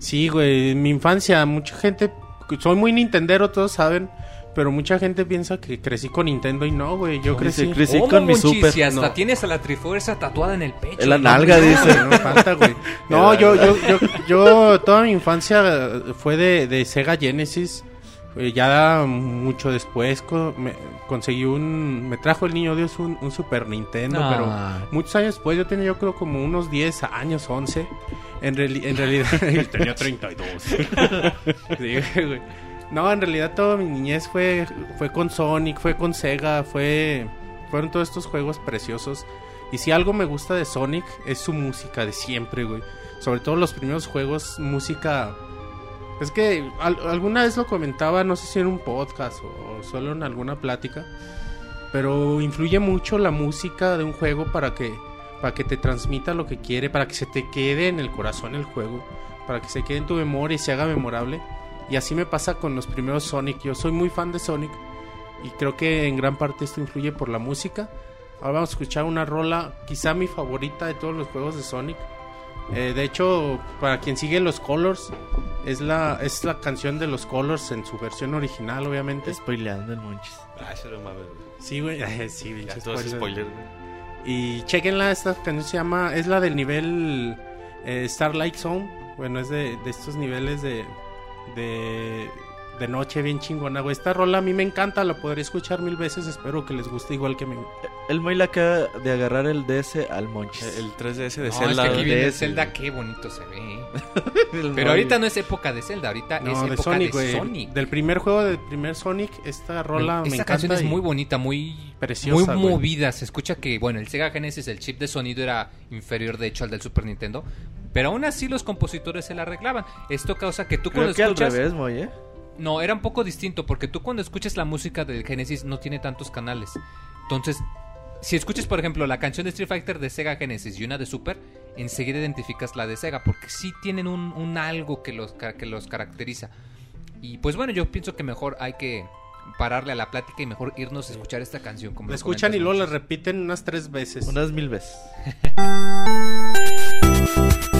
Sí, güey, en mi infancia, mucha gente. Soy muy Nintendero, todos saben. Pero mucha gente piensa que crecí con Nintendo y no, güey. Yo crecí. crecí ¿Cómo, con mi super. Si hasta No. tienes a la Trifuerza tatuada en el pecho. En la No, nalga, no, dice. No, falta, güey. No, yo, yo, yo, yo, toda mi infancia fue de, de Sega Genesis. Eh, Ya mucho después co- me, conseguí un... Me trajo el niño Dios un, un Super Nintendo, No. pero muchos años después, yo tenía yo creo como unos 10 años, 11. En, reali- en realidad... y tenía 32. Sí, güey. No, en realidad toda mi niñez fue, fue con Sonic, fue con Sega, fue... Fueron todos estos juegos preciosos. Y si algo me gusta de Sonic es su música de siempre, güey. Sobre todo los primeros juegos, música... Es que al- alguna vez lo comentaba, no sé si en un podcast o, o solo en alguna plática. Pero influye mucho la música de un juego para que, para que te transmita lo que quiere, para que se te quede en el corazón el juego, para que se quede en tu memoria y se haga memorable. Y así me pasa con los primeros Sonic. Yo soy muy fan de Sonic y creo que en gran parte esto influye por la música. Ahora vamos a escuchar una rola, quizá mi favorita de todos los juegos de Sonic. Eh, de hecho, para quien sigue los Colors, es la, es la canción de los Colors en su versión original, obviamente. Spoileando el monchis. Ah, eso no mames, güey. Sí, güey. sí, Ya pinche todo es spoiler. spoiler, güey. Y chequenla, esta canción se llama, es la del nivel eh, Starlight Zone. Bueno, es de, de estos niveles de, de, de noche bien chingona, güey. Esta rola a mí me encanta, la podré escuchar mil veces. Espero que les guste igual que me. El Moy acaba de agarrar el DS al monchis. El 3DS de No, Zelda. es que aquí viene Zelda, qué bonito se ve. Pero Moy. ahorita no es época de Zelda, ahorita No, es de época Sonic, de. Sonic. Del primer juego del primer Sonic, esta rola me Esta encanta. canción es y- muy bonita, muy Preciosa, muy güey. movida. Se escucha que, bueno, el Sega Genesis, el chip de sonido era inferior, de hecho, al del Super Nintendo. Pero aún así los compositores se la arreglaban. Esto causa que tú cuando Creo que al escuchas... revés, Moy, ¿eh? No, era un poco distinto porque tú cuando escuchas la música del Genesis no tiene tantos canales. Entonces, si escuchas, por ejemplo, la canción de Street Fighter de Sega Genesis y una de Super, enseguida identificas la de Sega porque sí tienen un, un algo que los, que los caracteriza. Y pues bueno, yo pienso que mejor hay que pararle a la plática y mejor irnos a escuchar esta canción. Como La escuchan y luego la repiten unas tres veces. Unas mil veces.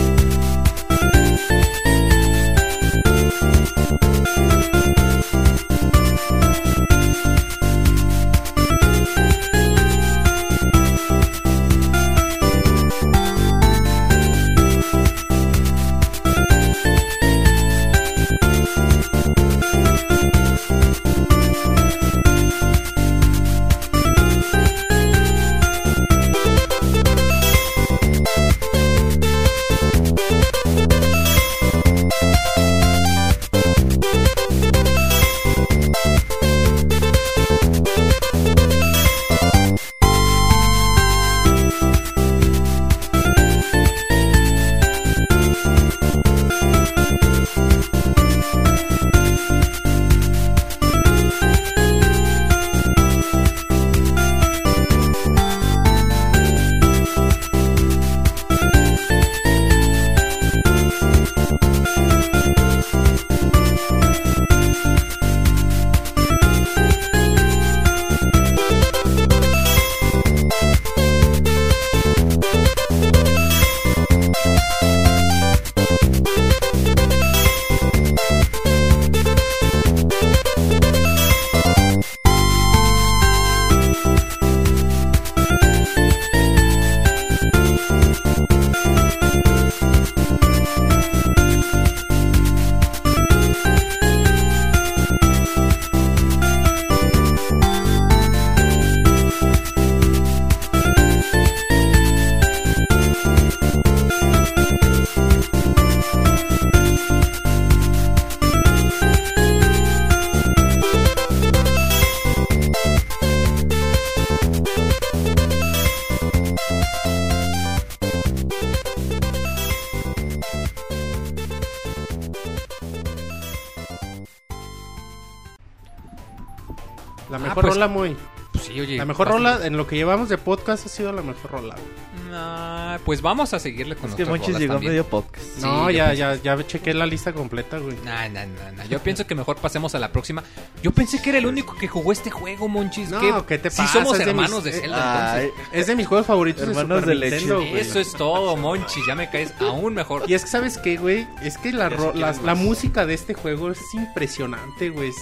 mejor pues- rola muy. Pues sí, oye. La mejor bastante- rola en lo que llevamos de podcast ha sido la mejor rola. güey. Nah, pues vamos a seguirle con Es que Monchis llegó también. medio podcast. Sí, no, ya, ya, ya chequé la lista completa, güey. Nah, nah, nah, nah. Yo pienso que mejor pasemos a la próxima. Yo pensé que era el único que jugó este juego, Monchis. No, ¿Qué, ¿qué te pasa? somos Es de hermanos mis- de eh, Zelda, Ay, entonces. Es de mis juegos favoritos Hermanos de de Super leche. Güey. Eso es todo, Monchis. Ya me caes aún mejor. Y es que, ¿sabes qué, güey? Es que la, ro- si la, música de este juego es impresionante, güey.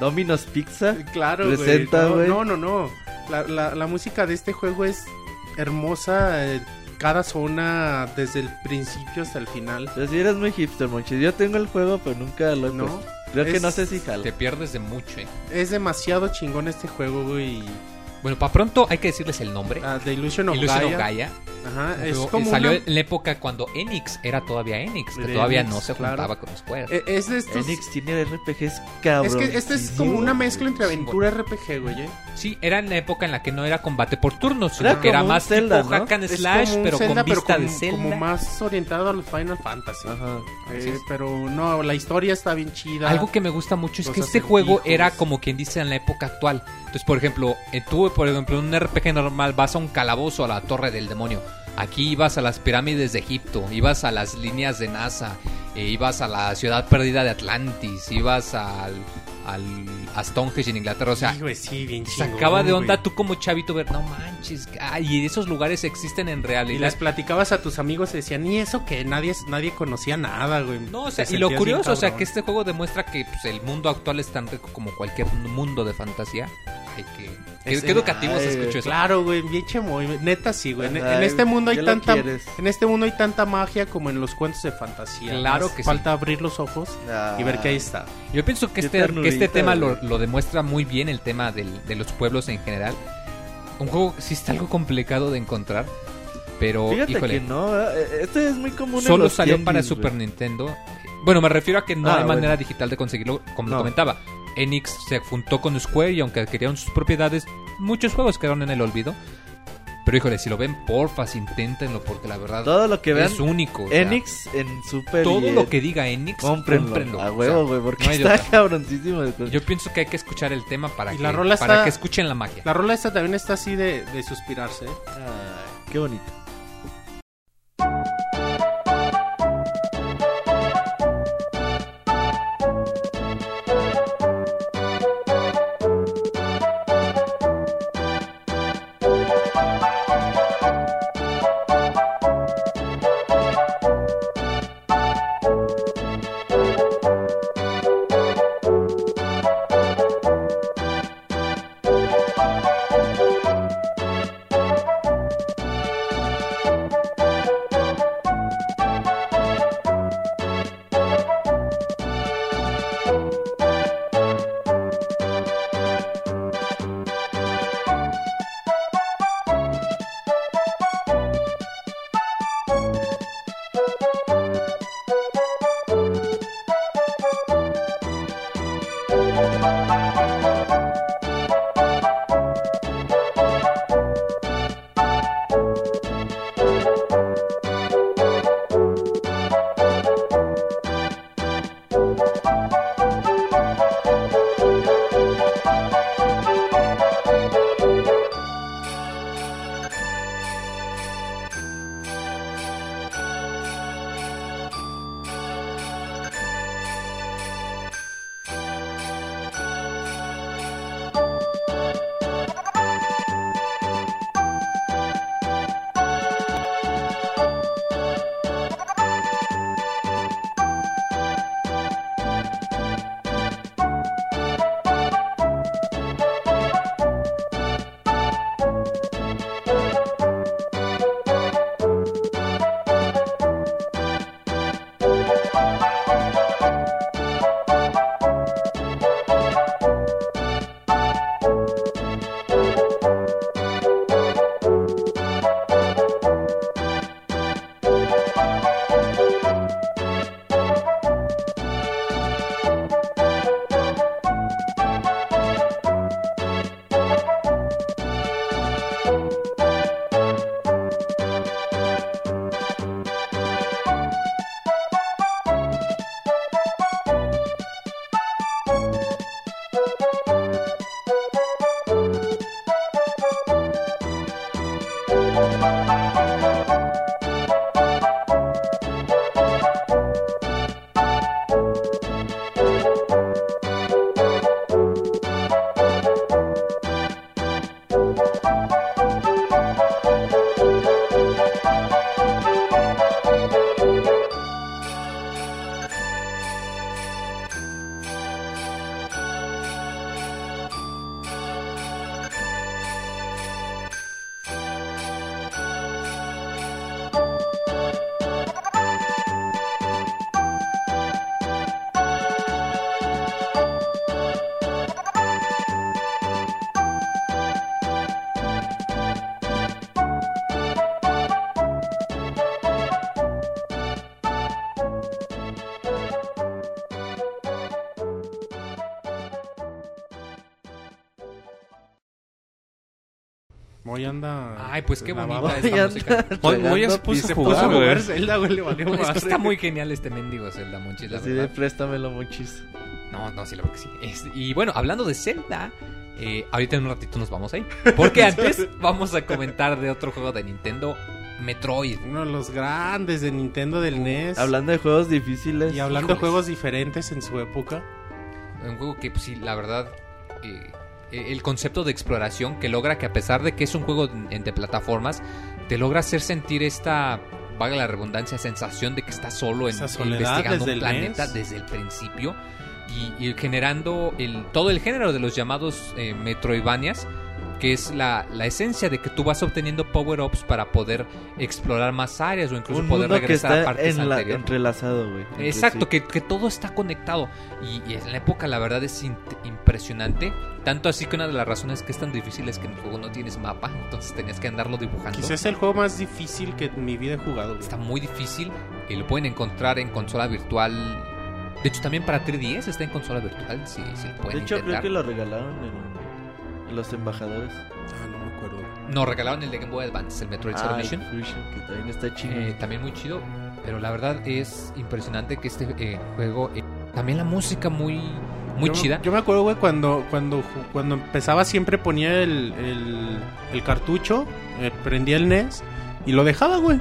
Domino's Pizza. Claro, Presenta, güey. No, no, no. no. La, la, la música de este juego es hermosa. eh, cada zona, desde el principio hasta el final. Pero si eres muy hipster, Monchis. Yo tengo el juego, pero nunca lo he ¿No? puesto. Creo que no sé si jala. Te pierdes de mucho, eh. Es demasiado chingón este juego, güey. y- Bueno, para pronto hay que decirles el nombre. ah, The Illusion of Illusion of Gaia. Ajá, es Luego, como salió una- en la época cuando Enix era todavía Enix, que De todavía Enix, no se claro. juntaba con Square. eh, Es de estos... Enix tiene RPGs Es cabrón. que este es como una mezcla entre aventura RPG, güey. ¿eh? Sí, era en la época en la que no era combate por turnos, sino Era que era más Zelda, tipo ¿no? hack and Es slash, como un pero Zelda, con vista como, de Zelda. como más orientado al Final Fantasy. Ajá. Eh, es. pero no, la historia está bien chida. Algo que me gusta mucho es Los que este juego era como quien dice en la época actual. Entonces, por ejemplo, eh, por ejemplo, en un RPG normal vas a un calabozo, a la torre del demonio. Aquí ibas a las pirámides de Egipto, ibas a las líneas de NASA, eh, ibas a la ciudad perdida de Atlantis, ibas al, al a Stonehenge en Inglaterra. O sea, Sí, güey, sí, bien te chingón, sacaba de onda güey. tú como chavito ver, no manches, ay, y esos lugares existen en Y realidad. les platicabas a tus amigos y decían, y eso que nadie, nadie conocía nada, güey. No, o sea, Te y lo curioso, o sea, que este juego demuestra que pues, el mundo actual es tan rico como cualquier mundo de fantasía. Ay, qué, qué, qué educativo se ay, escuchó eso. Claro, güey, bien chamoy. Neta, sí, güey. En, en este mundo hay tanta... En este mundo hay tanta magia como en los cuentos de fantasía. Claro que sí. Falta abrir los ojos y ver que ahí está. Yo pienso que este, que este tema lo, lo demuestra muy bien, el tema del- de los pueblos en general. Un juego sí está algo complicado de encontrar, pero Fíjate híjole, que no, ¿verdad? Eh, este es muy común en solo los salió tianguis, para. Super Nintendo. Bueno, me refiero a que no Ah, hay bueno. manera digital de conseguirlo, como lo No. comentaba. Enix se juntó con Square y aunque adquirieron sus propiedades, muchos juegos quedaron en el olvido. Pero híjole, si lo ven, porfas, inténtenlo, porque la verdad Todo lo que vean es único. o sea, Enix en Super todo y lo que diga Enix, cómprenlo. cómprenlo. A o huevo, sea, güey, porque no está otra. cabroncísimo. Yo pienso que hay que escuchar el tema para, que, la rola para está- que escuchen la magia. La rola esta también está así de, de suspirarse. ¿eh? Ay, qué bonito. Ay, pues qué lavado. bonita esta música. Moy- se puso Y se a puso a jugar, jugar güey. Zelda, güey, le valió Es que madre. está muy genial este mendigo Zelda, Monchis, la Así de préstamelo, muchis. No, no, sí, la verdad que sí. Es- y bueno, hablando de Zelda, eh, ahorita en un ratito nos vamos ahí. Porque antes vamos a comentar de otro juego de Nintendo, Metroid. Uno de los grandes de Nintendo del NES. Hablando de juegos difíciles. y hablando de juegos diferentes en su época. Un juego que, pues sí, la verdad, eh, el concepto de exploración que logra que a pesar de que es un juego de, plataformas, te logra hacer sentir esta, valga la redundancia, sensación de que estás solo en, investigando un planeta desde el principio y, y generando el, todo el género de los llamados eh, Metroidvanias que es la, la esencia de que tú vas obteniendo power-ups para poder explorar más áreas o incluso un poder mundo que regresar a está partes en la- anteriores. entrelazado, güey. Exacto, sí. que, que todo está conectado. Y, y en la época, la verdad, es impresionante. Tanto así que una de las razones que es tan difícil es que en el juego no tienes mapa. Entonces tenías que andarlo dibujando. Quizás es el juego más difícil que en mi vida he jugado. güey. Está muy difícil. Y lo pueden encontrar en consola virtual. De hecho, también para 3DS está en consola virtual. Si, si lo De pueden hecho, creo intentar. que lo regalaron en, en los embajadores. Ah, no me acuerdo. Nos regalaron el de Game Boy Advance, el Metroid Zero Ah, Mission. Fusion, que también está chido. Eh, también muy chido. Pero la verdad es impresionante que este eh, juego. eh, también la música muy, muy yo, chida. Yo me acuerdo, güey, cuando, cuando, cuando empezaba siempre ponía el, el, el cartucho, eh, prendía el NES y lo dejaba, güey.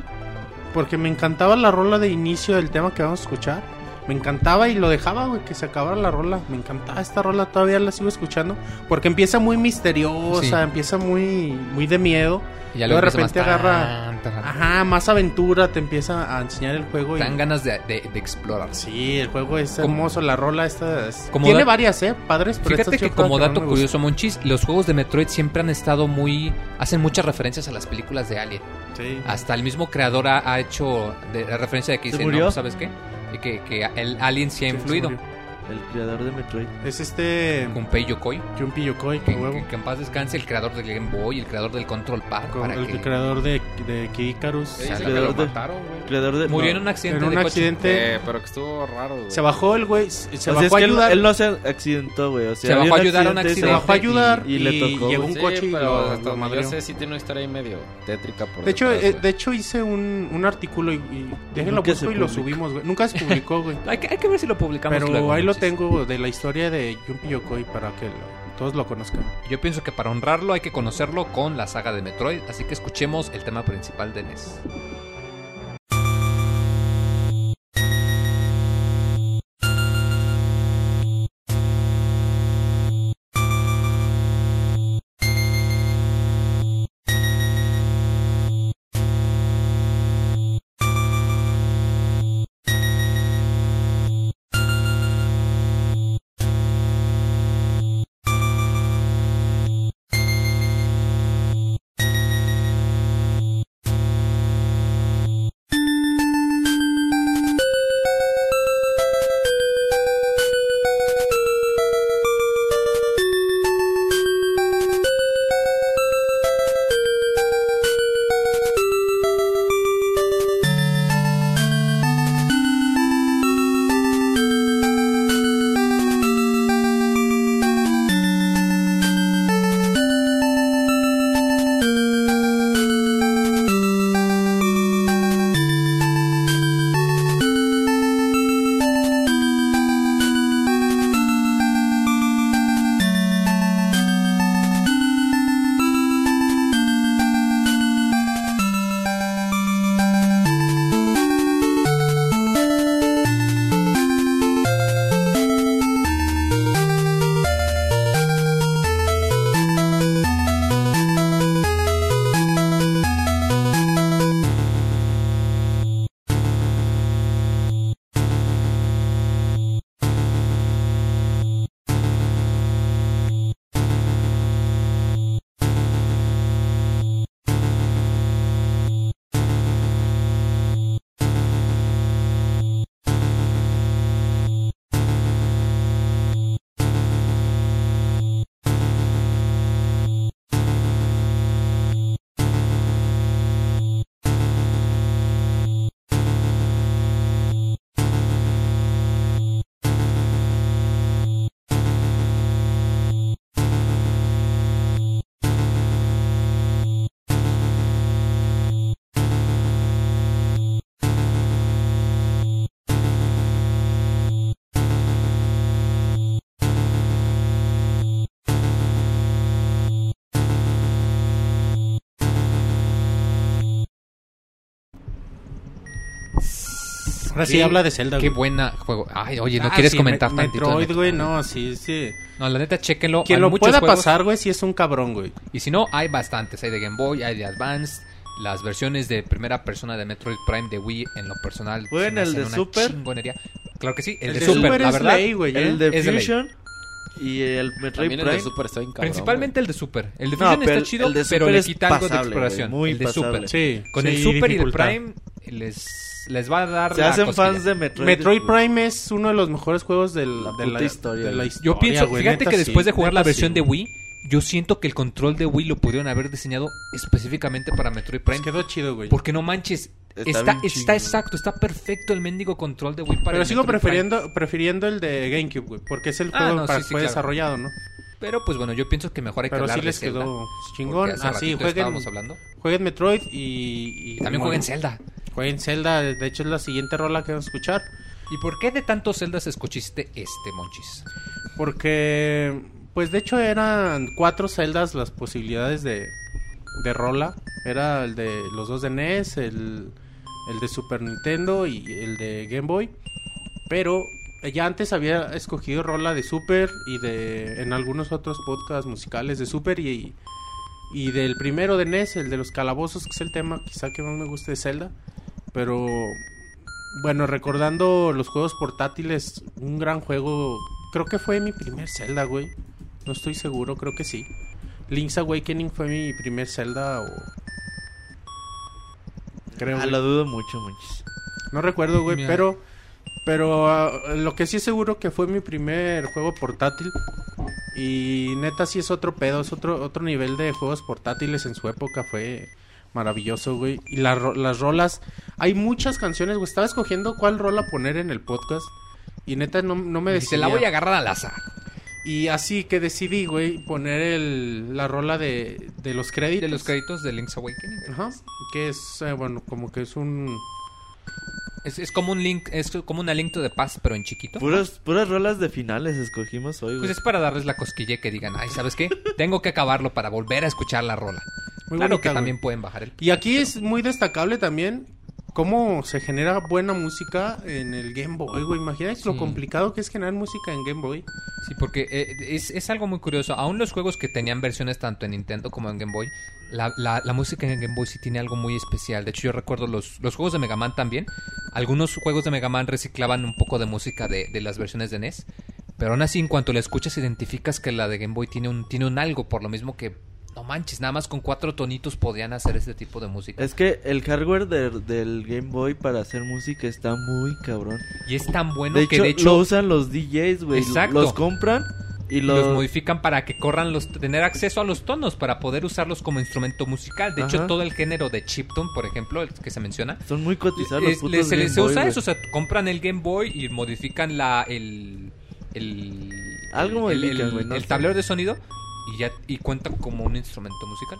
Porque me encantaba la rola de inicio del tema que vamos a escuchar. Me encantaba y lo dejaba, güey, que se acabara la rola. Me encantaba esta rola, todavía la sigo escuchando. Porque empieza muy misteriosa, Sí. empieza muy, muy de miedo. Y ya luego de repente más agarra- tan, tan, tan. Ajá, más aventura, te empieza a enseñar el juego. Y... Dan ganas de, de- de explorar. Sí, el juego es Como- hermoso, la rola esta es- Como Tiene da- varias, eh, padres, pero Fíjate esta que como más dato curioso, Monchis, los juegos de Metroid siempre han estado muy... Hacen muchas referencias a las películas de Alien. Sí. Hasta el mismo creador ha, ha hecho de, la referencia de que ¿Se dice, murió? no, ¿sabes qué? Que, que el Alien sí ha Sí, influido. murió. El creador de Metroid. Es este Gunpei Yokoi, Junpei Yokoi, que, que que- en paz descanse, el creador del Game Boy, el creador del Control Pad. Con para el que creador de, de que lo creador de- mataron. Creador de. Murió no. en un accidente En un de coche. accidente Eh, pero que estuvo raro, güey. se bajó el güey, se se O sea, bajó es a que él, ayudar. él no se accidentó, güey. O sea, Se bajó a ayudar a un accidente, se bajó a y- ayudar y le tocó, llegó un Sí, coche y pero lo, hasta lo yo sé, sí tiene una historia ahí medio tétrica por De hecho, eh, de hecho hice un, un artículo y, y déjenlo se y lo subimos, güey. Nunca se publicó, güey. Hay que, ver si lo publicamos Pero ahí lo. Tengo de la historia de Junpei Yokoi para que todos lo conozcan. Yo pienso que para honrarlo hay que conocerlo con la saga de Metroid, así que escuchemos el tema principal de NES. Ahora sí Qué- habla de Zelda, Qué güey. buena juego. Ay, oye, ¿no Ah, quieres sí, comentar Me- tantito? Metroid, güey, no, sí, sí. No, la neta, chéquenlo. Quien lo pueda juegos. pasar, güey, sí es un cabrón, güey. Y si no, hay bastantes. Hay de Game Boy, hay de Advance. Las versiones de primera persona de Metroid Prime de Wii, en lo personal. ¿Juegan se me el de una Super? chingonería. Claro que sí, el, El de, de Super, Super la es verdad. ley, güey, ¿eh? El de Es de. Fusion y el Metroid También el Prime. de Super está bien cabrón. Principalmente el de Super. El de Fusion está el- chido, el de pero Super le es quita algo de pasable, exploración. güey, muy el de pasable. Super. Sí. Con sí, el Super y el dificultad. Prime les, les va a dar Se la hacen cosquilla. fans de Metroid. Metroid Prime es uno de los mejores juegos del- La de, la, historia, de la historia. Yo pienso, güey, fíjate que después sí, de jugar la versión sí, de. Wii, yo siento que el control de Wii lo pudieron haber diseñado específicamente para Metroid Prime. Pues quedó chido, güey. Porque no manches, Está está, está, exacto, está perfecto el mendigo control de Wii para Pero el sigo Metroid prefiriendo, prefiriendo el de GameCube, güey. Porque es el Ah, juego no, para sí, sí, fue claro. desarrollado, ¿no? Prime. Pero pues bueno, yo pienso que mejor hay que Pero hablar sí de les Zelda, quedó chingón. Así, ratito jueguen, estábamos hablando. jueguen Metroid y... Y también como- jueguen Zelda. Jueguen Zelda. De hecho, es la siguiente rola que vamos a escuchar. ¿Y por qué de tantos Zeldas escuchiste este, Monchis? Porque, pues de hecho eran cuatro celdas las posibilidades de, de rola. Era el de los dos de NES, el, el de Super Nintendo y el de Game Boy. Pero ya antes había escogido rola de Super y de en algunos otros podcasts musicales de Super y, y del primero de NES, el de los calabozos, que es el tema quizá que más me gusta de Zelda. Pero bueno, recordando los juegos portátiles, un gran juego. Creo que fue mi primer Zelda, güey. No estoy seguro, creo que sí. Link's Awakening fue mi primer Zelda o. Creo. Ah, lo dudo mucho, muchis. No recuerdo, güey, Mira. pero. Pero ah, lo que sí es seguro que fue mi primer juego portátil. Y neta sí es otro pedo, es otro, otro nivel de juegos portátiles en su época. Fue maravilloso, güey. Y la las rolas. Hay muchas canciones, güey. Estaba escogiendo cuál rola poner en el podcast. Y neta no, no me decidía. la voy a agarrar al azar. Y así que decidí, güey, poner el, la rola de, de los créditos. De los créditos de Link's Awakening. Ajá. Que es, eh, bueno, como que es un... Es, es como un link, es como una link to the past, pero en chiquito. Puras, puras rolas de finales escogimos hoy, Pues güey. es para darles la cosquilla que digan, ay, ¿sabes qué? Tengo que acabarlo para volver a escuchar la rola. Muy claro bonita, que güey. también pueden bajar el... Y aquí es muy destacable también cómo se genera buena música en el Game Boy, güey. Lo complicado que es generar música en Game Boy. Sí, porque eh, es, es algo muy curioso. Aún los juegos que tenían versiones tanto en Nintendo como en Game Boy, la, la- la música en Game Boy sí tiene algo muy especial. De hecho, yo recuerdo los, los juegos de Mega Man también. Algunos juegos de Mega Man reciclaban un poco de música de, de las versiones de NES. Pero aún así, en cuanto la escuchas, identificas que la de Game Boy tiene un, tiene un algo, por lo mismo que, no manches, nada más con cuatro tonitos podían hacer este tipo de música. Es que el hardware de- del Game Boy para hacer música está muy cabrón. Y es tan bueno de, que hecho, de hecho lo usan los DJs, güey. Exacto. Los compran y los... los modifican para que corran los tener acceso a los tonos para poder usarlos como instrumento musical. De hecho, todo el género de chiptune, por ejemplo, el que se menciona, Son muy cotizados los putos se, les Boy, usa eso, o sea, compran el Game Boy y modifican la el el Algo el, el- el sé. tablero de sonido y ya y cuenta como un instrumento musical.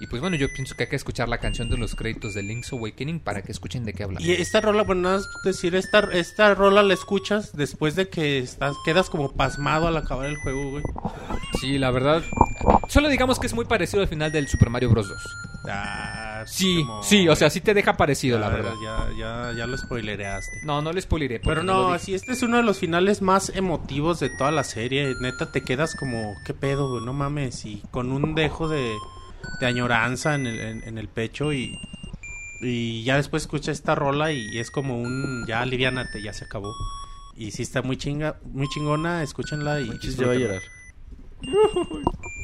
Y pues bueno, yo pienso que hay que escuchar la canción de los créditos de Link's Awakening para que escuchen de qué habla. Y esta rola, bueno, nada más decir, esta, esta rola la escuchas después de que estás, quedas como pasmado al acabar el juego, güey. Sí, la verdad, solo digamos que es muy parecido al final del Super Mario Bros. 2. Ah, Sí, como- sí, o sea, sí te deja parecido, la verdad. Ya, ya, ya lo spoilereaste. No, no les spoileré. Pero lo no, dije. sí, este es uno de los finales más emotivos de toda la serie. Neta, te quedas como, ¿qué pedo? No mames. Y con un dejo de, de añoranza en el, en, en el pecho y, y ya después escucha esta rola y, es como un, ya aliviánate, ya se acabó. Y sí está muy chinga, muy chingona, escúchenla y ya va a llorar.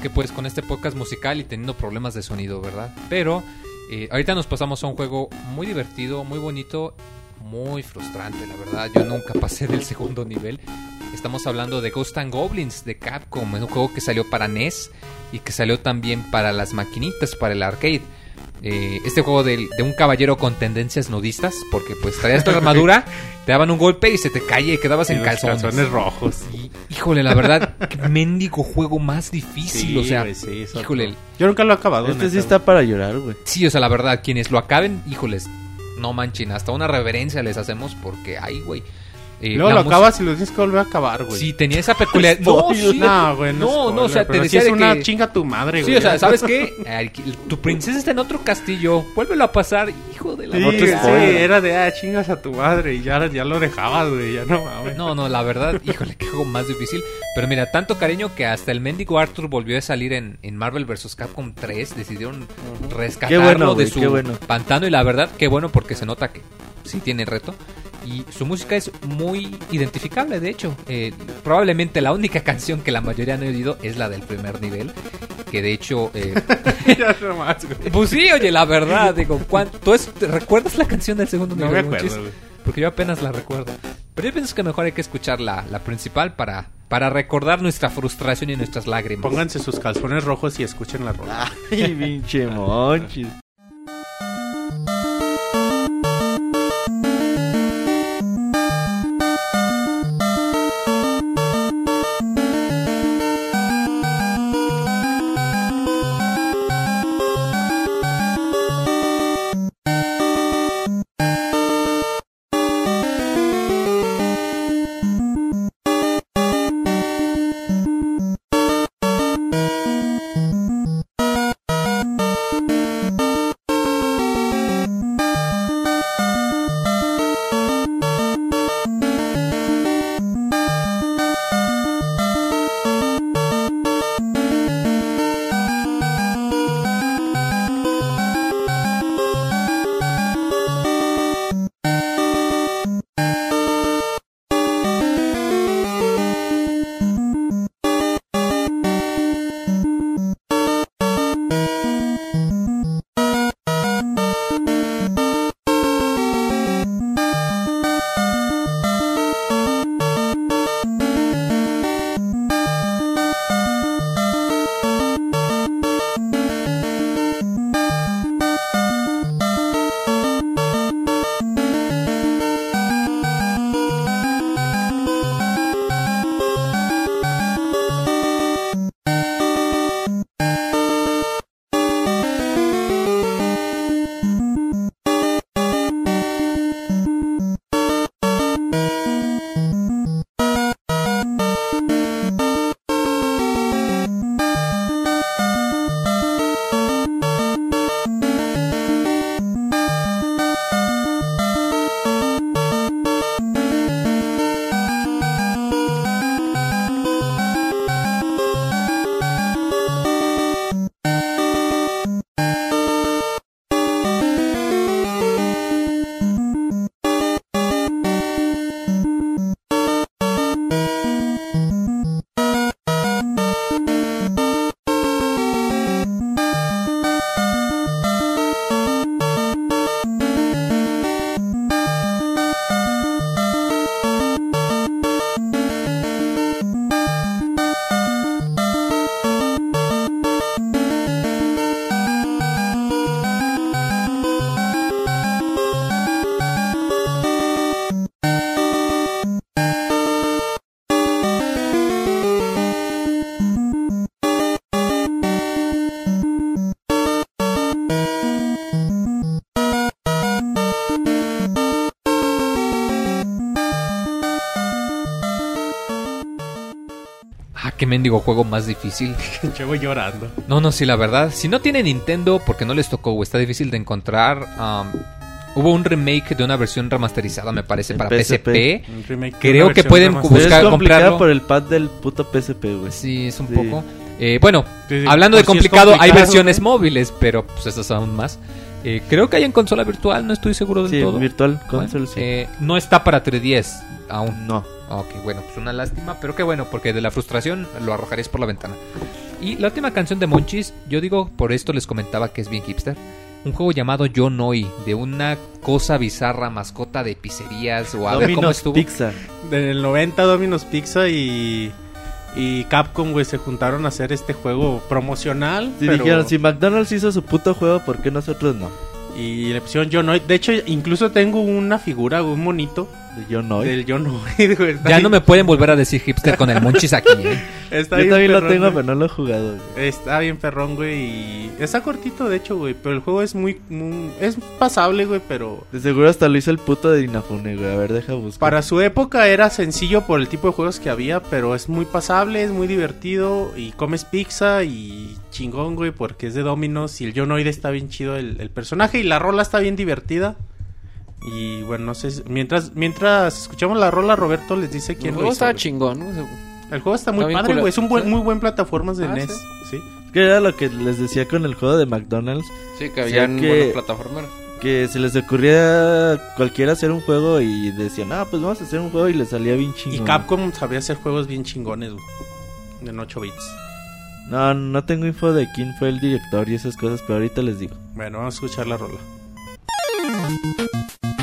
que pues con este podcast musical y teniendo problemas de sonido, ¿verdad? Pero eh, ahorita nos pasamos a un juego muy divertido, muy bonito, muy frustrante, la verdad. Yo nunca pasé del segundo nivel. Estamos hablando de Ghost and Goblins de Capcom, es un juego que salió para NES y que salió también para las maquinitas, para el arcade. Eh, este juego de, de un caballero con tendencias nudistas, porque pues traías tu armadura, te daban un golpe y se te caía y quedabas Y en calzones. calzones rojos. Híjole, la verdad, qué mendigo juego más difícil, o sea, güey, sí, eso- híjole, Yo nunca lo he acabado. Este neta, sí está para llorar, güey. sí, o sea, la verdad, quienes lo acaben, híjoles, no manchen, hasta una reverencia les hacemos porque, ay, güey. Eh, Luego lo música- acabas y lo tienes que volver a acabar, güey. Sí, tenía esa peculiaridad. no, sí, No, güey, no, no, no, o sea, te pero decía sí de es una que- chinga tu madre, Sí, güey. o sea, ¿sabes qué? Tu princesa está en otro castillo. Vuélvelo a pasar, hijo de la... Sí, No te sí, era de, ah, chingas a tu madre y ya, ya lo dejabas, güey, ya no mames. No, no, la verdad, híjole, qué juego más difícil. Pero mira, tanto cariño que hasta el mendigo Arthur volvió a salir en, en Marvel vs. Capcom 3. Decidieron rescatarlo Qué bueno, de güey, su qué bueno. pantano. Y la verdad, qué bueno porque se nota que sí tiene reto. Y su música es muy identificable, de hecho. Eh, probablemente la única canción que la mayoría no ha oído es la del primer nivel. Que de hecho... eh, no pues sí, oye, la verdad, digo, ¿cuánto es? ¿te ¿Recuerdas la canción del segundo No nivel? me Monchis? acuerdo. Porque yo apenas la recuerdo. Pero yo pienso que mejor hay que escuchar la, la principal para, para recordar nuestra frustración y nuestras lágrimas. Pónganse sus calzones rojos y escuchen la rola. Ay, pinche monchis. Mendigo juego más difícil. Llevo llorando. No, no, sí, la verdad. Si no tiene Nintendo, porque no les tocó o está difícil de encontrar, um, hubo un remake de una versión remasterizada, me parece, En para PSP. Creo que pueden es buscar complicado comprarlo. por el pad del puto PSP, güey. Sí, es un Sí. poco. Eh, bueno, Sí, sí, hablando por de si es complicado, hay complicado, versiones ¿no? móviles, pero pues esas aún más. Eh, creo que hay en consola virtual, no estoy seguro del Sí, todo. Virtual Bueno, Console, sí. eh, no está para 3DS aún. No. Ok, bueno, pues una lástima, pero qué bueno, porque de la frustración lo arrojarías por la ventana. Y la última canción de Monchis, yo digo, por esto les comentaba que es bien hipster. Un juego llamado Yo Noi, de una cosa bizarra, mascota de pizzerías o a ver cómo Domino's estuvo. Pizza. Del 90 Domino's Pizza y, y Capcom, güey, se juntaron a hacer este juego promocional. Si pero- dijeron, si McDonald's hizo su puto juego, ¿por qué nosotros no? Y le pusieron Yo De hecho, incluso tengo una figura, un monito Yo no. del Yo güey. Ya no me pueden volver a decir hipster con el Monchis aquí, ¿eh? está Yo bien también lo perrón, tengo, güey. pero no lo he jugado. güey. Está bien perrón, güey. Y está cortito, de hecho, güey. Pero el juego es muy, muy- Es pasable, güey, pero... De seguro hasta lo hizo el puto de Inafune, güey. A ver, deja buscar. Para su época era sencillo por el tipo de juegos que había, pero es muy pasable, es muy divertido y comes pizza y chingón, güey, porque es de Domino's y el Jonoide está bien chido el, el personaje y la rola está bien divertida. Y bueno, no sé, si- mientras mientras escuchamos la rola, Roberto les dice El quién lo juego hizo, güey. chingón. ¿no? El juego está muy Está bien padre, güey, es un buen, Sí. muy buen plataformas de Ah, NES, sí. sí. Que era lo que les decía con el juego de McDonald's. Sí, que habían que- buenos plataformeros. Que se les ocurría a cualquiera hacer un juego y decían, ah, pues vamos a hacer un juego y le salía bien Y chingón. Capcom sabía hacer juegos bien chingones, güey. En 8 bits. No, no tengo info de quién fue el director y esas cosas, pero ahorita les digo. Bueno, vamos a escuchar la rola. ピピピ。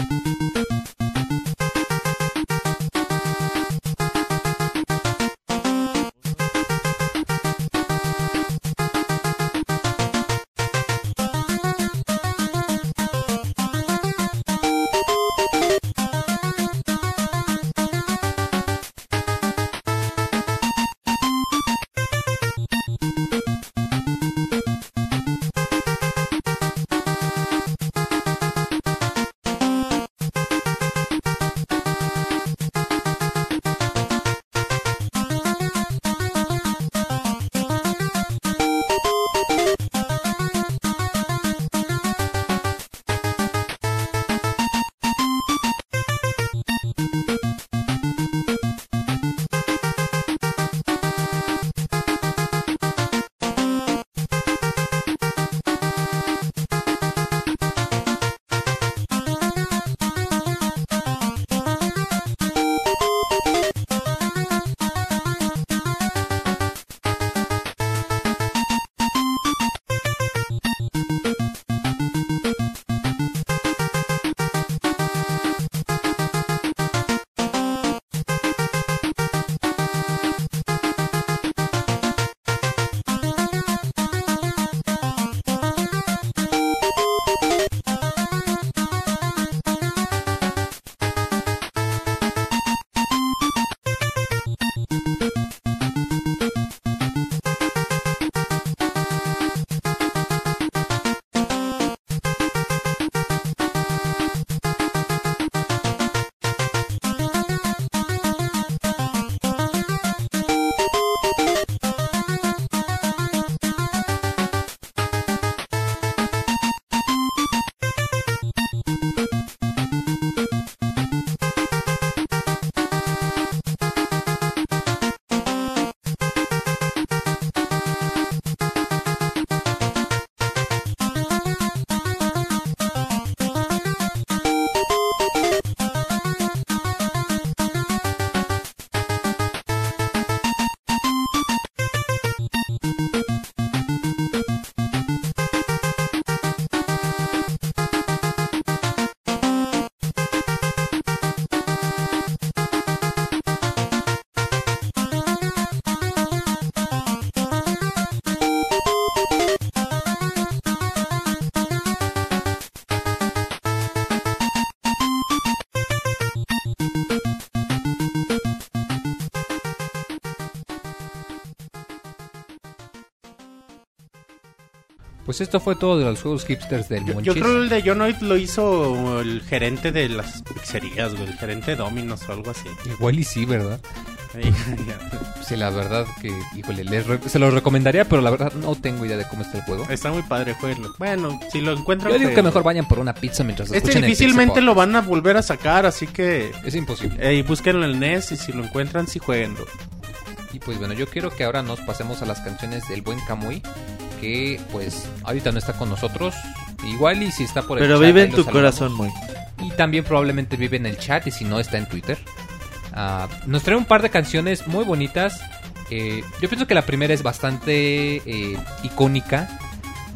Pues esto fue todo de los juegos hipsters del Yo, Monchis. yo creo que el de Jonoid lo hizo el gerente de las pizzerías, güey. El gerente de Domino's o algo así. Igual y sí, ¿verdad? Sí, la verdad que, híjole, les se los recomendaría, pero la verdad no tengo idea de cómo está el juego. Está muy padre, jueguenlo. Bueno, si lo encuentran... Yo digo que mejor vayan por una pizza mientras Este escuchen el difícilmente lo van a volver a sacar, así que... Es imposible. Eh, y búsquenlo en el NES y si lo encuentran, sí jueguenlo. Y pues bueno, yo quiero que ahora nos pasemos a las canciones del buen Kamui, que pues ahorita no está con nosotros, Igual y si está por el Pero chat, vive en tu corazón, muy. Y también probablemente vive en el chat y si no está en Twitter. Ah, nos trae un par de canciones muy bonitas. Eh, yo pienso que la primera es bastante eh, icónica.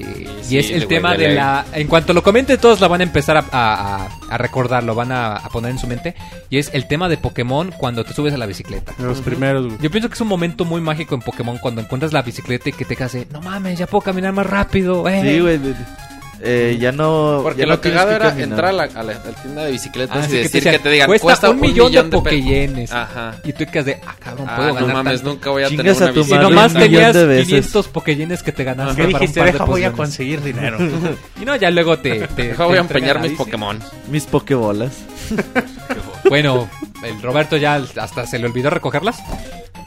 Eh, Sí, y es el tema de la... En cuanto lo comenten todos la van a empezar a, a, recordar, lo van a, a poner en su mente. Y es el tema de Pokémon cuando te subes a la bicicleta. De los primeros, güey. Yo pienso que es un momento muy mágico en Pokémon cuando encuentras la bicicleta y que te hace, no mames, ya puedo caminar más rápido. eh". Sí, güey. Eh, ya no. Porque ya lo no cagado era caminar. entrar a la, a la- a la tienda de bicicletas Ah, y sí, que te decir decían, que te digan, cuesta, un millón, de Pokéyenes. Ajá. Y tú quedas de, ah, cabrón, Ah, puedo no ganar mames, tanto". nunca voy a Chingas tener una a tu Y madre bicicleta. nomás un tenías de veces. 500 Pokéyenes que te ganaste ¿Qué para un dijiste? Deja, voy a conseguir dinero. Y no, ya luego te... te Deja, voy a empeñar mis Pokémon. Mis Pokébolas. Bueno, el Roberto ya hasta se le olvidó recogerlas.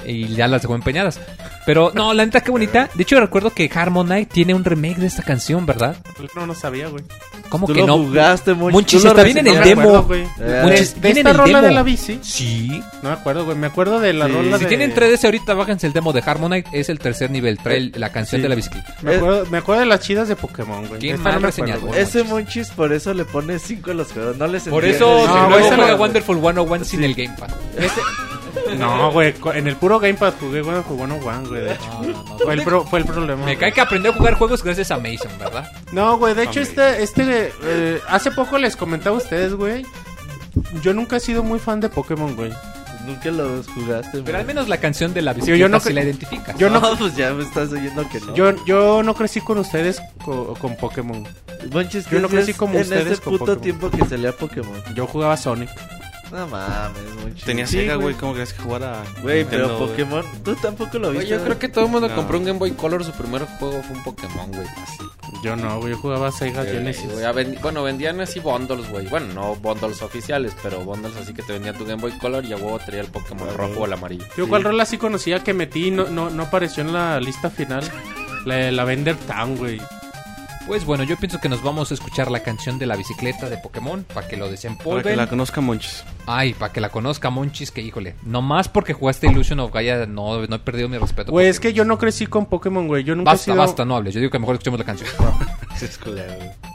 Y ya las dejó empeñadas. Pero no, la neta, qué bonita. De hecho, recuerdo que Harmonite tiene un remake de esta canción, ¿verdad? No, no sabía, güey. ¿Cómo Tú que lo no? jugaste, Monchis. Está bien en el demo. güey. Eh, Monchis, ¿De, viene esta rola de la bici? Sí. No me acuerdo, güey. Me acuerdo de la rola Si de... tienen 3DS ahorita, bájense el demo de Harmonite. Es el tercer nivel. Trae el- la canción de la bicicleta. Me acuerdo, me acuerdo de las chidas de Pokémon, güey. ¿Quién Esta más no me reseñado? acuerdo, güey. Ese Monchis por eso le pone 5 a los juegos. No les Por eso No, luego juega Wonderful 101 sin el Gamepad. No, güey. En el puro Gamepad jugué, güey. Jugué One One, güey. de hecho. Fue el, pro- fue el problema. Me cae que aprendí a jugar juegos gracias a Mason, ¿verdad? No, güey, de hecho este, este, eh, hace poco les comentaba a ustedes, güey. Yo nunca he sido muy fan de Pokémon, güey. Nunca los jugaste. Pero al menos la canción de la bicicleta yo no sí cre- la identificas. yo no- No, pues ya me estás oyendo que no. Yo, yo no crecí con ustedes co- con Pokémon. Yo no ¿qué crecí como en ustedes ese con puto Pokémon? tiempo que salía Pokémon. Yo jugaba Sonic. No mames, Monchis. Tenía Sí, Sega, güey. güey. ¿Cómo crees que jugara? Güey, pero Nintendo, güey? Pokémon, tú tampoco lo Güey, viste. yo creo que todo el mundo No. compró un Game Boy Color. Su primer juego fue un Pokémon, güey. Así. Yo no, güey, yo jugaba Sega Sí, Genesis. güey, a ven- bueno, vendían así bundles, güey. Bueno, no bundles oficiales, pero bundles así que te vendían tu Game Boy Color y a huevo traía el Pokémon Ah, rojo o el amarillo. Yo cuál rola sí conocía que metí y no, no, no apareció en la lista final. La de Lavender Town, güey. Pues bueno, yo pienso que nos vamos a escuchar la canción de la bicicleta de Pokémon para que lo Para desempolven. que la conozca Monchis. Ay, para que la conozca Monchis, que híjole. Nomás porque jugaste Illusion of Gaia, no, no he perdido mi respeto. Güey, es que yo no crecí con Pokémon, güey. Yo nunca he Basta, sido... basta, no hables. Yo digo que mejor escuchemos la canción.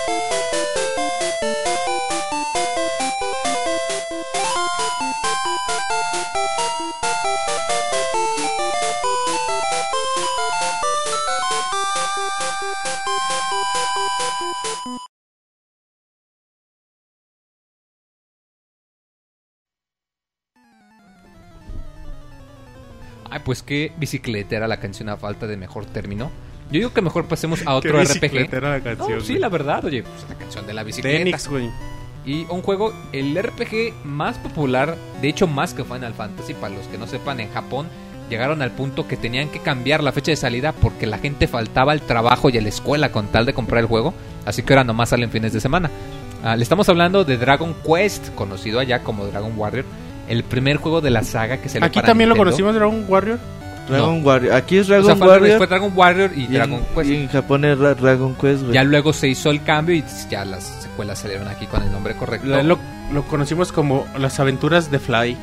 Ay, pues qué bicicleta era la canción a falta de mejor término. Yo digo que mejor pasemos a otro RPG. la canción, No, sí, la verdad, oye, pues la canción de la bicicleta. Güey. Y un juego, el RPG más popular, de hecho más que Final Fantasy, para los que no sepan, en Japón llegaron al punto que tenían que cambiar la fecha de salida porque la gente faltaba al trabajo y a la escuela con tal de comprar el juego. Así que ahora nomás salen fines de semana. Ah, le estamos hablando de Dragon Quest, conocido allá como Dragon Warrior, el primer juego de la saga que se Aquí también lo conocimos, Dragon Warrior. Dragon Warrior. Aquí es O Dragon sea, fue, Warrior. fue Dragon Warrior y, y, Dragon en, Quest. y en Japón es Ra- Dragon Quest, güey. Ya luego se hizo el cambio y ya las secuelas salieron aquí con el nombre correcto. Lo, lo- lo conocimos como las aventuras de Fly.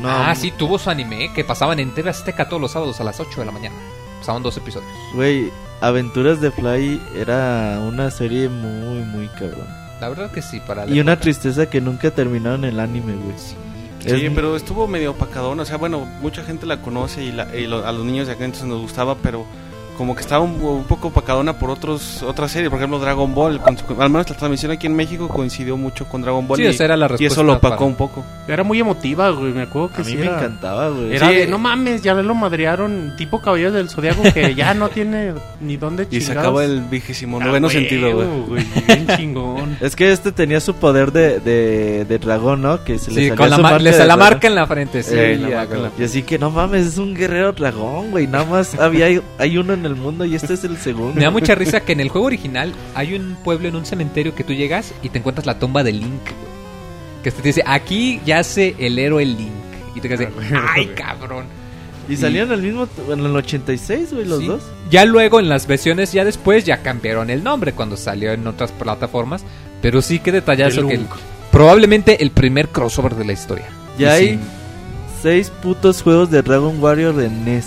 No, ah, sí, tuvo su anime que pasaban en TV Azteca todos los sábados a las 8 de la mañana. Pasaban dos episodios. Güey, Aventuras de Fly era una serie muy, muy cabrón. La verdad que sí, para la Y una época. tristeza que nunca terminó en el anime, güey. Sí, Es- pero estuvo medio opacadona. O sea, bueno, mucha gente la conoce y, la- y lo- a los niños de acá entonces nos gustaba, pero como que estaba un, un poco opacadona por otros otras series. Por ejemplo, Dragon Ball. con su- al menos la transmisión aquí en México coincidió mucho con Dragon Ball. Sí, y, esa era la y eso lo opacó para- un poco. Era muy emotiva, güey. Me acuerdo que A mí sí me era- encantaba, güey. Era Sí. de, no mames, ya lo madrearon, tipo Caballeros del Zodiaco, que ya no tiene ni dónde Y se chingados. acabó el vigésimo Ah, noveno sentido, güey. güey. Bien chingón. Es que este tenía su poder de, de, de dragón, ¿no? Que se le Sí, con la, ma- le la marca en la frente. Sí, Eh, la ya, marca en la con- Y así que no mames, es un guerrero dragón, güey. Nada más había hay uno en el mundo y este es el segundo. Me da mucha risa que en el juego original hay un pueblo en un cementerio que tú llegas y te encuentras la tumba de Link, güey. Que te dice, aquí yace el héroe Link. Y te quedas de, ay, cabrón. Y salieron el mismo en el 86, güey, los Sí. dos. Ya luego en las versiones ya después ya cambiaron el nombre cuando salió en otras plataformas. Pero sí que detallazo El que Lunk. probablemente el primer crossover de la historia. Ya Y hay seis putos juegos de Dragon Warrior de NES.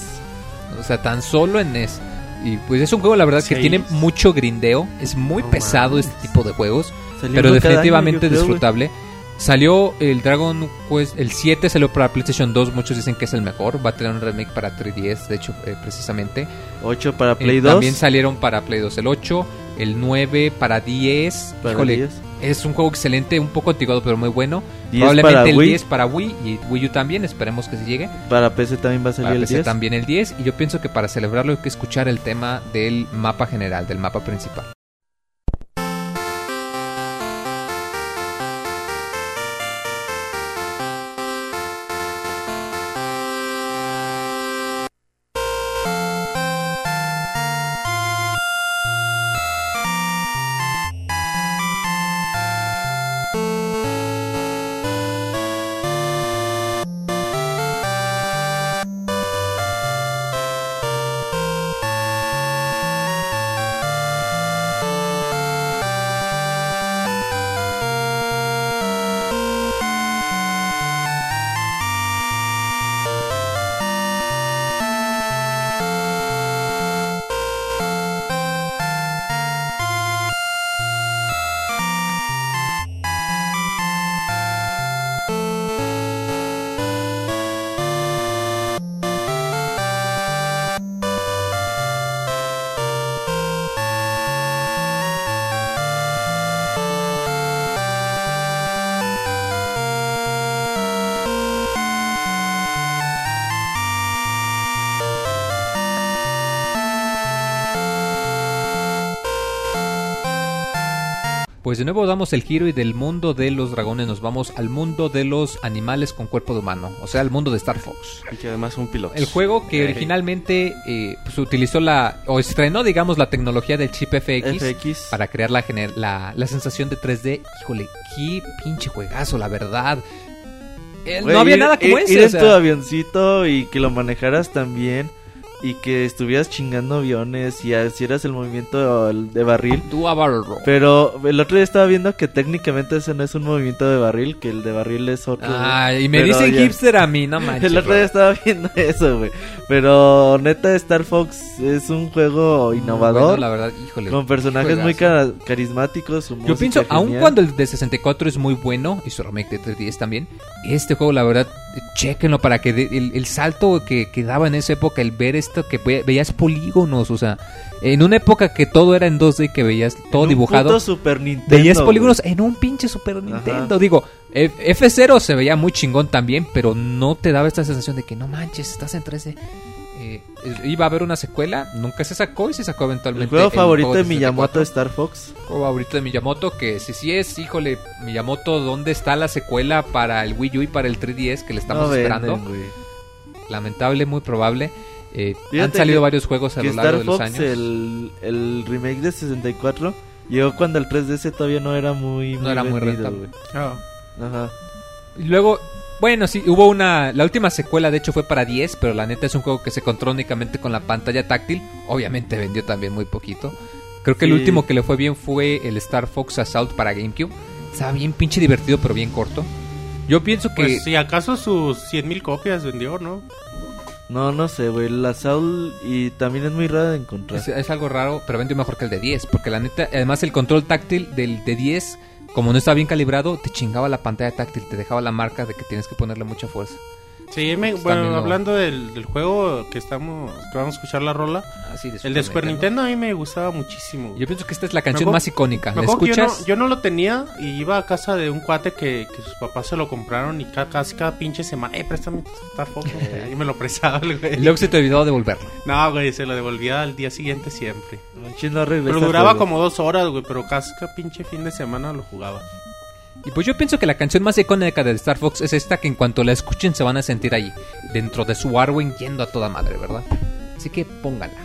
O sea, tan solo en NES. Y pues es un juego, la verdad, que tiene mucho grindeo. Es muy No pesado mames. este tipo de juegos. Salió pero año, definitivamente güey. disfrutable. Salió el Dragon Quest, el 7 salió para PlayStation 2, muchos dicen que es el mejor, va a tener un remake para 3DS, de hecho, eh, precisamente. Ocho para Eh, Play 2. También salieron para Play 2 el 8, el 9 para 10. para Híjole, 10. Es un juego excelente, un poco anticuado, pero muy bueno. 10 Probablemente el Wii. 10 para Wii y Wii U también, esperemos que se llegue. Para PC también va a salir Para el PC 10. también el 10 y yo pienso que para celebrarlo hay que escuchar el tema del mapa general, del mapa principal. Pues de nuevo damos el giro y del mundo de los dragones nos vamos al mundo de los animales con cuerpo de humano, o sea, al mundo de Star Fox. Y que además son pilotos. El juego que Ey. originalmente eh, pues, utilizó la, o estrenó, digamos, la tecnología del chip FX, FX. para crear la, la, la sensación de 3D. Híjole, qué pinche juegazo, la verdad. Eh, Güey, no había ir- nada como ir- ese. Ir o en tu avioncito y que lo manejaras también. Y que estuvieras chingando aviones y hicieras el movimiento de barril. Tú a Barrel Roll. Pero el otro día estaba viendo que técnicamente ese no es un movimiento de barril, que el de barril es otro. Ah, y me dicen ya- hipster a mí, no manches. El otro día estaba viendo eso, güey. Pero neta, Star Fox es un juego Muy innovador. bueno, la verdad, híjole. con personajes muy ca- carismáticos. su Yo pienso, aun genial. cuando el de 64 es muy bueno y su remake de 3DS también, este juego, la verdad, chequenlo para que de- el, el salto que, que daba en esa época, el ver esto que ve- veías polígonos, o sea, en una época que todo era en 2D, que veías todo En un dibujado, puto Super Nintendo. veías polígonos en un pinche Super Nintendo. Digo, F- F0 se veía muy chingón también, pero no te daba esta sensación de que no manches, estás en 3D. Iba a haber una secuela, nunca se sacó y se sacó eventualmente. El juego favorito de 64 Miyamoto Star Fox. juego favorito de Miyamoto, que si sí es, híjole, Miyamoto, ¿dónde está la secuela para el Wii U y para el 3DS que le estamos No esperando? Lamentable, muy probable. Eh, han salido que- varios juegos a lo largo Star de los Fox, años. el, el remake de 64, llegó cuando el 3DS todavía no era muy, No era muy rentable. Ah, Ajá. Y luego, Bueno, sí, hubo una... La última secuela, de hecho, fue para 10, pero la neta es un juego que se controla únicamente con la pantalla táctil. Obviamente vendió también muy poquito. Creo que el último que le fue bien fue el Star Fox Assault para GameCube. Estaba bien pinche divertido, pero bien corto. Yo pienso que... Pues si acaso sus 100.000 copias vendió, ¿no? No, no sé, güey. La Saul y también es muy rara de encontrar. Es, es algo raro, pero vendió mejor que el de 10. Porque la neta, además el control táctil del de 10, como no estaba bien calibrado, te chingaba la pantalla táctil, te dejaba la marca de que tienes que ponerle mucha fuerza. Sí, me- Pues bueno, no. hablando del, del juego que estamos que vamos a escuchar la rola, Así el de Super Nintendo a mí me gustaba muchísimo. Yo pienso que esta es la canción más icónica. ¿La yo no, escuchas? yo no lo tenía y iba a casa de un cuate que, que sus papás se lo compraron y ca- casi cada pinche semana, eh, préstame Fox, güey", y me lo prestaba el güey. luego se te olvidó devolverlo. No, güey, se lo devolvía al día siguiente siempre. Pero duraba como dos horas, güey, pero casi cada pinche fin de semana lo jugaba. Y pues yo pienso que la canción más icónica de Star Fox es esta que en cuanto la escuchen se van a sentir ahí, dentro de su Arwen yendo a toda madre, ¿verdad? Así que póngala.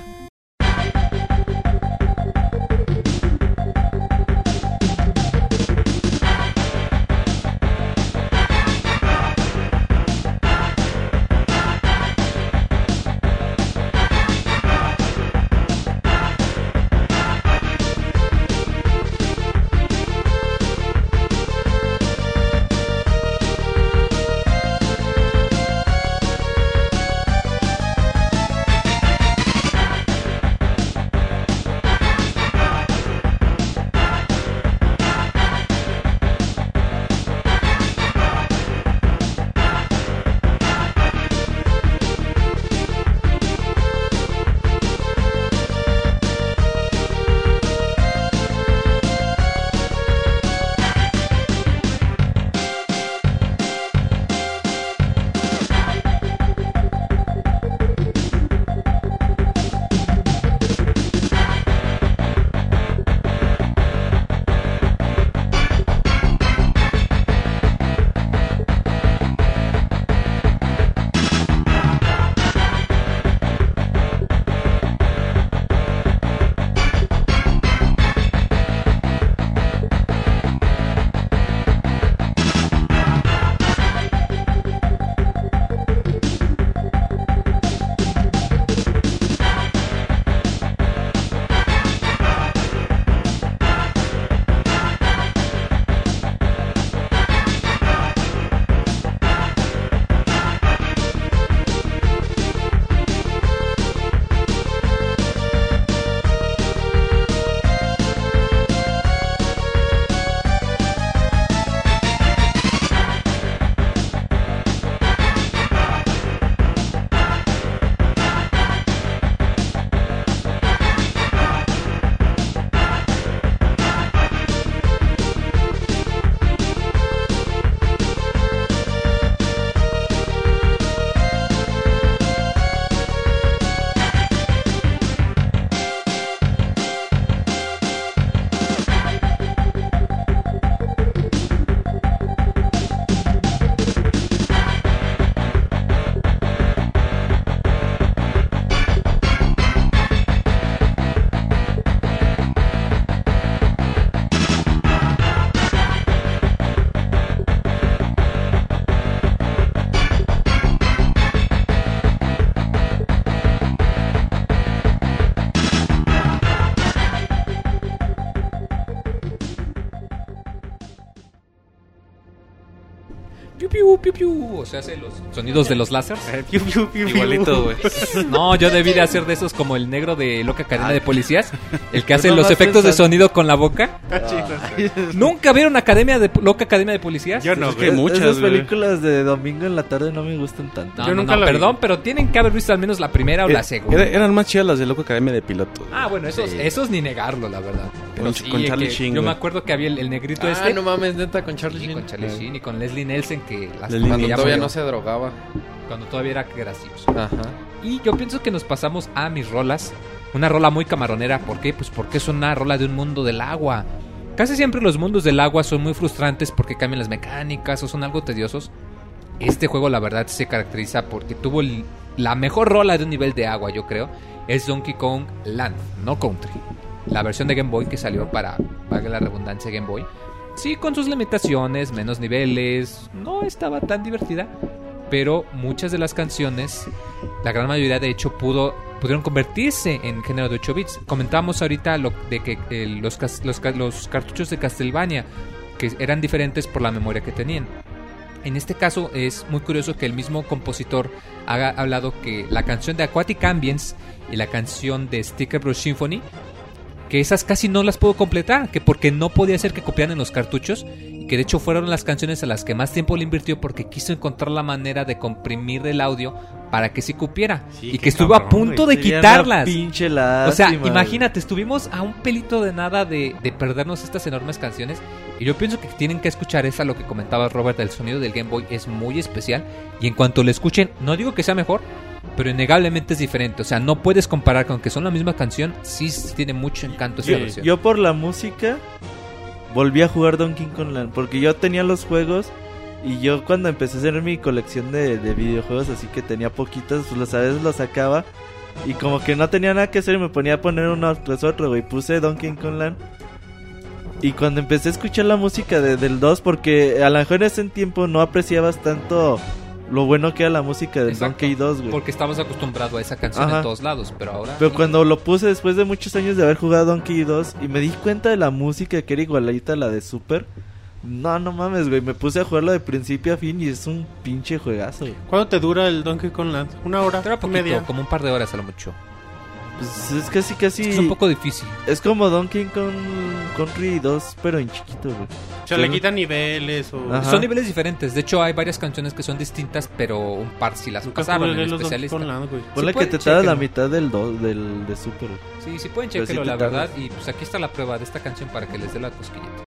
Sea, hace los sonidos de los láseres. Eh. Igualito, güey. No, yo debí de hacer de esos como el negro de Loca Academia de Policías, el que hace los efectos de sonido con la boca. Chido. ¿Nunca vieron Academia de Loca Academia de Policías? Yo no, Es que muchas, Esas películas de domingo en la tarde no me gustan tanto. No, Yo nunca no, la vi. perdón, pero tienen que haber visto al menos la primera o la Era- segunda. era- eran más chidas las de Loco Academia de Piloto. Ah, bueno, esos, Sí. esos ni negarlo, la verdad. Con- sí, con que Charlie Sheen, Yo me acuerdo que había el, el negrito Ah, este. no mames, neta, con Charlie Sheen. con Charlie Sheen y con Leslie Nelson, que las Leslie Cuando todavía no se drogaba. cuando todavía era gracioso. Ajá. Y yo pienso que nos pasamos a mis rolas. Una rola muy camaronera. ¿Por qué? Pues porque es una rola de un mundo del agua. Casi siempre los mundos del agua son muy frustrantes porque cambian las mecánicas o son algo tediosos. Este juego la verdad se caracteriza porque tuvo la mejor rola de un nivel de agua, yo creo. Es Donkey Kong Land, no Country. La versión de Game Boy que salió para, valga la redundancia, Game Boy. Sí, con sus limitaciones, menos niveles, no estaba tan divertida, pero muchas de las canciones, la gran mayoría de hecho pudo pudieron convertirse en género de 8 bits. Comentábamos ahorita lo de que eh, los, los, los cartuchos de Castlevania que eran diferentes por la memoria que tenían. En este caso es muy curioso que el mismo compositor haga hablado que la canción de Aquatic Ambience y la canción de Sticker Brush Symphony que esas casi no las puedo completar, que porque no podía ser que copiaran en los cartuchos y que de hecho fueron las canciones a las que más tiempo le invirtió porque quiso encontrar la manera de comprimir el audio para que sí cupiera Sí, y que estuvo a punto de quitarlas. pinche O sea, imagínate, estuvimos a un pelito de nada de, de perdernos estas enormes canciones. Y yo pienso que tienen que escuchar esa, lo que comentaba Robert, el sonido del Game Boy es muy especial. Y en cuanto lo escuchen, no digo que sea mejor, pero innegablemente es diferente. O sea, no puedes comparar con que son la misma canción. Sí, sí tiene mucho encanto esa Yo, versión. yo por la música volví a jugar Donkey Kong Land porque yo tenía los juegos y yo cuando empecé a hacer mi colección de, de videojuegos así que tenía poquitos, pues los a veces los sacaba y como que no tenía nada que hacer y me ponía a poner uno tras otro, güey. Puse Donkey Kong Land y cuando empecé a escuchar la música de- del 2 porque a lo mejor en ese tiempo no apreciabas tanto lo bueno que era la música del Exacto, Donkey 2, güey. Porque estabas acostumbrado a esa canción Ajá. en todos lados, pero ahora... Pero cuando lo puse después de muchos años de haber jugado Donkey 2 y me di cuenta de la música que era igualita a la de Super, no, no mames, güey, me puse a jugarlo de principio a fin y es un pinche juegazo. güey. ¿Cuánto te dura el Donkey Kong Land? ¿Una hora? Dura poquito, ¿Media? como un par de horas a lo mucho. Pues es casi, casi... Es un poco difícil. Es como Donkey Kong Country 2, pero en chiquito, güey. O sea, le quitan niveles o... Ajá. Son niveles diferentes. De hecho, hay varias canciones que son distintas, pero un par sí las Nunca pasaron en especialista. Ponle Sí, que te tarda la mitad del, do- del de Super. güey. Sí, sí pueden sí te la tardas. verdad. Y pues aquí está la prueba de esta canción para que les dé la cosquillita.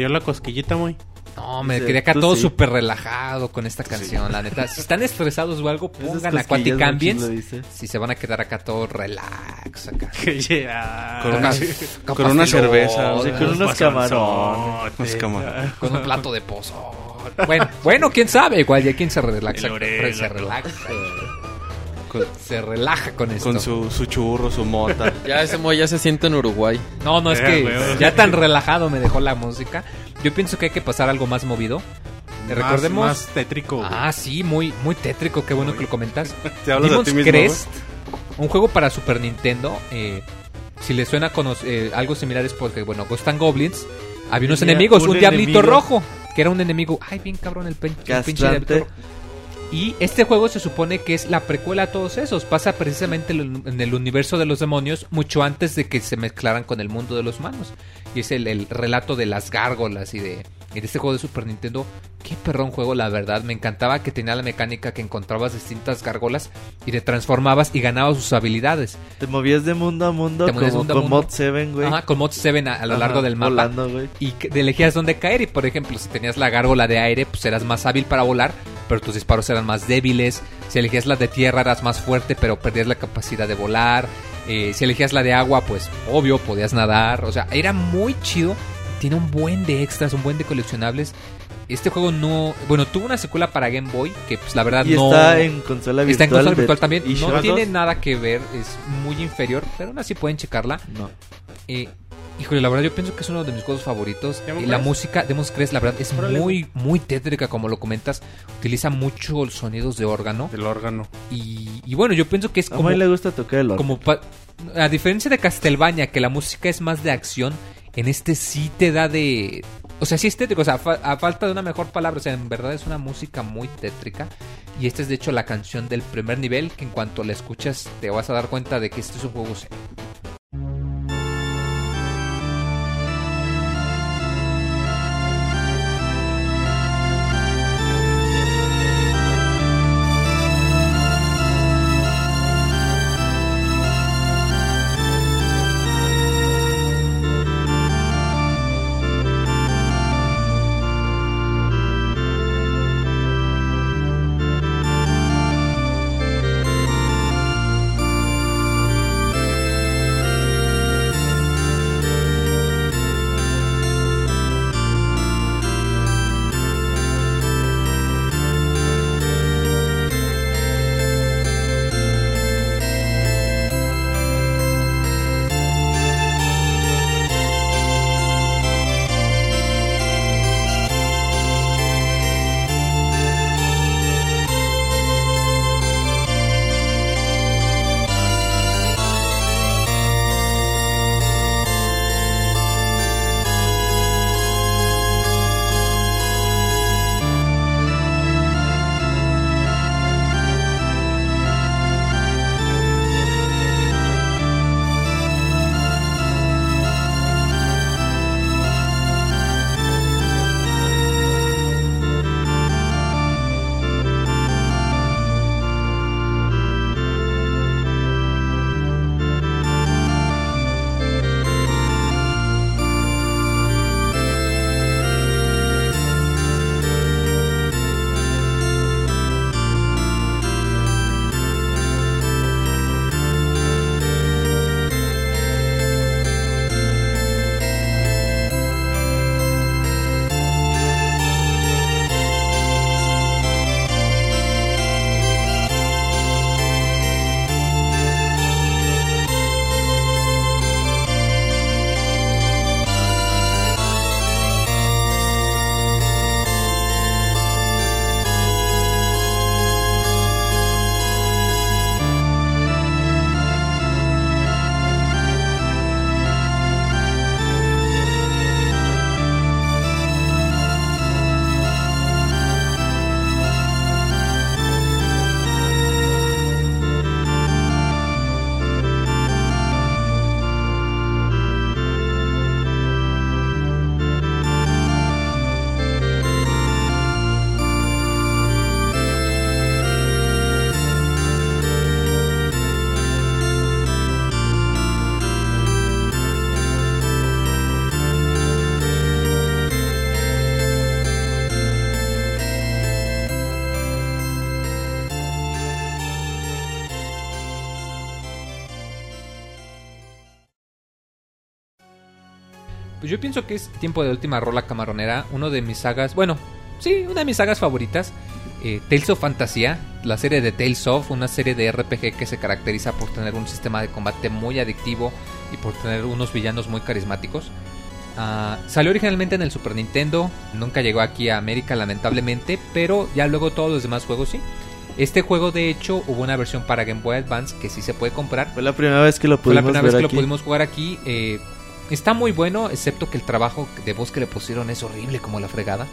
Dio la cosquillita, muy? No, me Dice, quedé acá todo sí. súper relajado con esta canción, la neta. Si están estresados o algo, pongan Ambience. lo dice. Si se van a quedar acá todo relax acá. Ya. Con una, Con con una cerveza. Sí, con unos camarones. Unos camarones. Con un plato de pozo. Bueno, bueno, quién sabe, igual ya quien se relaxa. El se relaxa. Con, Se relaja con esto. con su, su churro, su mota. Ya ese Moy ya se siente en Uruguay. No, no, es Eh, que ya tan relajado me dejó la música. Yo pienso que hay que pasar algo más movido. Más- Recordemos. Más tétrico. güey. Ah, sí, muy, muy tétrico, qué bueno que lo comentas. Te hablas ti mismo, Crest, un juego para Super Nintendo. eh, si le suena cono- eh, algo similar es porque, bueno, Ghost and Goblins. Había unos Tenía enemigos, un un, diablito enemigo. rojo, que era un enemigo. Ay, bien cabrón el, pinche diablito rojo. Y este juego se supone que es la precuela a todos esos. Pasa precisamente en el universo de los demonios mucho antes de que se mezclaran con el mundo de los humanos. Y es el, el relato de las gárgolas y de, y de este juego de Super Nintendo. Qué perrón juego, la verdad. Me encantaba que tenía la mecánica que encontrabas distintas gárgolas y te transformabas y ganabas sus habilidades. Te movías de mundo a mundo Te movías de como mundo a con mundo. Mod 7, güey. Ajá, con Mod 7 a, a lo Ajá, largo del mapa. volando, güey. y te elegías dónde caer. Y por ejemplo, si tenías la gárgola de aire, pues eras más hábil para volar, pero tus disparos eran más débiles. Si elegías la de tierra, eras más fuerte, pero perdías la capacidad de volar. Eh, si elegías la de agua, pues obvio, podías nadar. O sea, era muy chido. Tiene un buen de extras, un buen de coleccionables. Este juego no. Bueno, tuvo una secuela para Game Boy, que pues la verdad Y no. está en consola virtual. Está en consola virtual también. No tiene nada que ver, es muy inferior, pero aún así pueden checarla. No. Eh, híjole, la verdad yo pienso que es uno de mis juegos favoritos. ¿Demon Y la música, Demons Crest, la verdad es Órale. muy, muy tétrica, como lo comentas. Utiliza mucho los sonidos de órgano. Del órgano. Y, y bueno, yo pienso que es A como... Moy le gusta tocar el órgano. como pa- a diferencia de Castlevania, que la música es más de acción, en este sí te da de... O sea, sí es tétrico, o sea, fa- a falta de una mejor palabra, o sea, en verdad es una música muy tétrica. Y esta es de hecho la canción del primer nivel, que en cuanto la escuchas te vas a dar cuenta de que este es un juego serio. Yo pienso que es tiempo de última rola camaronera, uno de mis sagas, bueno, sí, una de mis sagas favoritas, eh, Tales of Fantasía, la serie de Tales of, una serie de RPG que se caracteriza por tener un sistema de combate muy adictivo y por tener unos villanos muy carismáticos. Ah, salió originalmente en el Super Nintendo, nunca llegó aquí a América lamentablemente, pero ya luego todos los demás juegos sí. Este juego de hecho hubo una versión para Game Boy Advance que sí se puede comprar. Fue la primera vez que lo Fue la pudimos primera vez que aquí. lo pudimos jugar aquí. eh, está muy bueno, excepto que el trabajo de voz que le pusieron es horrible como la fregada.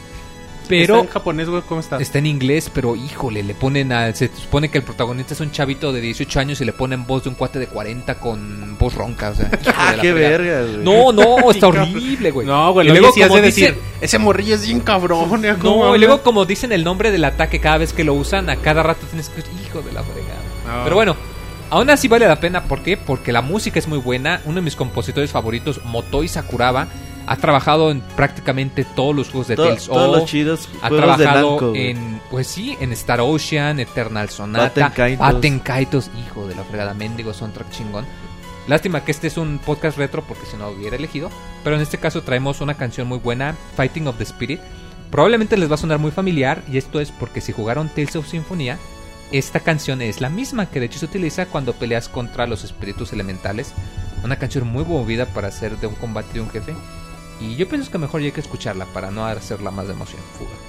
¿Está Pero en japonés, güey? ¿Cómo está? está en inglés, pero híjole, le ponen a... Se supone que el protagonista es un chavito de 18 años y le ponen voz de un cuate de 40 con voz ronca. O sea, Ah, qué verga, güey. No, no, está horrible, güey. No, güey, Y luego como de decir, dicen- ese morrillo es bien cabrón. ¿eh? ¿Cómo No, y luego como dicen el nombre del ataque cada vez que lo usan, a cada rato tienes que... Hijo de la fregada. Pero bueno, aún así vale la pena. ¿Por qué? Porque la música es muy buena. Uno de mis compositores favoritos, Motoi Sakuraba, ha trabajado en prácticamente todos los juegos de To- Tales todos of. los chidos Ha trabajado en, pues sí, en Star Ocean, Eternal Sonata, Baten Kaitos. Hijo de la fregada, mendigo soundtrack chingón. Lástima que este es un podcast retro porque si no hubiera elegido. Pero en este caso traemos una canción muy buena, Fighting of the Spirit. Probablemente les va a sonar muy familiar y esto es porque si jugaron Tales of Symphonia, esta canción es la misma que de hecho se utiliza cuando peleas contra los espíritus elementales. Una canción muy movida para hacer de un combate de un jefe. Y yo pienso que mejor hay que escucharla para no hacerla más de emoción. Fuga.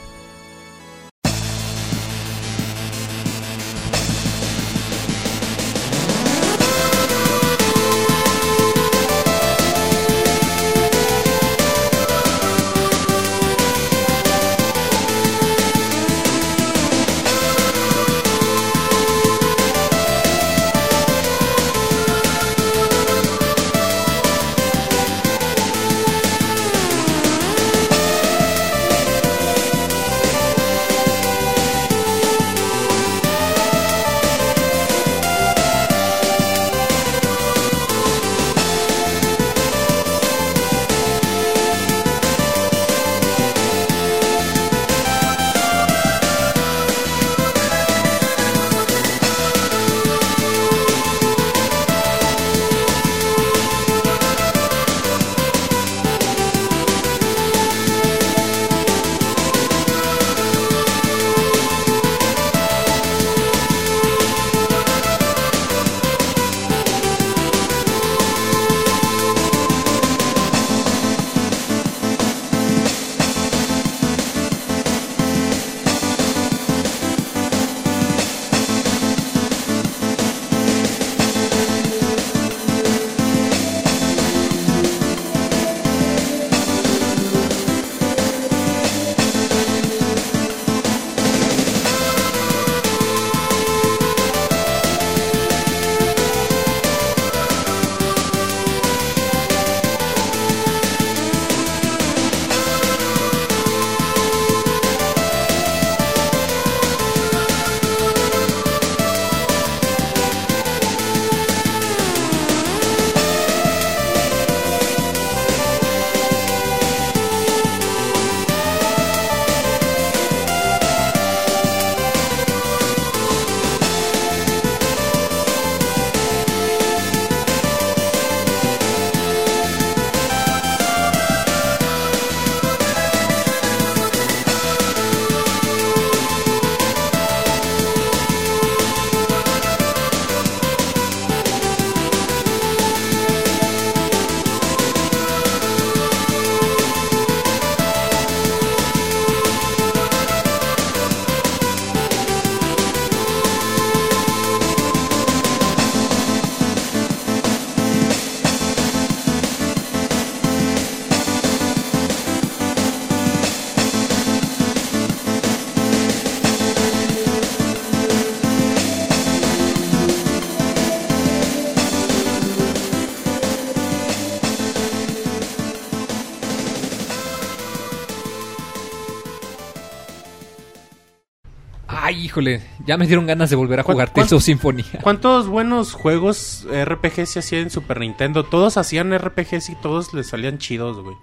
Híjole, ya me dieron ganas de volver a ¿Cuán- jugar of Symphony. ¿Cuántos buenos juegos RPG se hacían en Super Nintendo? Todos hacían RPGs y todos les salían chidos, güey.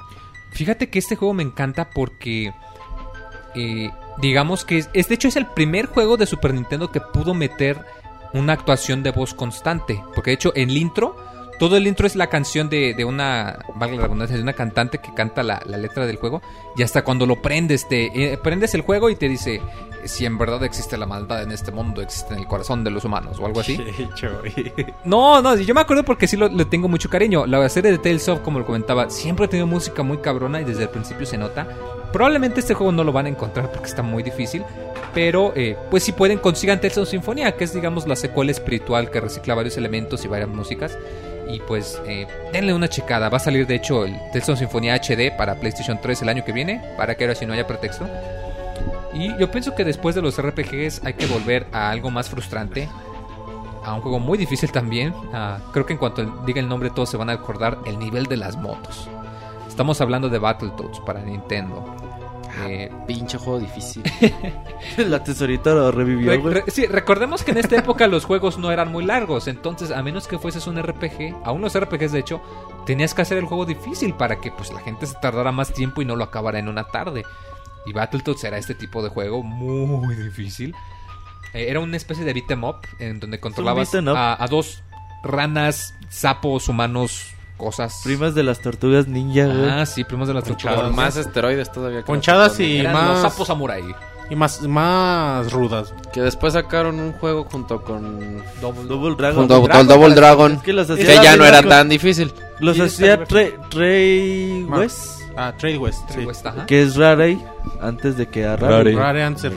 Fíjate que este juego me encanta porque eh, digamos que es, es- de hecho es el primer juego de Super Nintendo que pudo meter una actuación de voz constante, porque de hecho en el intro todo el intro es la canción de, de una, valga la redundancia, de una cantante que canta la, la letra del juego. Y hasta cuando lo prendes, te eh, prendes el juego y te dice si en verdad existe la maldad en este mundo, existe en el corazón de los humanos o algo así. No, no, yo me acuerdo porque sí lo, le tengo mucho cariño. La serie de Tales of, como lo comentaba, siempre ha tenido música muy cabrona y desde el principio se nota. Probablemente este juego no lo van a encontrar porque está muy difícil. Pero, eh, pues si pueden, consigan Tales of Sinfonía, que es, digamos, la secuela espiritual que recicla varios elementos y varias músicas. Y pues, eh, denle una checada. Va a salir, de hecho, el Tales of Sinfonía HD para PlayStation 3 el año que viene, para que ahora si no haya pretexto. Y yo pienso que después de los RPGs hay que volver a algo más frustrante. A un juego muy difícil también. Ah, creo que en cuanto diga el nombre todos se van a acordar el nivel de las motos. Estamos hablando de Battletoads para Nintendo. Eh, Pinche juego difícil. La tesorita lo revivió, re- güey. re- sí, recordemos que en esta época los juegos no eran muy largos. Entonces, a menos que fueses un RPG, aún los RPGs de hecho, tenías que hacer el juego difícil para que pues la gente se tardara más tiempo y no lo acabara en una tarde. Y Battletoads era este tipo de juego muy difícil. Eh, era una especie de beat 'em up en donde controlabas 'em a, a dos ranas, sapos, humanos, cosas. Primas de las tortugas ninja, güey. Ah, sí, primos de las tortugas. Con más esteroides todavía. que Ponchadas y Eran más- los sapos samurai. Y más, más rudas. Que después sacaron un juego junto con... Double Dragon. Junto con Dragon, Double para- Dragon. Es que los Que hacía ya no era misma tan difícil. Los hacía Trey, Trey West, Ah, Trade West. Sí. West, ajá. que es Rarey, antes de que era Rarey. Rarey. Rare antes de-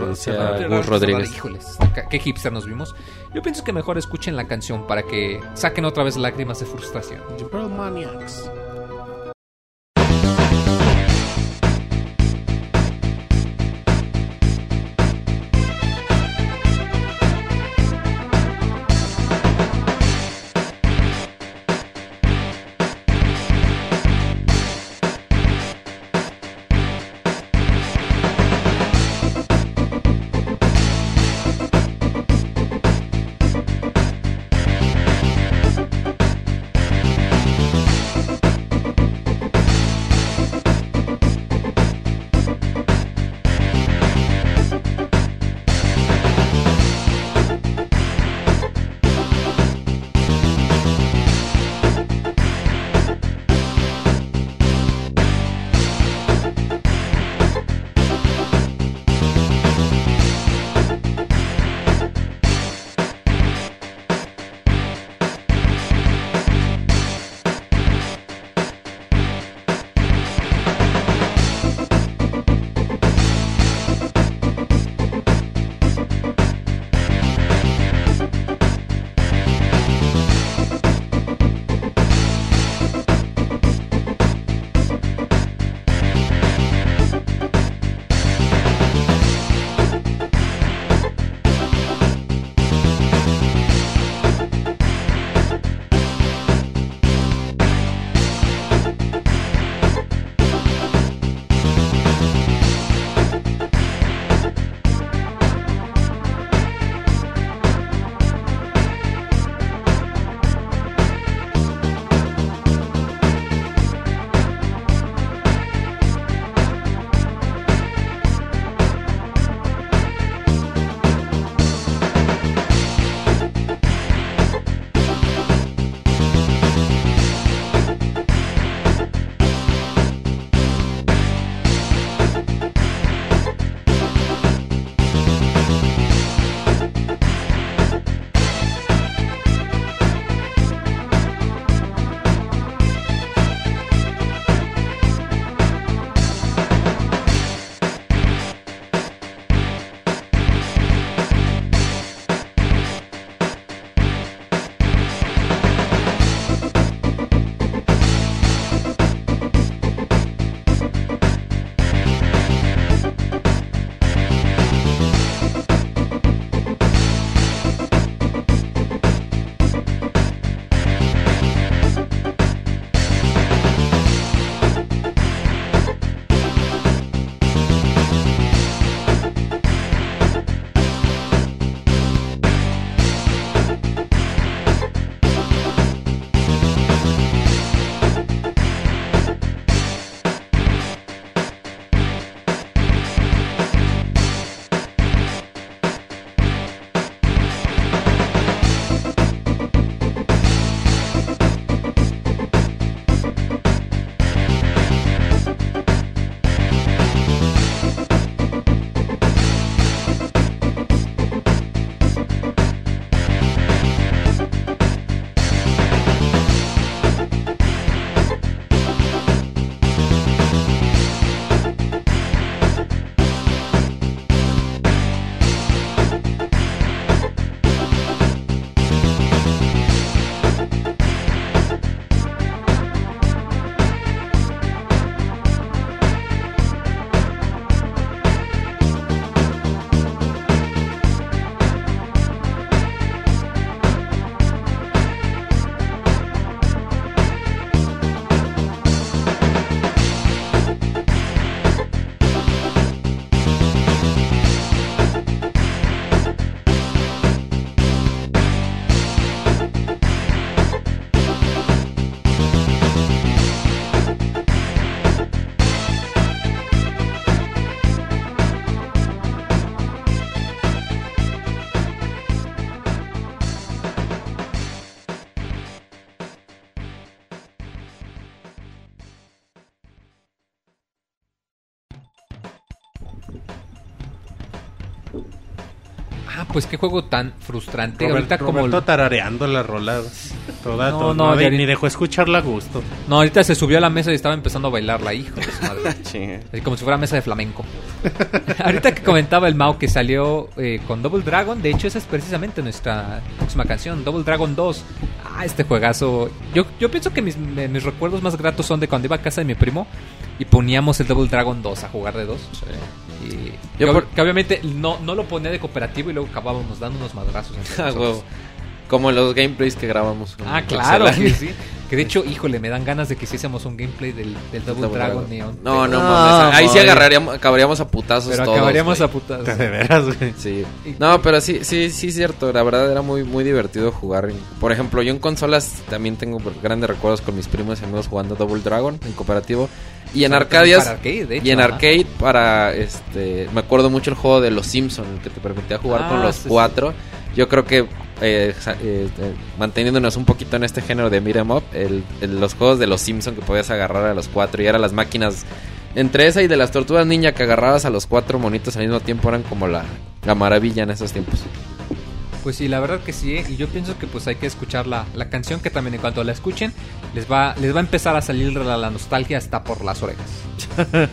Rodríguez. Híjoles, qué hipster nos vimos. Yo pienso que mejor escuchen la canción para que saquen otra vez lágrimas de frustración. The Maniacs. Pues qué juego tan frustrante. Robert- ahorita como... Roberto tarareando la rola. Toda, No, toda- no, ya- ni dejó escucharla a gusto. No, ahorita se subió a la mesa y estaba empezando a bailarla, hijo de su madre. Así como si fuera mesa de flamenco. Ahorita que comentaba el Mao que salió eh, con Double Dragon, de hecho esa es precisamente nuestra próxima canción, Double Dragon 2. Ah, este juegazo. Yo, yo pienso que mis, me- mis recuerdos más gratos son de cuando iba a casa de mi primo y poníamos el Double Dragon 2 a jugar de dos. Y Yo que, por- que obviamente no, no lo ponía de cooperativo y luego acabábamos dando unos madrazos. entre Ah, huevo. Como los gameplays que grabamos. Ah, claro, que sí. Que de hecho, híjole, me dan ganas de que hiciésemos un gameplay del, del Double, Double Dragon Dragon. Neon. No, no, No, mames. Ahí sí agarraríamos, acabaríamos a putazos Pero todos. acabaríamos a putas. De veras, güey. Sí. No, pero sí, sí, sí, cierto. La verdad era muy, muy divertido jugar. Por ejemplo, yo en consolas también tengo grandes recuerdos con mis primos y amigos jugando Double Dragon en cooperativo. Y en Para Arcadias. arcade, de hecho, y en ajá. arcade para este. Me acuerdo mucho el juego de los Simpsons, el que te permitía jugar Ah, con los sí, sí. cuatro. Yo creo que. Eh, eh, eh, manteniéndonos un poquito en este género de beat'em up, el, el- los juegos de los Simpsons que podías agarrar a los cuatro y eran las máquinas entre esa y de las tortugas ninja que agarrabas a los cuatro monitos al mismo tiempo eran como la, la maravilla en esos tiempos. Pues sí, la verdad que sí, ¿eh? y yo pienso que pues hay que escuchar la, la canción que también en cuanto la escuchen les va, les va a empezar a salir la, la nostalgia hasta por las orejas.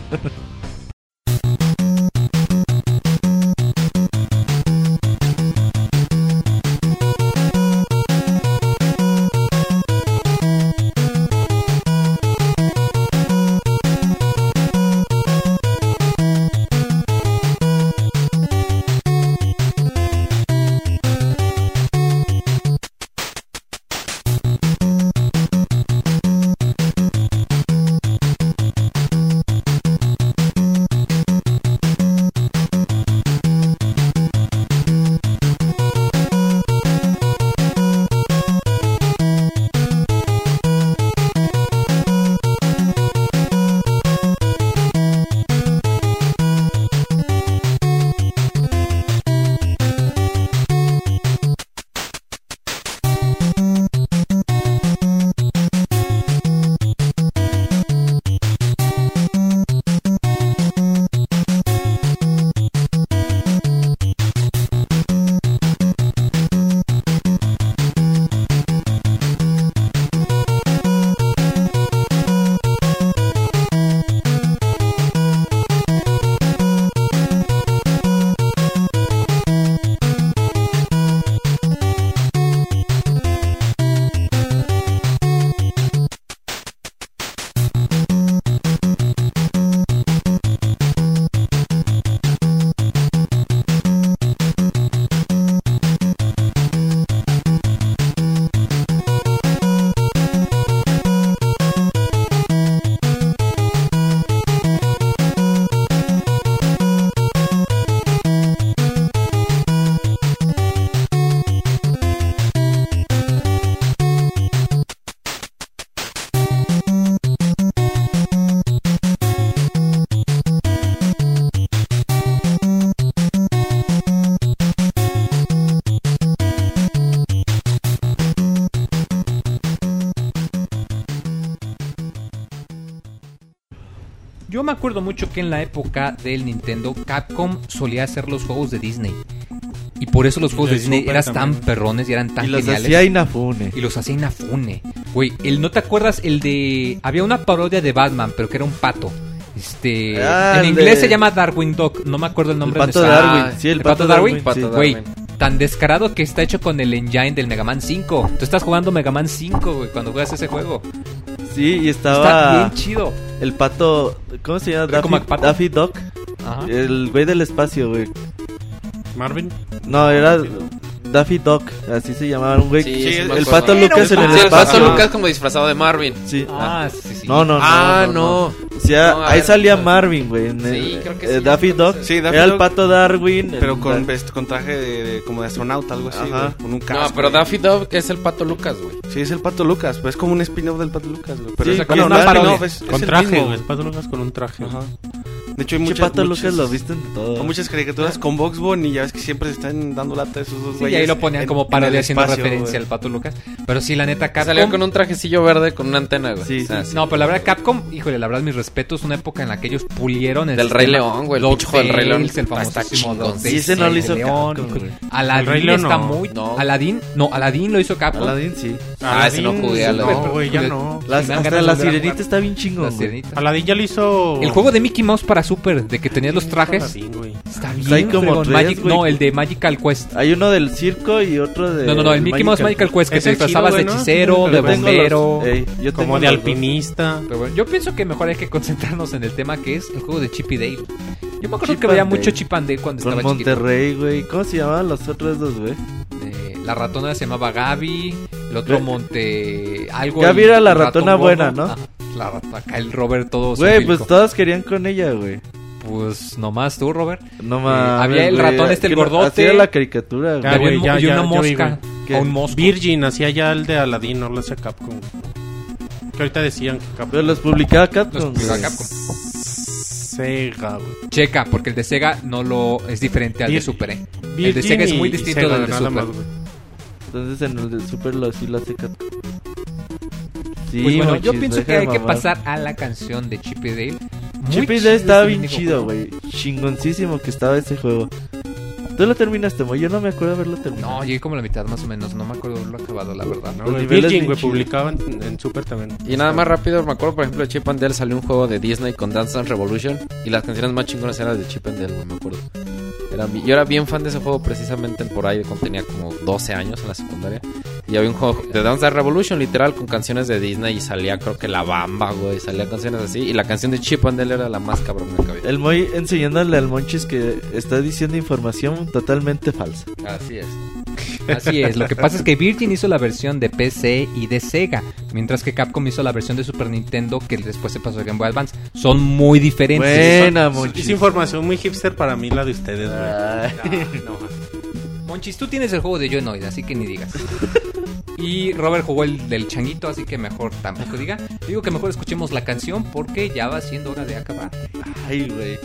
Acuerdo mucho que en la época del Nintendo, Capcom solía hacer los juegos de Disney. Y por eso los juegos de Disney eran tan perrones y eran tan y los geniales. hacía Inafune. Y los hacía Inafune. Güey, el, ¿no te acuerdas el de... Había una parodia de Batman, pero que era un pato. Este... Ah, en inglés de- se llama Darwin Dog. No me acuerdo el nombre. El en pato. Darwin. Sí, el ¿El pato pato Darwin? Darwin. Pato sí. Güey, tan descarado que está hecho con el engine del Mega Man 5. Tú estás jugando Mega Man 5, güey, cuando juegas ese juego. Sí, y Está estaba bien chido. el pato. ¿Cómo se llama? Daffy. Daffy Duck. Ajá. El güey del espacio, güey. Marvin. No, era Daffy Duck. Así se llamaba un güey. Sí, el el pato Lucas en el Sí, el pato espacio. Lucas como disfrazado de Marvin. Sí. Ah, sí, sí. No, no, no. ah, no. O sea, No, a ahí ver, salía no. Marvin, güey. en Sí, el- creo que eh, sí, Daffy Duck. Sí, Daffy Era el Duck, pato Darwin. Pero el- con, traje de, de- como de astronauta, algo así, Ajá. güey, con un casco. No, pero. Daffy Dog es el pato Lucas, güey. Sí, es el Pato Lucas, pues es como un spin-off del Pato Lucas, güey. Pero Sí, es, con bueno, no un es parodia. spin-off, es, Con es el traje, güey. Pato Lucas con un traje. Ajá. De hecho, hay muchas, Pato Lucas lo visten todo. hay muchas caricaturas con Box Bunny y ya ves que siempre se están dando lata esos dos güeyes ahí lo ponían en- como parodia haciendo espacio, referencia al Pato Lucas. Pero sí, la neta, Capcom... Salió con un trajecillo verde con una antena, güey. Sí, O sea, sí. No, pero la verdad, Capcom, híjole, la verdad, mis respetos, una época en la que ellos pulieron el Del Rey León, güey, el del Rey León. el famosísimo Sí, ese no lo hizo León. Capcom, El Rey León está no. muy... No. Aladdin, no, Aladdin lo hizo Capcom. Aladdin, sí. Ah, ese no jugué a la- No, güey, ya no. Las, hasta la sirenita está bien chingón, La sirenita. Aladdin ya lo hizo. El juego de Mickey Mouse para Super, de que tenías los trajes, está Hay bien como fregón. tres, Magic- güey. No, el de Magical Quest. Hay uno del circo y otro de... No, no, no, el Mickey Mouse Magical Quest, que te disfrazabas de hechicero, de bombero... Como de alpinista. Yo pienso que mejor hay que concentrarnos en el tema que es el juego de Chip y Dale. Yo me acuerdo que veía mucho. Chip and Dale cuando estaba chiquito. Monterrey, güey. ¿Cómo se llamaban los otros dos, güey? Eh, la ratona se llamaba Gaby, el otro Monte... Algo Gaby era la ratona buena, ¿no? Ajá, la acá el Robert todo Güey, pues todos querían con ella, güey. Pues nomás tú, Robert. No Eh, mames. había el ratón este, el gordote. Era la caricatura, güey. Había un- ya, y una ya, vi, mosca. güey. o un mosco. Virgin hacía ya el de Aladdin, no lo hacía Capcom. Que ahorita decían que Capcom. Pero los publicaba Capcom, Los publicaba güey. Capcom. Sega, güey. Checa, porque el de Sega no lo es diferente al de Vir- Super, ¿eh? El de Virgin Sega es muy y- y distinto Sega, del de nada Super. más, güey. Entonces en el de Super lo sí lo hace Capcom. Sí, Pues bueno, yo pienso deja que de hay que mamar. pasar a la canción de Chip y Dale. Muy Chip y chido Dale estaba bien chido, güey. Chingoncísimo que estaba ese juego. Tú lo terminaste, güey. Yo no me acuerdo haberlo terminado. No, llegué como a la mitad más o menos. No me acuerdo haberlo acabado, la verdad. No, Los güey, publicaban en, en Super también. Y nada más rápido, me acuerdo, por ejemplo, de Chip and Dale salió un juego de Disney con Dance Dance Revolution. Y las canciones más chingonas eran de Chip and Dale, güey, me acuerdo. Era yo era bien fan de ese juego precisamente por ahí cuando tenía como 12 años en la secundaria. Y había un juego de Dance Dance Revolution, literal, con canciones de Disney. Y salía, creo que La Bamba, güey. Salían canciones así. Y la canción de Chip and Dale era la más cabrona que había. El Moy enseñándole al Monchis que está diciendo información totalmente falsa. Así es. Así es, lo que pasa es que Virgin hizo la versión de PC y de Sega, mientras que Capcom hizo la versión de Super Nintendo que después se pasó a Game Boy Advance. Son muy diferentes. Buena, Es Monchis. información muy hipster para mí la de ustedes, güey. Ay. Monchis, tú tienes el juego de Jonoid, así que ni digas. Y Robert jugó el del changuito, así que mejor tampoco diga. Digo que mejor escuchemos la canción porque ya va siendo hora de acabar. Ay, güey.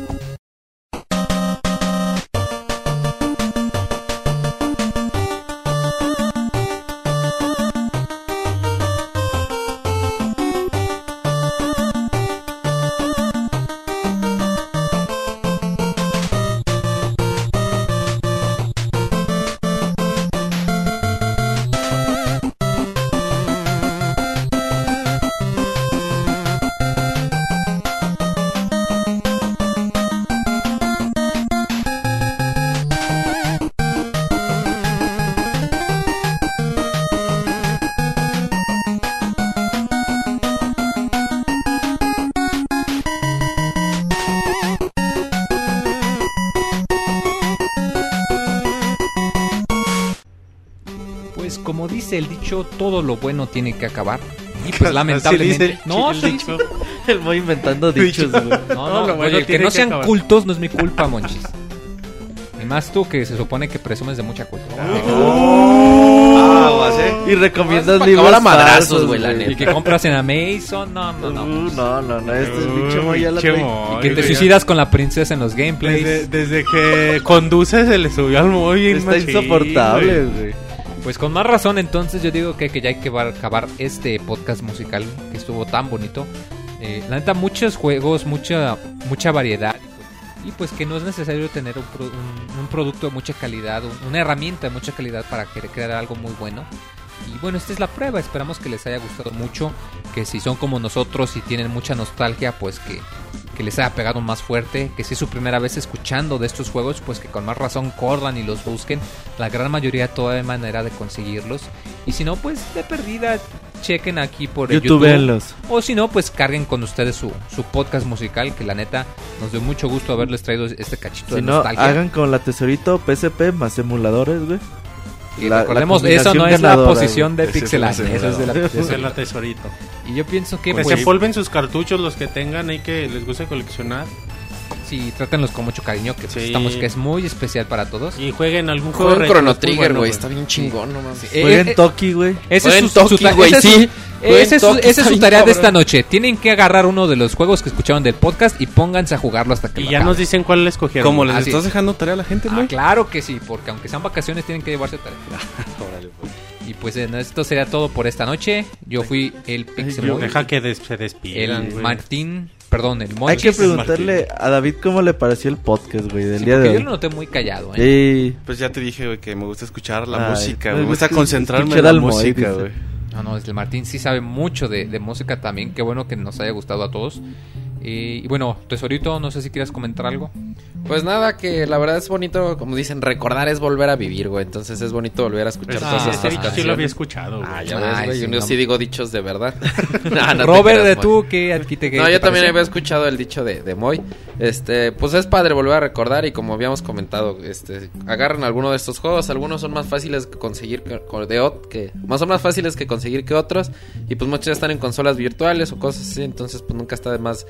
Dicho, todo lo bueno tiene que acabar. Y pues Así lamentablemente... no, sí, el dicho. El Moy inventando dichos, güey. No, no, lo bueno oye, que no que sean acabar. cultos no es mi culpa, Monchis. Y más tú que se supone que presumes de mucha culpa. Aguas, eh. Y recomiendas libros acabar a madrazos, güey, la neta. Y que compras en Amazon, no, no, no. Uh, no, no, no, este es Moy ya la Y que te suicidas con la princesa en los gameplays. Desde, desde que conduce se le subió al bien Está machín, insoportable, güey. Pues con más razón, entonces yo digo que, que ya hay que acabar este podcast musical que estuvo tan bonito. Eh, la neta, muchos juegos, mucha mucha variedad. Y pues que no es necesario tener un, pro- un- un producto de mucha calidad, un- una herramienta de mucha calidad para crear algo muy bueno. Y bueno, esta es la prueba. Esperamos que les haya gustado mucho. Que si son como nosotros y tienen mucha nostalgia, pues que, que les haya pegado más fuerte. Que si es su primera vez escuchando de estos juegos, pues que con más razón corran y los busquen. La gran mayoría todavía hay manera de conseguirlos. Y si no, pues de perdida, chequen aquí por el YouTube. YouTubeenlos. O si no, pues carguen con ustedes su, su podcast musical. Que la neta nos dio mucho gusto haberles traído este cachito de Si no, nostalgia. hagan con la tesorito PSP más emuladores, güey. Y la- recordemos, la eso no es la posición de Pixel Art, Eso es de la Ese es posición. el tesorito. Y yo pienso que Que pues, se empolven sus cartuchos los que tengan ahí que les guste coleccionar. Sí, trátenlos con mucho cariño, que pues, Sí. estamos que es muy especial para todos. Y jueguen algún juego Jueguen retro, Chrono es muy Trigger, bueno, güey. Está bien chingón, no mames. Eh, Jueguen eh, Toki, güey. ese es Jueguen su, su Toki, ta- güey, es sí. Esa es, su- Toki esa es está su bien tarea de cabrón. esta noche. Tienen que agarrar uno de los juegos que escucharon del podcast y pónganse a jugarlo hasta que Y lo ya acaben. nos dicen cuál escogieron. ¿Cómo les Así estás es. dejando tarea a la gente, Ah, güey? claro que sí, porque aunque sean vacaciones tienen que llevarse tarea. Y pues eh, esto sería todo por esta noche. Yo fui el Pixemoy, Deja que des- se despidan. el güey. Martín, perdón, el Hay Monchis. que preguntarle a David cómo le pareció el podcast, güey, del Sí, día de yo hoy. lo noté muy callado, ¿eh? Sí. Pues ya te dije, güey, que me gusta escuchar la Ay, música, me güey. Me gusta concentrarme en la música, dice. güey. No, no, el Martín sí sabe mucho de, de música también. Qué bueno que nos haya gustado a todos. Eh, y bueno, Tesorito, no sé si quieras comentar algo. Pues nada, que la verdad es bonito, como dicen, recordar es volver a vivir, güey. Entonces es bonito volver a escuchar Pues, todas sí, estas este dicho sí lo había canciones. escuchado. güey. Ah, ya Ay, ves, güey. sí, yo no. sí digo dichos de verdad. No Robert, creas, de Moy. tú, ¿qué, a ti te- No, te yo también había escuchado el dicho de, de Moy. Este, pues es padre volver a recordar y como habíamos comentado, este, agarran alguno de estos juegos, algunos son más fáciles que conseguir que, de que más son más fáciles que conseguir que otros y pues muchos ya están en consolas virtuales o cosas así, entonces pues nunca está de más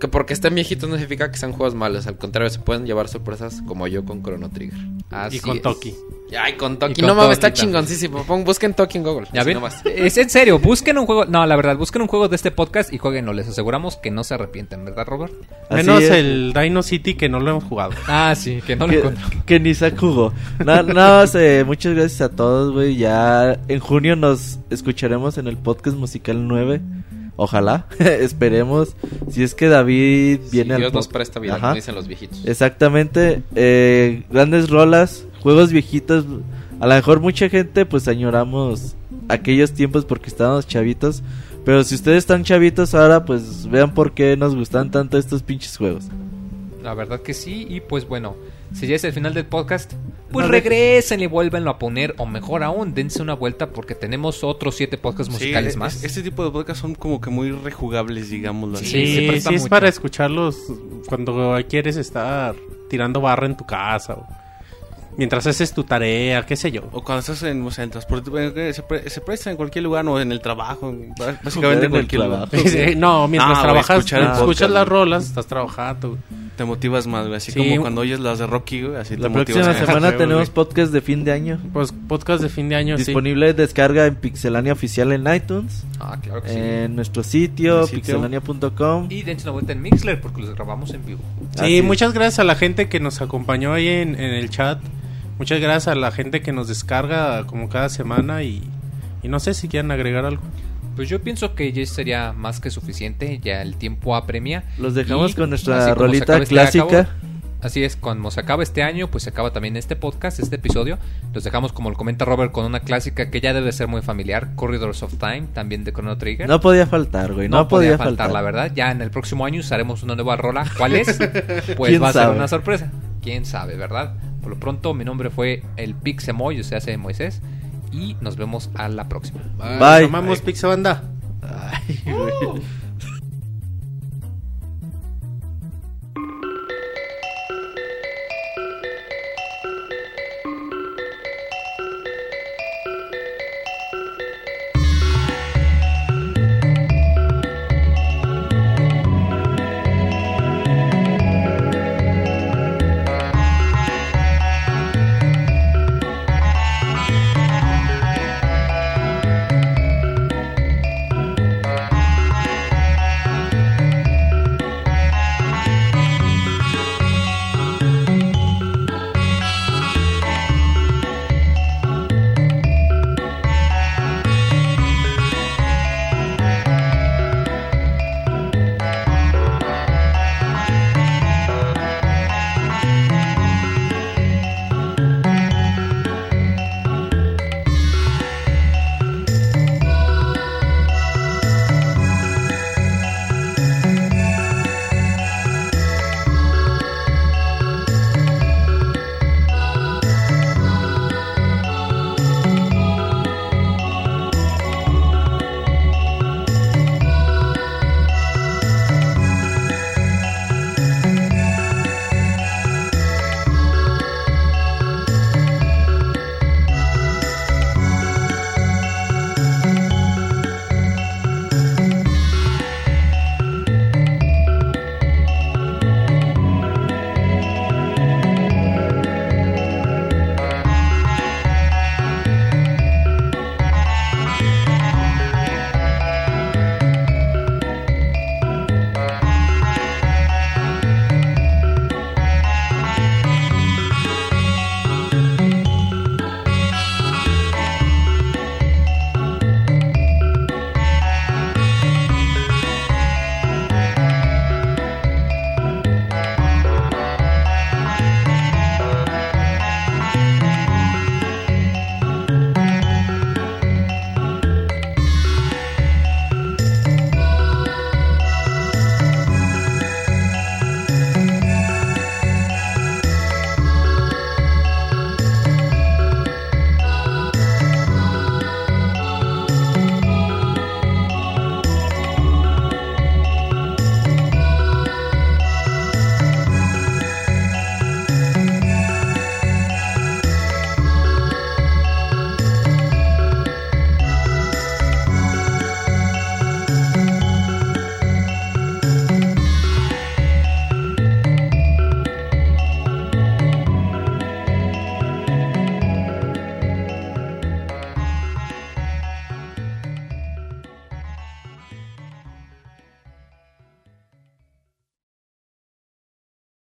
que porque estén viejitos no significa que sean juegos malos, al contrario se pueden llevar sorpresas como yo con Chrono Trigger. Así Y con es. Toki. Ay, con Toki, con no mames, está chingoncísimo. Pon, busquen Toki en Google. Ya ven, es en serio, busquen un juego, no, la verdad, busquen un juego de este podcast y jueguenlo, les aseguramos que no se arrepienten, ¿verdad, Robert? Así Menos es. el Dino City que no lo hemos jugado. Ah, sí, que no lo que, encontramos. que ni se jugó. Nada más, eh, muchas gracias a todos, güey. Ya en junio nos escucharemos en el podcast musical 9. Ojalá, esperemos. Si es que David Si viene al Dios nos presta vida, Ajá. como dicen los viejitos. Exactamente. eh, grandes rolas, juegos viejitos. A lo mejor mucha gente, pues añoramos aquellos tiempos porque estábamos chavitos. Pero si ustedes están chavitos ahora, pues vean por qué nos gustan tanto estos pinches juegos. La verdad que sí, y pues bueno, si ya es el final del podcast, pues No, de- regresen y vuélvenlo a poner, o mejor aún, dense una vuelta porque tenemos otros siete podcasts musicales Sí, más. es- Este tipo de podcasts son como que muy rejugables, digámoslo así. Sí, Sí, se sí, presta es mucho. para escucharlos cuando quieres estar tirando barra en tu casa o mientras haces tu tarea, qué sé yo. O cuando estás en, o sea, en transporte, se, pre- se presta en cualquier lugar o en el trabajo, básicamente en cualquier lugar. Sí, no, mientras Ah, trabajas, escuchar el escuchas podcast, las rolas, estás trabajando. Te motivas más, güey. Así Sí. como cuando oyes las de Rocky, güey, así La te motivas. próxima más. semana tenemos podcast de fin de año. Pues podcast de fin de año, sí. Disponible descarga en Pixelania Oficial en iTunes, Ah, claro que sí. en nuestro sitio, El sitio. pixelania.com. Y dense una vuelta en Mixler porque los grabamos en vivo. Sí, Así es. muchas gracias a la gente que nos acompañó ahí en, en el chat. Muchas gracias a la gente que nos descarga como cada semana y, y no sé si quieren agregar algo. Pues yo pienso que ya sería más que suficiente, ya el tiempo apremia. Los dejamos Y con nuestra como rolita este clásica. acabo- así es, cuando se acaba este año, pues se acaba también este podcast, este episodio. Los dejamos, como lo comenta Robert, con una clásica que ya debe ser muy familiar, Corridors of Time, también de Chrono Trigger. No podía faltar, güey. No, podía, faltar. la verdad. Ya en el próximo año usaremos una nueva rola. ¿Cuál es? Pues ¿Quién va a ser una sorpresa. ¿Quién sabe, verdad? Por lo pronto, mi nombre fue el Pixemoy, o sea, hace Moisés. Y nos vemos a la próxima. Bye. Llamamos Pixabanda. Ay, güey.